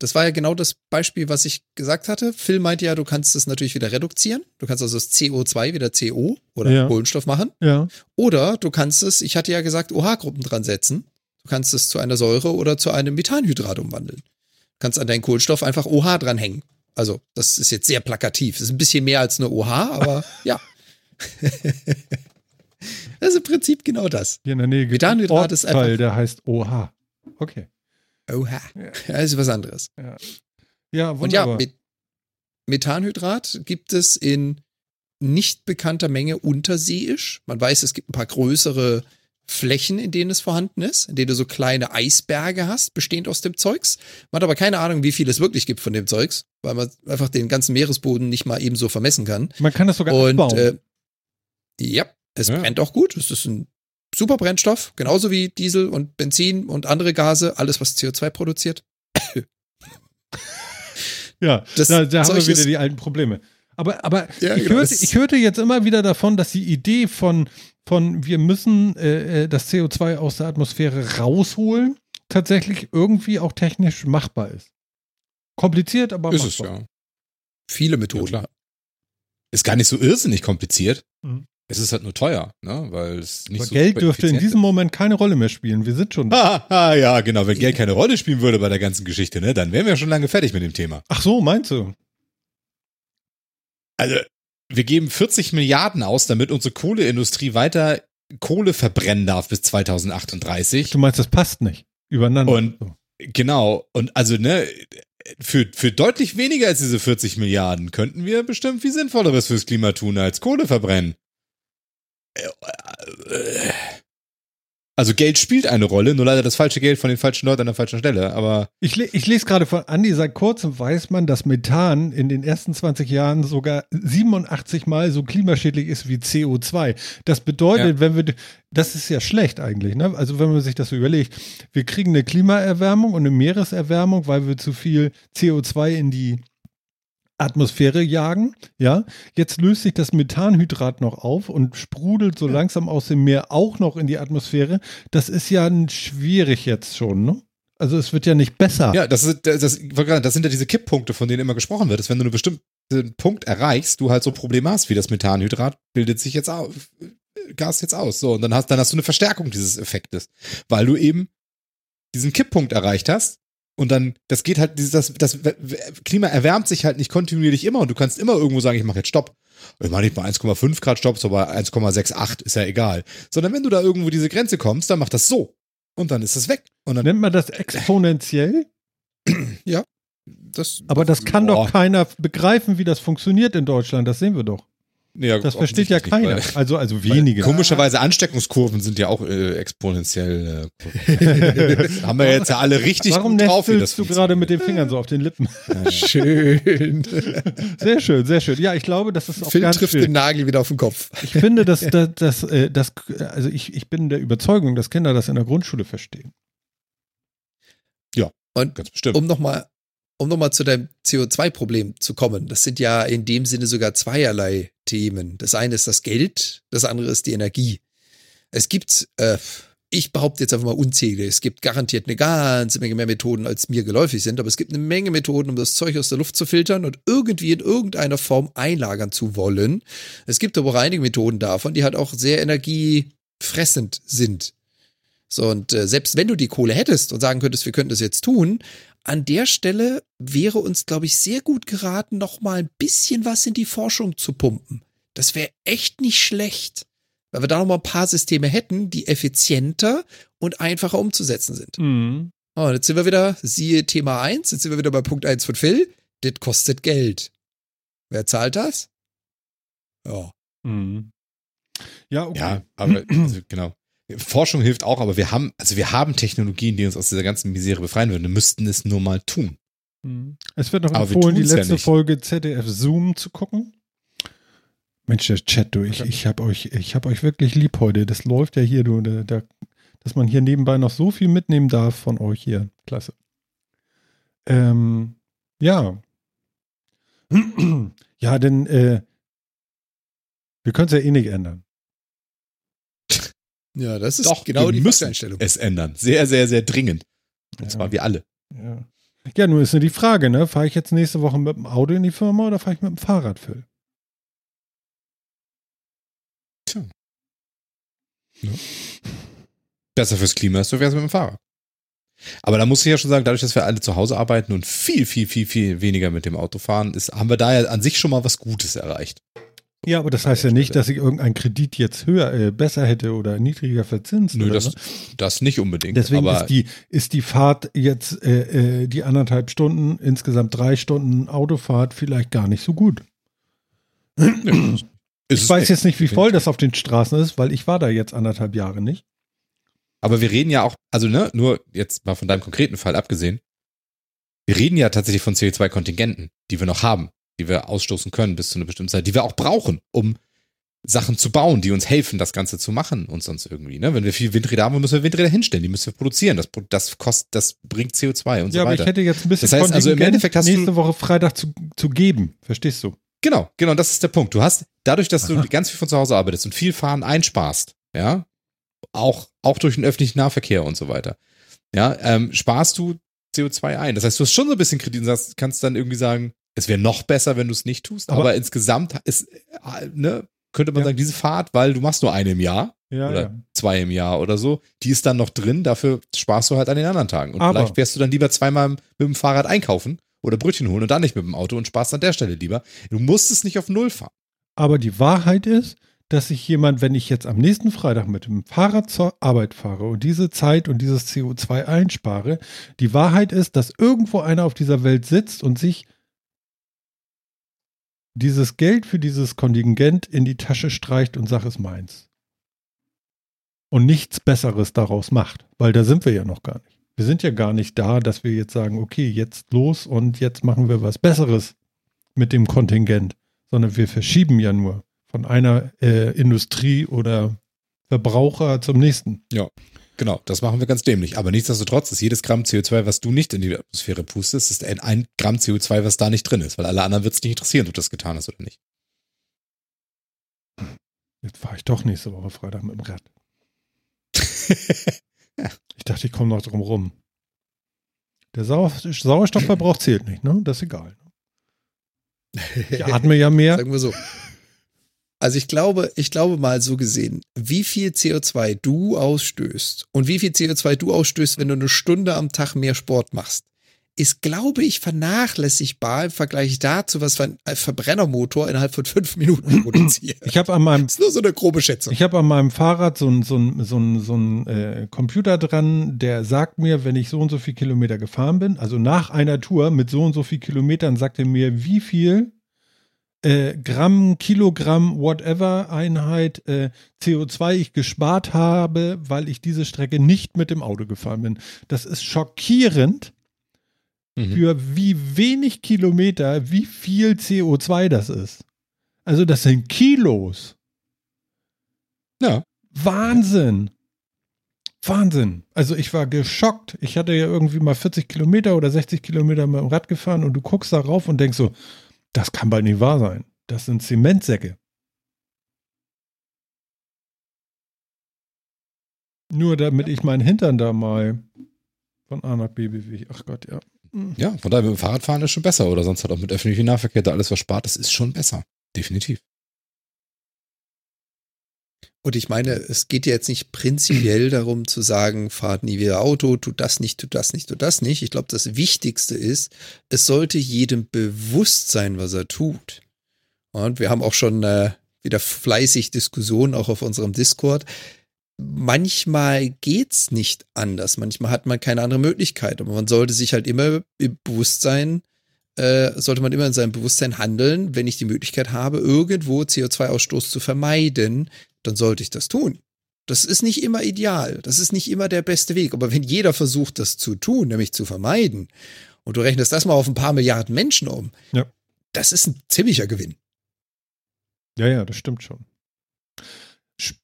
Das war ja genau das Beispiel, was ich gesagt hatte. Phil meinte ja, du kannst es natürlich wieder reduzieren. Du kannst also das CO2 wieder CO oder Ja. Kohlenstoff machen. Ja. Oder du kannst es, ich hatte ja gesagt, OH-Gruppen dran setzen. Du kannst es zu einer Säure oder zu einem Methanhydrat umwandeln. Du kannst an deinen Kohlenstoff einfach OH dranhängen. Also, das ist jetzt sehr plakativ. Das ist ein bisschen mehr als eine OH, aber ja. das ist im Prinzip genau das. Hier in der Nähe gibt Methanhydrat ist Ortsteil, einfach- der heißt OH. Okay. OH. Das ist was anderes. Ja, Und ja, wunderbar. Met Methanhydrat gibt es in nicht bekannter Menge unterseeisch. Man weiß, es gibt ein paar größere Flächen, in denen es vorhanden ist, in denen du so kleine Eisberge hast, bestehend aus dem Zeugs. Man hat aber keine Ahnung, wie viel es wirklich gibt von dem Zeugs, weil man einfach den ganzen Meeresboden nicht mal ebenso vermessen kann. Man kann das sogar Und abbauen. äh, ja, es Ja. brennt auch gut. Es ist ein super Brennstoff, genauso wie Diesel und Benzin und andere Gase, alles, was CO2 produziert. ja, das da, da haben wir wieder ist- die alten Probleme. Aber, aber Ja, ich, genau, hörte, ich hörte jetzt immer wieder davon, dass die Idee von, von wir müssen äh, äh, das CO2 aus der Atmosphäre rausholen, tatsächlich irgendwie auch technisch machbar ist. Kompliziert, aber Ist es, machbar. ja. Viele ja Methoden. klar. Ist gar nicht so irrsinnig kompliziert. Mhm. Es ist halt nur teuer, ne? Weil es nicht Aber so Geld dürfte in diesem Moment keine Rolle mehr spielen. Wir sind schon. Ah, ah, ja, genau. Wenn Geld keine Rolle spielen würde bei der ganzen Geschichte, ne, dann wären wir schon lange fertig mit dem Thema. Ach so, meinst du? Also, wir geben 40 Milliarden aus, damit unsere Kohleindustrie weiter Kohle verbrennen darf bis 2038. Du meinst, das passt nicht übereinander. Und-. Genau. Und also, ne, für, für deutlich weniger als diese 40 Milliarden könnten wir bestimmt viel Sinnvolleres fürs Klima tun als Kohle verbrennen. Also Geld spielt eine Rolle, nur leider das falsche Geld von den falschen Leuten an der falschen Stelle. Aber Ich, le ich lese gerade von Andi, seit kurzem weiß man, dass Methan in den ersten 20 Jahren sogar 87 Mal so klimaschädlich ist wie CO2. Das bedeutet, wenn wir, das ist ja schlecht eigentlich, ne? Also wenn man sich das so überlegt, wir kriegen eine Klimaerwärmung und eine Meereserwärmung, weil wir zu viel CO2 in die Atmosphäre jagen, ja. Jetzt löst sich das Methanhydrat noch auf und sprudelt so langsam aus dem Meer auch noch in die Atmosphäre. Das ist ja schwierig jetzt schon, ne? Also es wird ja nicht besser. ja, das, ist, das, das, das sind ja diese Kipppunkte, von denen immer gesprochen wird, dass wenn du einen bestimmten Punkt erreichst, du halt so Probleme hast, wie das Methanhydrat bildet sich jetzt auf, Gas jetzt aus. So, und dann hast, dann hast du eine Verstärkung dieses Effektes, weil du eben diesen Kipppunkt erreicht hast. Und dann, das geht halt, dieses, das, das Klima erwärmt sich halt nicht kontinuierlich immer und du kannst immer irgendwo sagen, ich mache jetzt Stopp. Ich mache nicht bei 1,5 Grad Stopp, so bei 1,68 ist ja egal. Sondern wenn du da irgendwo diese Grenze kommst, dann macht das so. Und dann ist es weg. Und dann, Nennt man das exponentiell? Das, Aber das kann Boah. doch keiner begreifen, wie das funktioniert in Deutschland. Das sehen wir doch. Ja, Das versteht ja keiner. offensichtlich, Also, also wenige. komischerweise Ansteckungskurven sind ja auch äh, exponentiell. Äh, haben wir jetzt ja alle richtig Warum gut drauf, nestelst du gerade mit den Fingern so auf den Lippen? Schön. Sehr schön, sehr schön. Ja, ich glaube, das ist auch Phil ganz trifft schön. den Nagel wieder auf den Kopf. Ich finde, dass das, das, äh, das, also ich, ich bin der Überzeugung, dass Kinder das in der Grundschule verstehen. Und Ganz bestimmt. um nochmal um noch mal zu deinem CO2-Problem zu kommen, das sind ja in dem Sinne sogar zweierlei Themen. Das eine ist das Geld, das andere ist die Energie. Es gibt, äh, ich behaupte jetzt einfach mal unzählige, es gibt garantiert eine ganze Menge mehr Methoden, als mir geläufig sind, aber es gibt eine Menge Methoden, um das Zeug aus der Luft zu filtern und irgendwie in irgendeiner Form einlagern zu wollen. Es gibt aber auch einige Methoden davon, die halt auch sehr energiefressend sind. So, und äh, selbst wenn du die Kohle hättest und sagen könntest, wir könnten das jetzt tun, an der Stelle wäre uns, glaube ich, sehr gut geraten, noch mal ein bisschen was in die Forschung zu pumpen. Das wäre echt nicht schlecht, weil wir da noch mal ein paar Systeme hätten, die effizienter und einfacher umzusetzen sind. Mhm. Oh, und jetzt sind wir wieder, siehe Thema 1, jetzt sind wir wieder bei Punkt 1 von Phil. Das kostet Geld. Wer zahlt das? Ja. Mhm. Ja, okay. Ja, aber also, genau. Forschung hilft auch, aber wir haben, also wir haben Technologien, die uns aus dieser ganzen Misere befreien würden. Wir müssten es nur mal tun. Mhm. Es wird noch Aber wir empfohlen, die ja letzte nicht. Folge ZDF Zoom zu gucken. Mensch, der Chat, du, ich, Okay. ich habe euch, ich hab euch wirklich lieb heute. Das läuft ja hier, du, da, da, dass man hier nebenbei noch so viel mitnehmen darf von euch hier. Klasse. Ähm, ja. ja, denn äh, wir können es ja eh nicht ändern. Ja, das ist Doch, genau wir die müssen Einstellung. es ändern. Sehr, sehr, sehr dringend. Und Ja. zwar wir alle. Ja. ja, nun ist nur die Frage, ne? Fahre ich jetzt nächste Woche mit dem Auto in die Firma oder fahre ich mit dem Fahrrad, Phil? Besser fürs Klima ist, so wäre es mit dem Fahrrad. Aber da muss ich ja schon sagen, dadurch, dass wir alle zu Hause arbeiten und viel, viel, viel, viel weniger mit dem Auto fahren, ist, haben wir da ja an sich schon mal was Gutes erreicht. Ja, aber das heißt ja nicht, dass ich irgendeinen Kredit jetzt höher, äh, besser hätte oder niedriger verzinst. Nö, das, so. das nicht unbedingt. Deswegen ist die, ist die Fahrt jetzt, äh, äh, die anderthalb Stunden, insgesamt drei Stunden Autofahrt vielleicht gar nicht so gut. Ich es weiß jetzt nicht, wie voll das auf den Straßen ist, weil ich war da jetzt anderthalb Jahre nicht. Aber wir reden ja auch, also ne, nur jetzt mal von deinem konkreten Fall abgesehen, wir reden ja tatsächlich von CO2-Kontingenten, die wir noch haben, die wir ausstoßen können bis zu einer bestimmten Zeit, die wir auch brauchen, um Sachen zu bauen, die uns helfen, das Ganze zu machen und sonst irgendwie. Ne? Wenn wir viel Windräder haben, müssen wir Windräder hinstellen, die müssen wir produzieren. Das, das kostet, das bringt CO2 und so ja, aber weiter. ich hätte jetzt ein bisschen Das heißt also, im Endeffekt hast du- nächste Woche Freitag zu, zu geben. Verstehst du? Genau, genau, das ist der Punkt. Du hast, dadurch, dass Aha. du ganz viel von zu Hause arbeitest und viel Fahren einsparst, ja, auch, auch durch den öffentlichen Nahverkehr und so weiter, ja, ähm, sparst du CO2 ein. Das heißt, du hast schon so ein bisschen Kredit und kannst dann irgendwie sagen, es wäre noch besser, wenn du es nicht tust, aber, Aber- insgesamt ist, ne, könnte man Ja. sagen, diese Fahrt, weil du machst nur eine im Jahr Ja, oder ja. zwei im Jahr oder so, die ist dann noch drin, dafür sparst du halt an den anderen Tagen. Und Aber- vielleicht wärst du dann lieber zweimal mit dem Fahrrad einkaufen oder Brötchen holen und dann nicht mit dem Auto und sparst an der Stelle lieber. Du musst es nicht auf Null fahren. Aber die Wahrheit ist, dass sich jemand, wenn ich jetzt am nächsten Freitag mit dem Fahrrad zur Arbeit fahre und diese Zeit und dieses CO2 einspare, die Wahrheit ist, dass irgendwo einer auf dieser Welt sitzt und sich dieses Geld für dieses Kontingent in die Tasche streicht und sagt, es meins. Und nichts Besseres daraus macht, weil da sind wir ja noch gar nicht. Wir sind ja gar nicht da, dass wir jetzt sagen, okay, jetzt los und jetzt machen wir was Besseres mit dem Kontingent, sondern wir verschieben ja nur von einer äh, Industrie oder Verbraucher zum nächsten. Genau, das machen wir ganz dämlich. Aber nichtsdestotrotz ist jedes Gramm CO2, was du nicht in die Atmosphäre pustest, ist ein, ein Gramm CO2, was da nicht drin ist, weil alle anderen wird es nicht interessieren, ob du das getan hast oder nicht. Jetzt fahre ich doch nächste Woche Freitag mit dem Rad. Ich dachte, ich komme noch drum rum. Der Sau Sauerstoffverbrauch zählt nicht, ne? Das ist egal. Ich atme ja mehr. Sagen wir so. Also ich glaube, ich glaube mal so gesehen, wie viel CO2 du ausstößt und wie viel CO2 du ausstößt, wenn du eine Stunde am Tag mehr Sport machst, ist, glaube ich, vernachlässigbar im Vergleich dazu, was ein Verbrennermotor innerhalb von fünf Minuten produziert. Ich habe an meinem Das ist nur so eine grobe Schätzung. Ich habe an meinem Fahrrad so einen so ein, so ein, so ein, äh, Computer dran, der sagt mir, wenn ich so und so viel Kilometer gefahren bin, also nach einer Tour mit so und so viel Kilometern, sagt er mir, wie viel äh, Gramm, Kilogramm, whatever Einheit äh, CO2 ich gespart habe, weil ich diese Strecke nicht mit dem Auto gefahren bin. Das ist schockierend Mhm. für wie wenig Kilometer, wie viel CO2 das ist. Also das sind Kilos. Ja. Wahnsinn. Wahnsinn. Also ich war geschockt. Ich hatte ja irgendwie mal 40 Kilometer oder 60 Kilometer mit dem Rad gefahren und du guckst da rauf und denkst so, das kann bald nicht wahr sein. Das sind Zementsäcke. Nur damit ich meinen Hintern da mal von A nach B bewege. Ach Gott, ja. Ja, von daher mit dem Fahrradfahren ist schon besser oder sonst halt auch mit öffentlichem Nahverkehr da alles was spart, das ist schon besser. Definitiv. Und ich meine, es geht ja jetzt nicht prinzipiell darum zu sagen, fahrt nie wieder Auto, tut das nicht, tut das nicht, tut das nicht. Ich glaube, das Wichtigste ist, es sollte jedem bewusst sein, was er tut. Und wir haben auch schon äh, wieder fleißig Diskussionen, auch auf unserem Discord. Manchmal geht's nicht anders. Manchmal hat man keine andere Möglichkeit. Aber man sollte sich halt immer im Bewusstsein, äh, sollte man immer in seinem Bewusstsein handeln, wenn ich die Möglichkeit habe, irgendwo CO2-Ausstoß zu vermeiden, dann sollte ich das tun. Das ist nicht immer ideal. Das ist nicht immer der beste Weg. Aber wenn jeder versucht, das zu tun, nämlich zu vermeiden, und du rechnest das mal auf ein paar Milliarden Menschen um, Ja. das ist ein ziemlicher Gewinn. Ja, ja, das stimmt schon. Sch-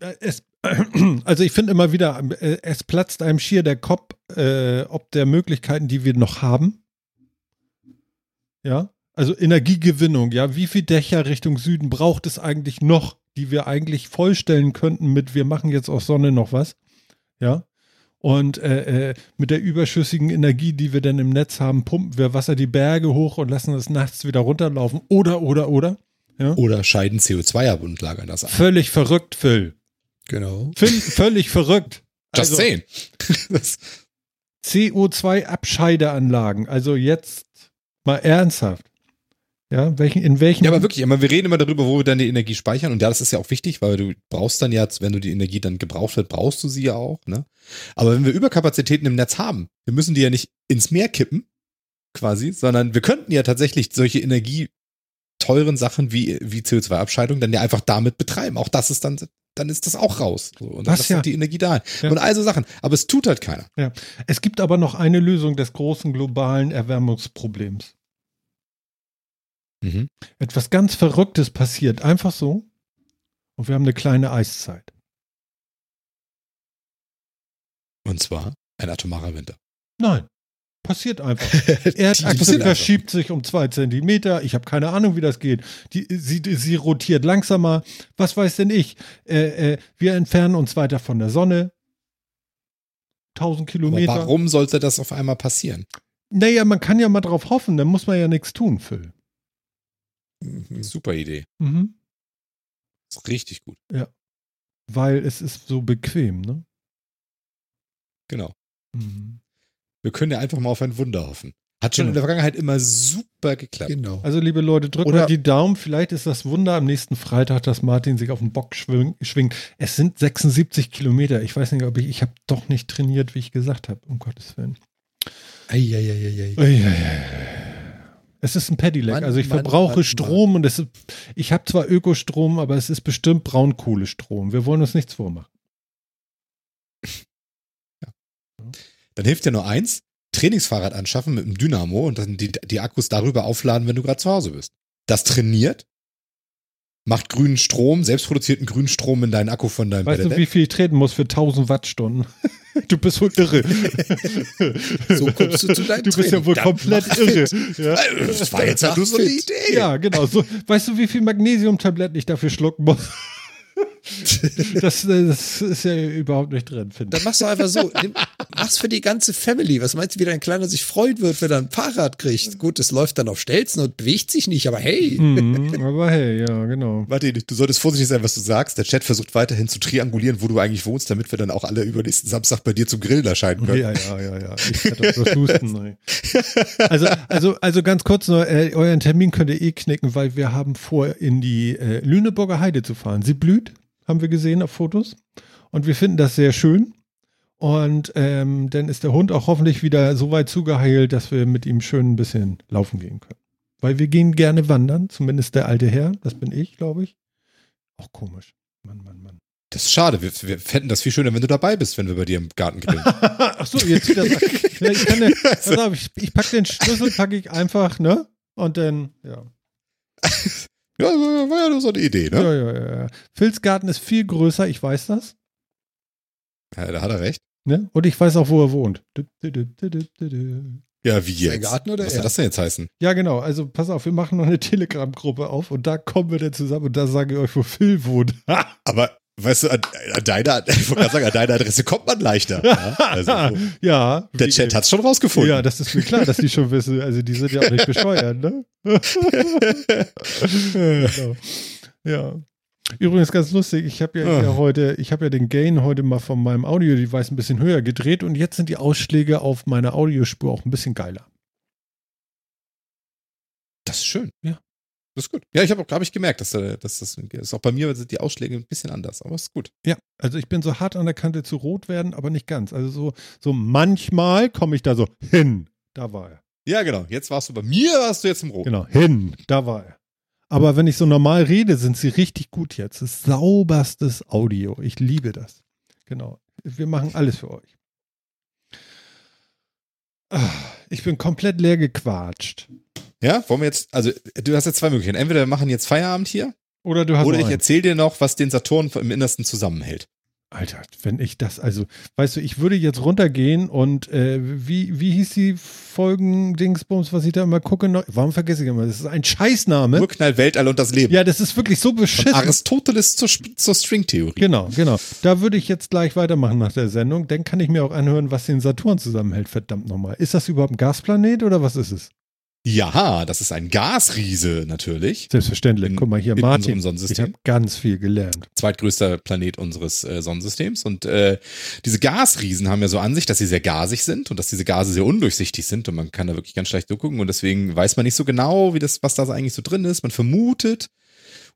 äh, Es, also ich finde immer wieder, äh, es platzt einem schier der Kopf, äh, ob der Möglichkeiten, die wir noch haben. Ja, also Energiegewinnung, ja, wie viel Dächer Richtung Süden braucht es eigentlich noch, die wir eigentlich vollstellen könnten mit, wir machen jetzt aus Sonne noch was, ja. Und äh, äh, mit der überschüssigen Energie, die wir dann im Netz haben, pumpen wir Wasser die Berge hoch und lassen es nachts wieder runterlaufen. Oder, oder, oder. Ja? Oder scheiden CO2 ab und lagern das ein. Völlig verrückt, Phil. Genau. Phil völlig verrückt. Just Also, saying. das, CO2-Abscheideanlagen. Also jetzt mal ernsthaft. Ja, welchen, in welchen. Ja, aber wirklich, aber wir reden immer darüber, wo wir dann die Energie speichern. Und ja, das ist ja auch wichtig, weil du brauchst dann ja, wenn du die Energie dann gebraucht wird, brauchst du sie ja auch. Ne? Aber wenn wir Überkapazitäten im Netz haben, wir müssen die ja nicht ins Meer kippen, quasi, sondern wir könnten ja tatsächlich solche energieteuren Sachen wie, wie CO2-Abscheidung dann ja einfach damit betreiben. Auch das ist dann, dann ist das auch raus. So, und dann ist ja. die Energie da. Ja. Und all so Sachen. Aber es tut halt keiner. Ja. Es gibt aber noch eine Lösung des großen globalen Erwärmungsproblems. Mhm. Etwas ganz Verrücktes passiert, einfach so. Und wir haben eine kleine Eiszeit. Und zwar ein atomarer Winter. Nein, passiert einfach. Erdachse verschiebt sich um zwei Zentimeter. Ich habe keine Ahnung, wie das geht. Die, sie, sie rotiert langsamer. Was weiß denn ich? Äh, äh, wir entfernen uns weiter von der Sonne. 1000 Aber Kilometer. warum sollte das auf einmal passieren? Naja, man kann ja mal drauf hoffen. Dann muss man ja nichts tun, Phil. Mhm. Super Idee. Mhm. ist richtig gut. Weil es ist so bequem, ne? Genau. Mhm. Wir können ja einfach mal auf ein Wunder hoffen. Hat schon Genau. in der Vergangenheit immer super geklappt. Genau. Also, liebe Leute, drückt Oder- mal die Daumen. Vielleicht ist das Wunder am nächsten Freitag, dass Martin sich auf den Bock schwing, schwingt. Es sind 76 Kilometer. Ich weiß nicht, ob ich, ich habe doch nicht trainiert, wie ich gesagt habe, um Gottes Willen. Eieieiei. Uiuiui. Es ist ein Pedelec. Also ich Mann, verbrauche Mann, Strom und es ist, ich habe zwar Ökostrom, aber es ist bestimmt Braunkohlestrom. Wir wollen uns nichts vormachen. Dann hilft ja nur eins, Trainingsfahrrad anschaffen mit einem Dynamo und dann die, die Akkus darüber aufladen, wenn du gerade zu Hause bist. Das trainiert, macht grünen Strom, selbstproduzierten grünen Strom in deinen Akku von deinem Weißt du, Pedelec. wie viel ich treten muss für 1000 Wattstunden? Du bist wohl irre. So kommst du zu deinem Du bist ja Training. wohl Dann komplett irre. Ja. Das war jetzt halt nur so eine. Idee. Ja, genau. So, weißt du, wie viel Magnesiumtabletten ich dafür schlucken muss? Das, äh, das ist ja überhaupt nicht drin, finde Dann ich. machst du einfach so, nimm, mach's für die ganze Family. Was meinst du, wie dein Kleiner sich freuen wird, wenn er ein Fahrrad kriegt? Gut, es läuft dann auf Stelzen und bewegt sich nicht, aber hey. Mhm, aber hey, ja, genau. Warte, du solltest vorsichtig sein, was du sagst. Der Chat versucht weiterhin zu triangulieren, wo du eigentlich wohnst, damit wir dann auch alle übernächsten Samstag bei dir zum Grillen erscheinen können. Ja, ja, ja, ja. Ich auch das Husten. Also, also, also ganz kurz nur, äh, euren Termin könnt ihr eh knicken, weil wir haben vor, in die äh, Lüneburger Heide zu fahren. Sie blüht, haben wir gesehen auf Fotos. Und wir finden das sehr schön. Und ähm, dann ist der Hund auch hoffentlich wieder so weit zugeheilt, dass wir mit ihm schön ein bisschen laufen gehen können. Weil wir gehen gerne wandern, zumindest der alte Herr, das bin ich, glaube ich. Auch komisch. Mann, Mann, Mann. Das ist schade. Wir, wir fänden das viel schöner, wenn du dabei bist, wenn wir bei dir im Garten grillen. Ach so, jetzt wieder. Ja, ich, kann auf, ich, ich pack den Schlüssel, packe ich einfach, ne? Und dann, ja. ja, war ja nur so eine Idee, ne? Ja, ja, ja. ja. Phils Garten ist viel größer, ich weiß das. Ja, da hat er recht. Ne? Und ich weiß auch, wo er wohnt. Du, du, du, du, du, du, du. Ja, wie Ist der jetzt? Garten oder Was soll das denn jetzt heißen? Ja, genau. Also pass auf, wir machen noch eine Telegram-Gruppe auf und da kommen wir dann zusammen und da sage ich euch, wo Phil wohnt. Aber, weißt du, an, an deiner, ich wollte sagen, an deiner Adresse kommt man leichter. Ja, also, ja. der Chat hat's schon rausgefunden. Ja, das ist mir klar, dass die schon wissen. Also die sind ja auch nicht bescheuert, ne? genau. Ja. Übrigens ganz lustig, ich habe ja, Ah. ja heute, ich habe ja den Gain heute mal von meinem Audio-Device ein bisschen höher gedreht und jetzt sind die Ausschläge auf meiner Audiospur auch ein bisschen geiler. Das ist schön. Ja. Das ist gut. Ja, ich habe hab ich gemerkt, dass, äh, dass das ist auch bei mir sind die Ausschläge ein bisschen anders, aber ist gut. Ja, also ich bin so hart an der Kante zu rot werden, aber nicht ganz. Also so, so manchmal komme ich da so hin. Da war er. Ja, genau. Jetzt warst du bei mir, warst du jetzt im Rot. Genau, hin. Da war er. Aber wenn ich so normal rede, sind sie richtig gut jetzt. Das sauberstes Audio. Ich liebe das. Genau. Wir machen alles für euch. Ah, Ich bin komplett leer gequatscht. Ja, wollen wir jetzt, also du hast jetzt zwei Möglichkeiten. Entweder wir machen jetzt Feierabend hier Oder du hast oder ich erzähle dir noch, was den Saturn im Innersten zusammenhält. Alter, wenn ich das, also, weißt du, ich würde jetzt runtergehen und äh, wie, wie hieß die Folgen-Dingsbums, was ich da immer gucke? Noch? Warum vergesse ich immer? Das ist ein Scheißname. Urknall, Weltall und das Leben. Ja, das ist wirklich so Von beschissen. Aristoteles zur, zur Stringtheorie. Genau, genau. Da würde ich jetzt gleich weitermachen nach der Sendung. Dann kann ich mir auch anhören, was den Saturn zusammenhält. Verdammt nochmal. Ist das überhaupt ein Gasplanet oder was ist es? Ja, das ist ein Gasriese natürlich. Selbstverständlich. In- Guck mal hier, in Martin. Ich habe ganz viel gelernt. Zweitgrößter Planet unseres äh, Sonnensystems. Und äh, diese Gasriesen haben ja so an sich, dass sie sehr gasig sind und dass diese Gase sehr undurchsichtig sind und man kann da wirklich ganz schlecht durchgucken und deswegen weiß man nicht so genau, wie das, was da so eigentlich so drin ist. Man vermutet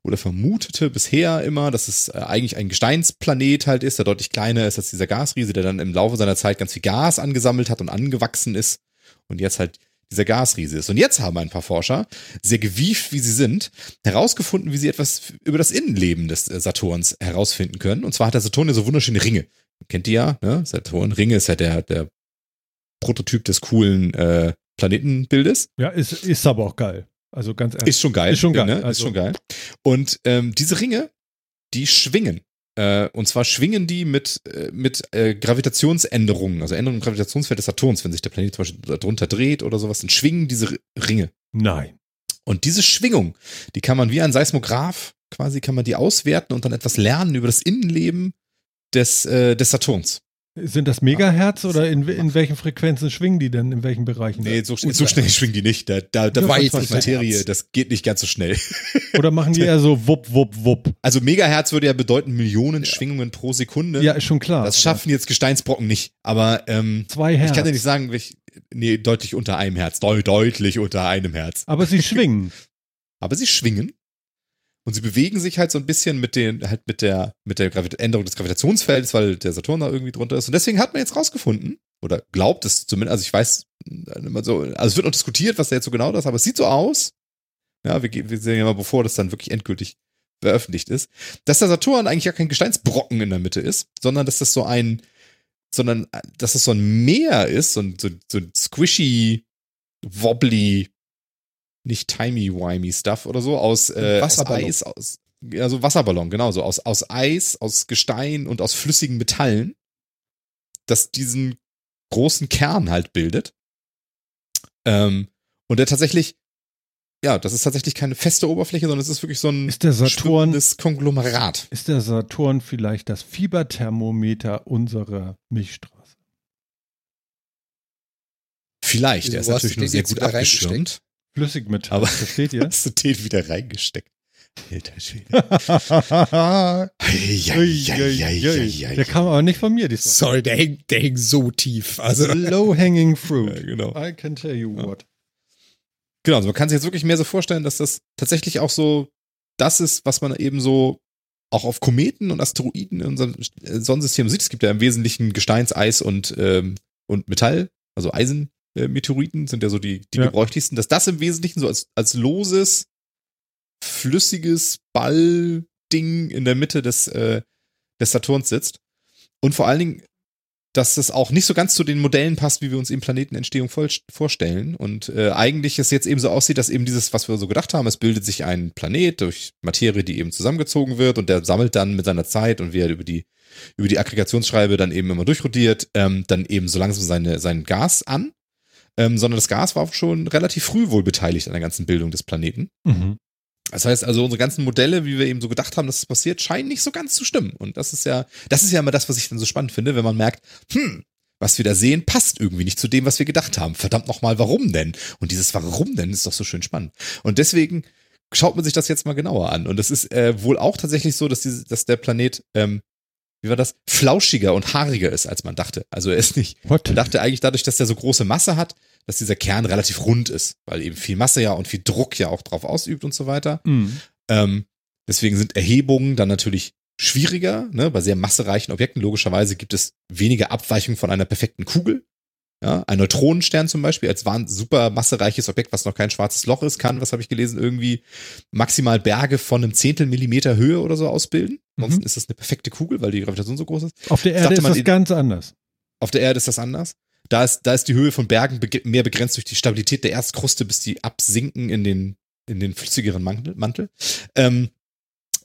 oder vermutete bisher immer, dass es äh, eigentlich ein Gesteinsplanet halt ist, der deutlich kleiner ist als dieser Gasriese, der dann im Laufe seiner Zeit ganz viel Gas angesammelt hat und angewachsen ist und jetzt halt dieser Gasriese ist. Und jetzt haben ein paar Forscher, sehr gewieft wie sie sind, herausgefunden, wie sie etwas über das Innenleben des äh, Saturns herausfinden können. Und zwar hat der Saturn ja so wunderschöne Ringe. Kennt ihr ja, ne? Saturn, Ringe ist ja der, der Prototyp des coolen äh, Planetenbildes. Ja, ist, ist aber auch geil. Also ganz ehrlich. Ist schon geil. Ist schon geil, Ne? Ist also- schon geil. Und ähm, diese Ringe, die schwingen. Äh, und zwar schwingen die mit, äh, mit äh, Gravitationsänderungen, also Änderungen im Gravitationsfeld des Saturns, wenn sich der Planet zum Beispiel darunter dreht oder sowas, dann schwingen diese Ringe. Nein. Und diese Schwingung, die kann man wie ein Seismograph quasi, kann man die auswerten und dann etwas lernen über das Innenleben des, äh, des Saturns. Sind das Megahertz oder in, in welchen Frequenzen schwingen die denn? In welchen Bereichen? Nee, so, so schnell schwingen die nicht. Da, da, da Ja, weiß was die weiß Materie, Herz. das geht nicht ganz so schnell. Oder machen die eher so wupp, wupp, wupp? Also Megahertz würde ja bedeuten Millionen Schwingungen pro Sekunde. Ja, ist schon klar. Das schaffen jetzt Gesteinsbrocken nicht. Aber ähm, Zwei Hertz. ich kann dir nicht sagen, welch, nee, deutlich unter einem Herz. Deu deutlich unter einem Herz. Aber sie schwingen. Aber sie schwingen und sie bewegen sich halt so ein bisschen mit den, halt mit der, mit der Gravit Änderung des Gravitationsfelds, weil der Saturn da irgendwie drunter ist. Und deswegen hat man jetzt rausgefunden, oder glaubt es zumindest, also ich weiß äh, immer so, also es wird noch diskutiert, was da jetzt so genau das ist, aber es sieht so aus. Ja, wir, wir sehen ja mal, bevor das dann wirklich endgültig veröffentlicht ist, dass der Saturn eigentlich gar kein Gesteinsbrocken in der Mitte ist, sondern dass das so ein, sondern äh, dass das so ein Meer ist, so ein, so, so ein squishy, wobbly, nicht timey-wimey Stuff oder so, aus, äh, aus. Eis, aus, also Wasserballon, genau so, aus, aus Eis, aus Gestein und aus flüssigen Metallen, das diesen großen Kern halt bildet. Ähm, und der tatsächlich, ja, das ist tatsächlich keine feste Oberfläche, sondern es ist wirklich so ein Ist der Saturn, Konglomerat. ist der Saturn vielleicht das Fieberthermometer unserer Milchstraße? Vielleicht, der ist natürlich nur sehr gut wieder abgeschirmt. Flüssigmetall. Aber- versteht ihr? Hast du den wieder reingesteckt? Alter Schwede. Der kam aber nicht von mir diesmal. Sorry, der hängt, der hängt so tief. Also, Low hanging fruit. Ja, genau. I can tell you Ja. what. Genau, also man kann sich jetzt wirklich mehr so vorstellen, dass das tatsächlich auch so das ist, was man eben so auch auf Kometen und Asteroiden in unserem äh, Sonnensystem sieht. Es gibt ja im Wesentlichen Gesteins, Eis und, ähm, und Metall, also Eisenmeteoriten sind ja so die, die Ja. gebräuchlichsten, dass das im Wesentlichen so als, als loses, flüssiges Ballding in der Mitte des, äh, des Saturns sitzt. Und vor allen Dingen, dass das auch nicht so ganz zu den Modellen passt, wie wir uns eben Planetenentstehung voll, vorstellen. Und äh, eigentlich es jetzt eben so aussieht, dass eben dieses, was wir so gedacht haben, es bildet sich ein Planet durch Materie, die eben zusammengezogen wird und der sammelt dann mit seiner Zeit und wie er über die, über die Aggregationsschreibe dann eben immer durchrodiert, ähm, dann eben so langsam seine, sein Gas an. Ähm, sondern das Gas war auch schon relativ früh wohl beteiligt an der ganzen Bildung des Planeten. Mhm. Das heißt also, unsere ganzen Modelle, wie wir eben so gedacht haben, dass es passiert, scheinen nicht so ganz zu stimmen. Und das ist ja, das ist ja immer das, was ich dann so spannend finde, wenn man merkt, hm, was wir da sehen, passt irgendwie nicht zu dem, was wir gedacht haben. Verdammt nochmal, warum denn? Und dieses Warum denn ist doch so schön spannend. Und deswegen schaut man sich das jetzt mal genauer an. Und es ist äh, wohl auch tatsächlich so, dass, diese, dass der Planet, ähm, wie war das, flauschiger und haariger ist, als man dachte. Also er ist nicht, What? man dachte eigentlich dadurch, dass der so große Masse hat, dass dieser Kern relativ rund ist, weil eben viel Masse ja und viel Druck ja auch drauf ausübt und so weiter. Mhm. Ähm, deswegen sind Erhebungen dann natürlich schwieriger. Ne? Bei sehr massereichen Objekten logischerweise gibt es weniger Abweichung von einer perfekten Kugel. Ja, ein Neutronenstern zum Beispiel als waren super massereiches Objekt, was noch kein schwarzes Loch ist, kann, was habe ich gelesen, irgendwie maximal Berge von einem Zehntel Millimeter Höhe oder so ausbilden. Ansonsten Mhm. ist das eine perfekte Kugel, weil die Gravitation so groß ist. Auf der Erde ist das ganz anders. Auf der Erde ist das anders. Da ist, da ist die Höhe von Bergen mehr begrenzt durch die Stabilität der Erstkruste, bis die absinken in den, in den flüssigeren Mantel. Mantel. Ähm,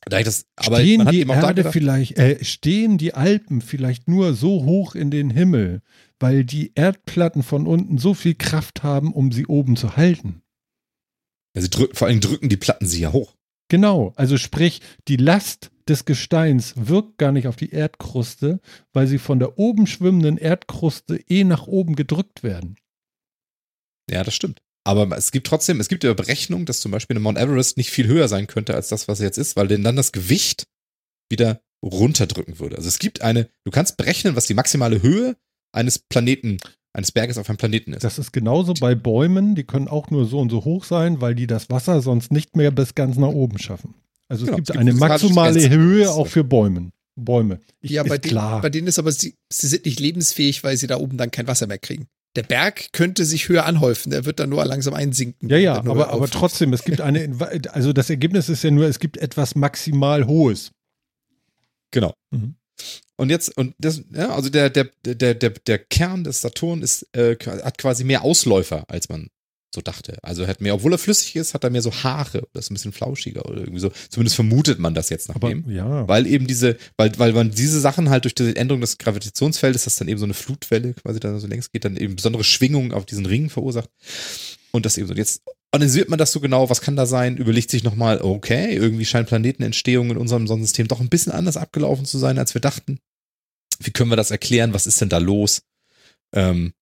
da ich das, aber stehen die Erde vielleicht, äh, stehen die Alpen vielleicht nur so hoch in den Himmel, weil die Erdplatten von unten so viel Kraft haben, um sie oben zu halten? ja, sie drücken, vor allem drücken die Platten sie ja hoch. Genau, also sprich, die Last des Gesteins wirkt gar nicht auf die Erdkruste, weil sie von der oben schwimmenden Erdkruste eh nach oben gedrückt werden. Ja, das stimmt. Aber es gibt trotzdem, es gibt ja Berechnungen, dass zum Beispiel eine Mount Everest nicht viel höher sein könnte als das, was er jetzt ist, weil denn dann das Gewicht wieder runterdrücken würde. Also es gibt eine, du kannst berechnen, was die maximale Höhe eines Planeten, eines Berges auf einem Planeten ist. Das ist genauso bei Bäumen, die können auch nur so und so hoch sein, weil die das Wasser sonst nicht mehr bis ganz nach oben schaffen. Also Genau, es gibt eine maximale. Höhe auch für Bäumen. Bäume. Ich, ja, bei, denen, klar. bei denen ist aber, sie, sie sind nicht lebensfähig, weil sie da oben dann kein Wasser mehr kriegen. Der Berg könnte sich höher anhäufen, der wird dann nur langsam einsinken. ja, ja, er aber, aber trotzdem, es gibt eine, also das Ergebnis ist ja nur, es gibt etwas maximal Hohes. Genau. Mhm. Und jetzt, und das, ja, also der, der, der, der, der Kern des Saturn ist, äh, hat quasi mehr Ausläufer, als man so dachte. Also er hat mehr, obwohl er flüssig ist, hat er mehr so Haare oder ist ein bisschen flauschiger oder irgendwie so. Zumindest vermutet man das jetzt nach dem. ja, Weil eben diese, weil, weil man diese Sachen halt durch die Änderung des Gravitationsfeldes, das dann eben so eine Flutwelle quasi da so längs geht, dann eben besondere Schwingungen auf diesen Ringen verursacht. Und das eben so. Jetzt analysiert man das so genau, was kann da sein, überlegt sich nochmal, okay, irgendwie scheint Planetenentstehung in unserem Sonnensystem doch ein bisschen anders abgelaufen zu sein, als wir dachten. Wie können wir das erklären? Was ist denn da los? Ähm,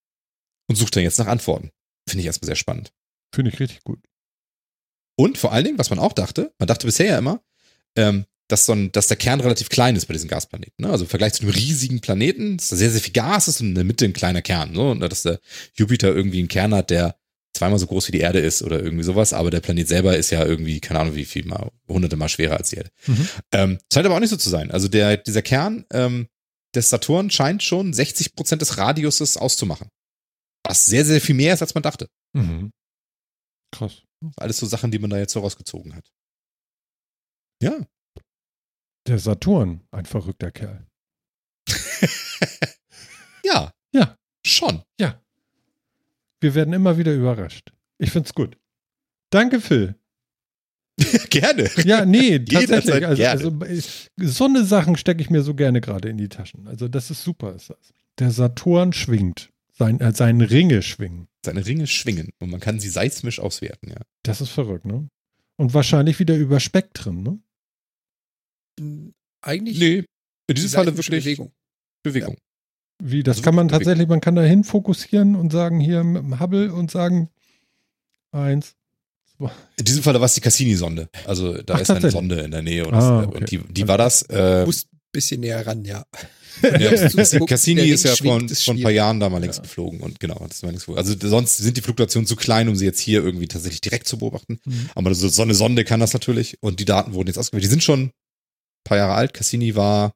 und sucht dann jetzt nach Antworten. Finde ich erstmal sehr spannend. finde ich richtig gut. Und vor allen Dingen, was man auch dachte, man dachte bisher ja immer, ähm, dass, so ein, dass der Kern relativ klein ist bei diesen Gasplaneten. Ne? Also im Vergleich zu einem riesigen Planeten, dass da sehr, sehr viel Gas ist und in der Mitte ein kleiner Kern. So. Und dass der Jupiter irgendwie einen Kern hat, der zweimal so groß wie die Erde ist oder irgendwie sowas, aber der Planet selber ist ja irgendwie, keine Ahnung, wie viel mal, hunderte Mal schwerer als die Erde. Mhm. Ähm, scheint aber auch nicht so zu sein. Also der, dieser Kern ähm, des Saturn scheint schon 60 Prozent des Radiuses auszumachen. Was sehr, sehr viel mehr ist, als man dachte. Mhm. Krass. Alles so Sachen, die man da jetzt so rausgezogen hat. Ja. Der Saturn, ein verrückter Kerl. Ja. Ja. Schon. Wir werden immer wieder überrascht. Ich find's gut. Danke, Phil. Gerne. Ja, nee, tatsächlich. Also, also so eine Sachen stecke ich mir so gerne gerade in die Taschen. Also das ist super. Ist das. Der Saturn schwingt. Sein, äh, seine Ringe schwingen. Seine Ringe schwingen und man kann sie seismisch auswerten, ja. Das ist verrückt, ne? Und wahrscheinlich wieder über Spektren, ne? Eigentlich Nee, in die diesem Falle wirklich Bewegung. Bewegung. Wie, das Also kann man Bewegung. tatsächlich, man kann da hin fokussieren und sagen, hier mit dem Hubble und sagen, eins, zwei. In diesem Falle war es die Cassini-Sonde. Also da Ach, ist eine? Sonde in der Nähe und, Ah, das, okay. und die, die war das. Äh, ein bisschen näher ran, ja. ja, Cassini ist ja ist vor ein paar. Jahren da mal längst Ja. geflogen und genau, das war längst. Also sonst sind die Fluktuationen zu klein, um sie jetzt hier irgendwie tatsächlich direkt zu beobachten. Mhm. Aber so, so eine Sonde kann das natürlich und die Daten wurden jetzt ausgewählt. Die sind schon ein paar Jahre alt. Cassini war,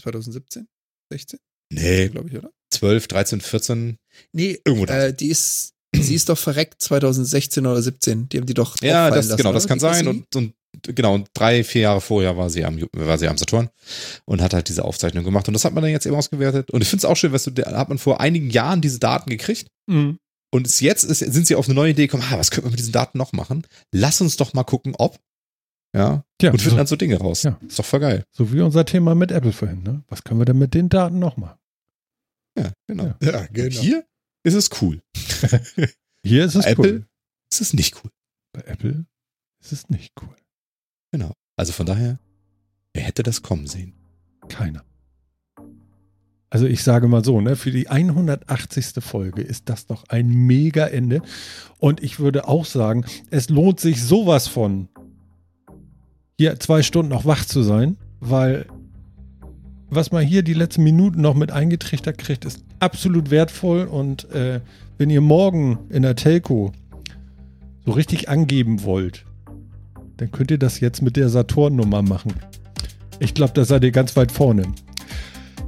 2017? 16, nee, glaube ich, oder? 12, 13, 14, Nee, irgendwo da. äh, die ist, sie ist doch verreckt 2016 oder 17. Die haben die doch Ja, das, lassen, genau, oder? das kann Die sein. Und, und genau, und drei, vier Jahre vorher war sie, am, war sie am Saturn und hat halt diese Aufzeichnung gemacht. Und das hat man dann jetzt eben ausgewertet. Und ich finde es auch schön, weißt du, da hat man vor einigen Jahren diese Daten gekriegt. Mhm. Und es jetzt ist, sind sie auf eine neue Idee gekommen, ah, was können wir mit diesen Daten noch machen? Lass uns doch mal gucken, ob. Ja. Ja, und finden so, dann so Dinge raus. Ja. Ist doch voll geil. so wie unser Thema mit Apple vorhin, ne? Was können wir denn mit den Daten noch machen? Ja, genau. Ja. Ja, genau. Hier ist es cool. Hier ist es Bei cool. Apple? Es ist nicht cool. Bei Apple ist es nicht cool. Genau. Also von daher, wer hätte das kommen sehen? Keiner. Also ich sage mal so, ne, für die 180. Folge ist das doch ein mega Ende. Und ich würde auch sagen, es lohnt sich sowas von, hier zwei Stunden noch wach zu sein, weil was man hier die letzten Minuten noch mit eingetrichtert kriegt, ist absolut wertvoll. Und äh, wenn ihr morgen in der Telco so richtig angeben wollt, dann könnt ihr das jetzt mit der Saturn-Nummer machen. Ich glaube, da seid ihr ganz weit vorne.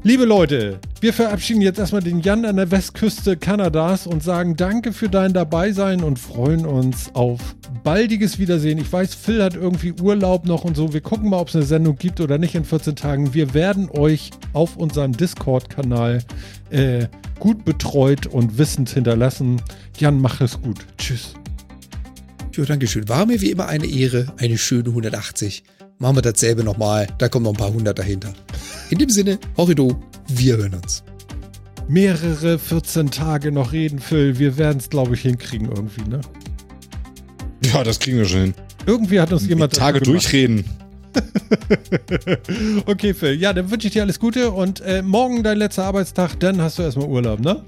Liebe Leute, wir verabschieden jetzt erstmal den Jan an der Westküste Kanadas und sagen Danke für dein Dabeisein und freuen uns auf baldiges Wiedersehen. Ich weiß, Phil hat irgendwie Urlaub noch und so. Wir gucken mal, ob es eine Sendung gibt oder nicht in 14 Tagen. Wir werden euch auf unserem Discord-Kanal äh, gut betreut und wissend hinterlassen. Jan, mach es gut. Tschüss. Ja, Dankeschön. War mir wie immer eine Ehre, eine schöne 180. Machen wir dasselbe nochmal, da kommen noch ein paar hundert dahinter. In dem Sinne, Horrido, wir hören uns. Mehrere 14 Tage noch reden, Phil. Wir werden es, glaube ich, hinkriegen irgendwie, ne? Ja, das kriegen wir schon hin. Irgendwie hat uns jemand Tage durchreden. okay, Phil. Ja, dann wünsche ich dir alles Gute und äh, morgen dein letzter Arbeitstag, dann hast du erstmal Urlaub, ne?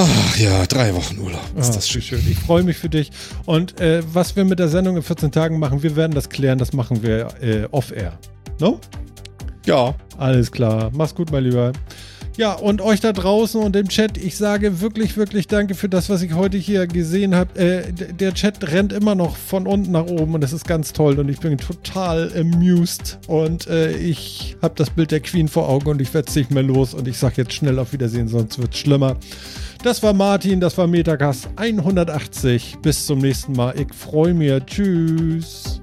Ach ja, drei Wochen Urlaub. Ist Ah, das schön. schön. Ich freue mich für dich. Und äh, was wir mit der Sendung in 14 Tagen machen, wir werden das klären. Das machen wir äh, off-air. No? Ja. Alles klar. Mach's gut, mein Lieber. Ja, und euch da draußen und im Chat, ich sage wirklich, wirklich danke für das, was ich heute hier gesehen habe. Äh, der Chat rennt immer noch von unten nach oben und das ist ganz toll und ich bin total amused und äh, ich habe das Bild der Queen vor Augen und ich werde es nicht mehr los und ich sage jetzt schnell auf Wiedersehen, sonst wird's schlimmer. Das war Martin, das war Metacast 180. Bis zum nächsten Mal. Ich freue mich. Tschüss.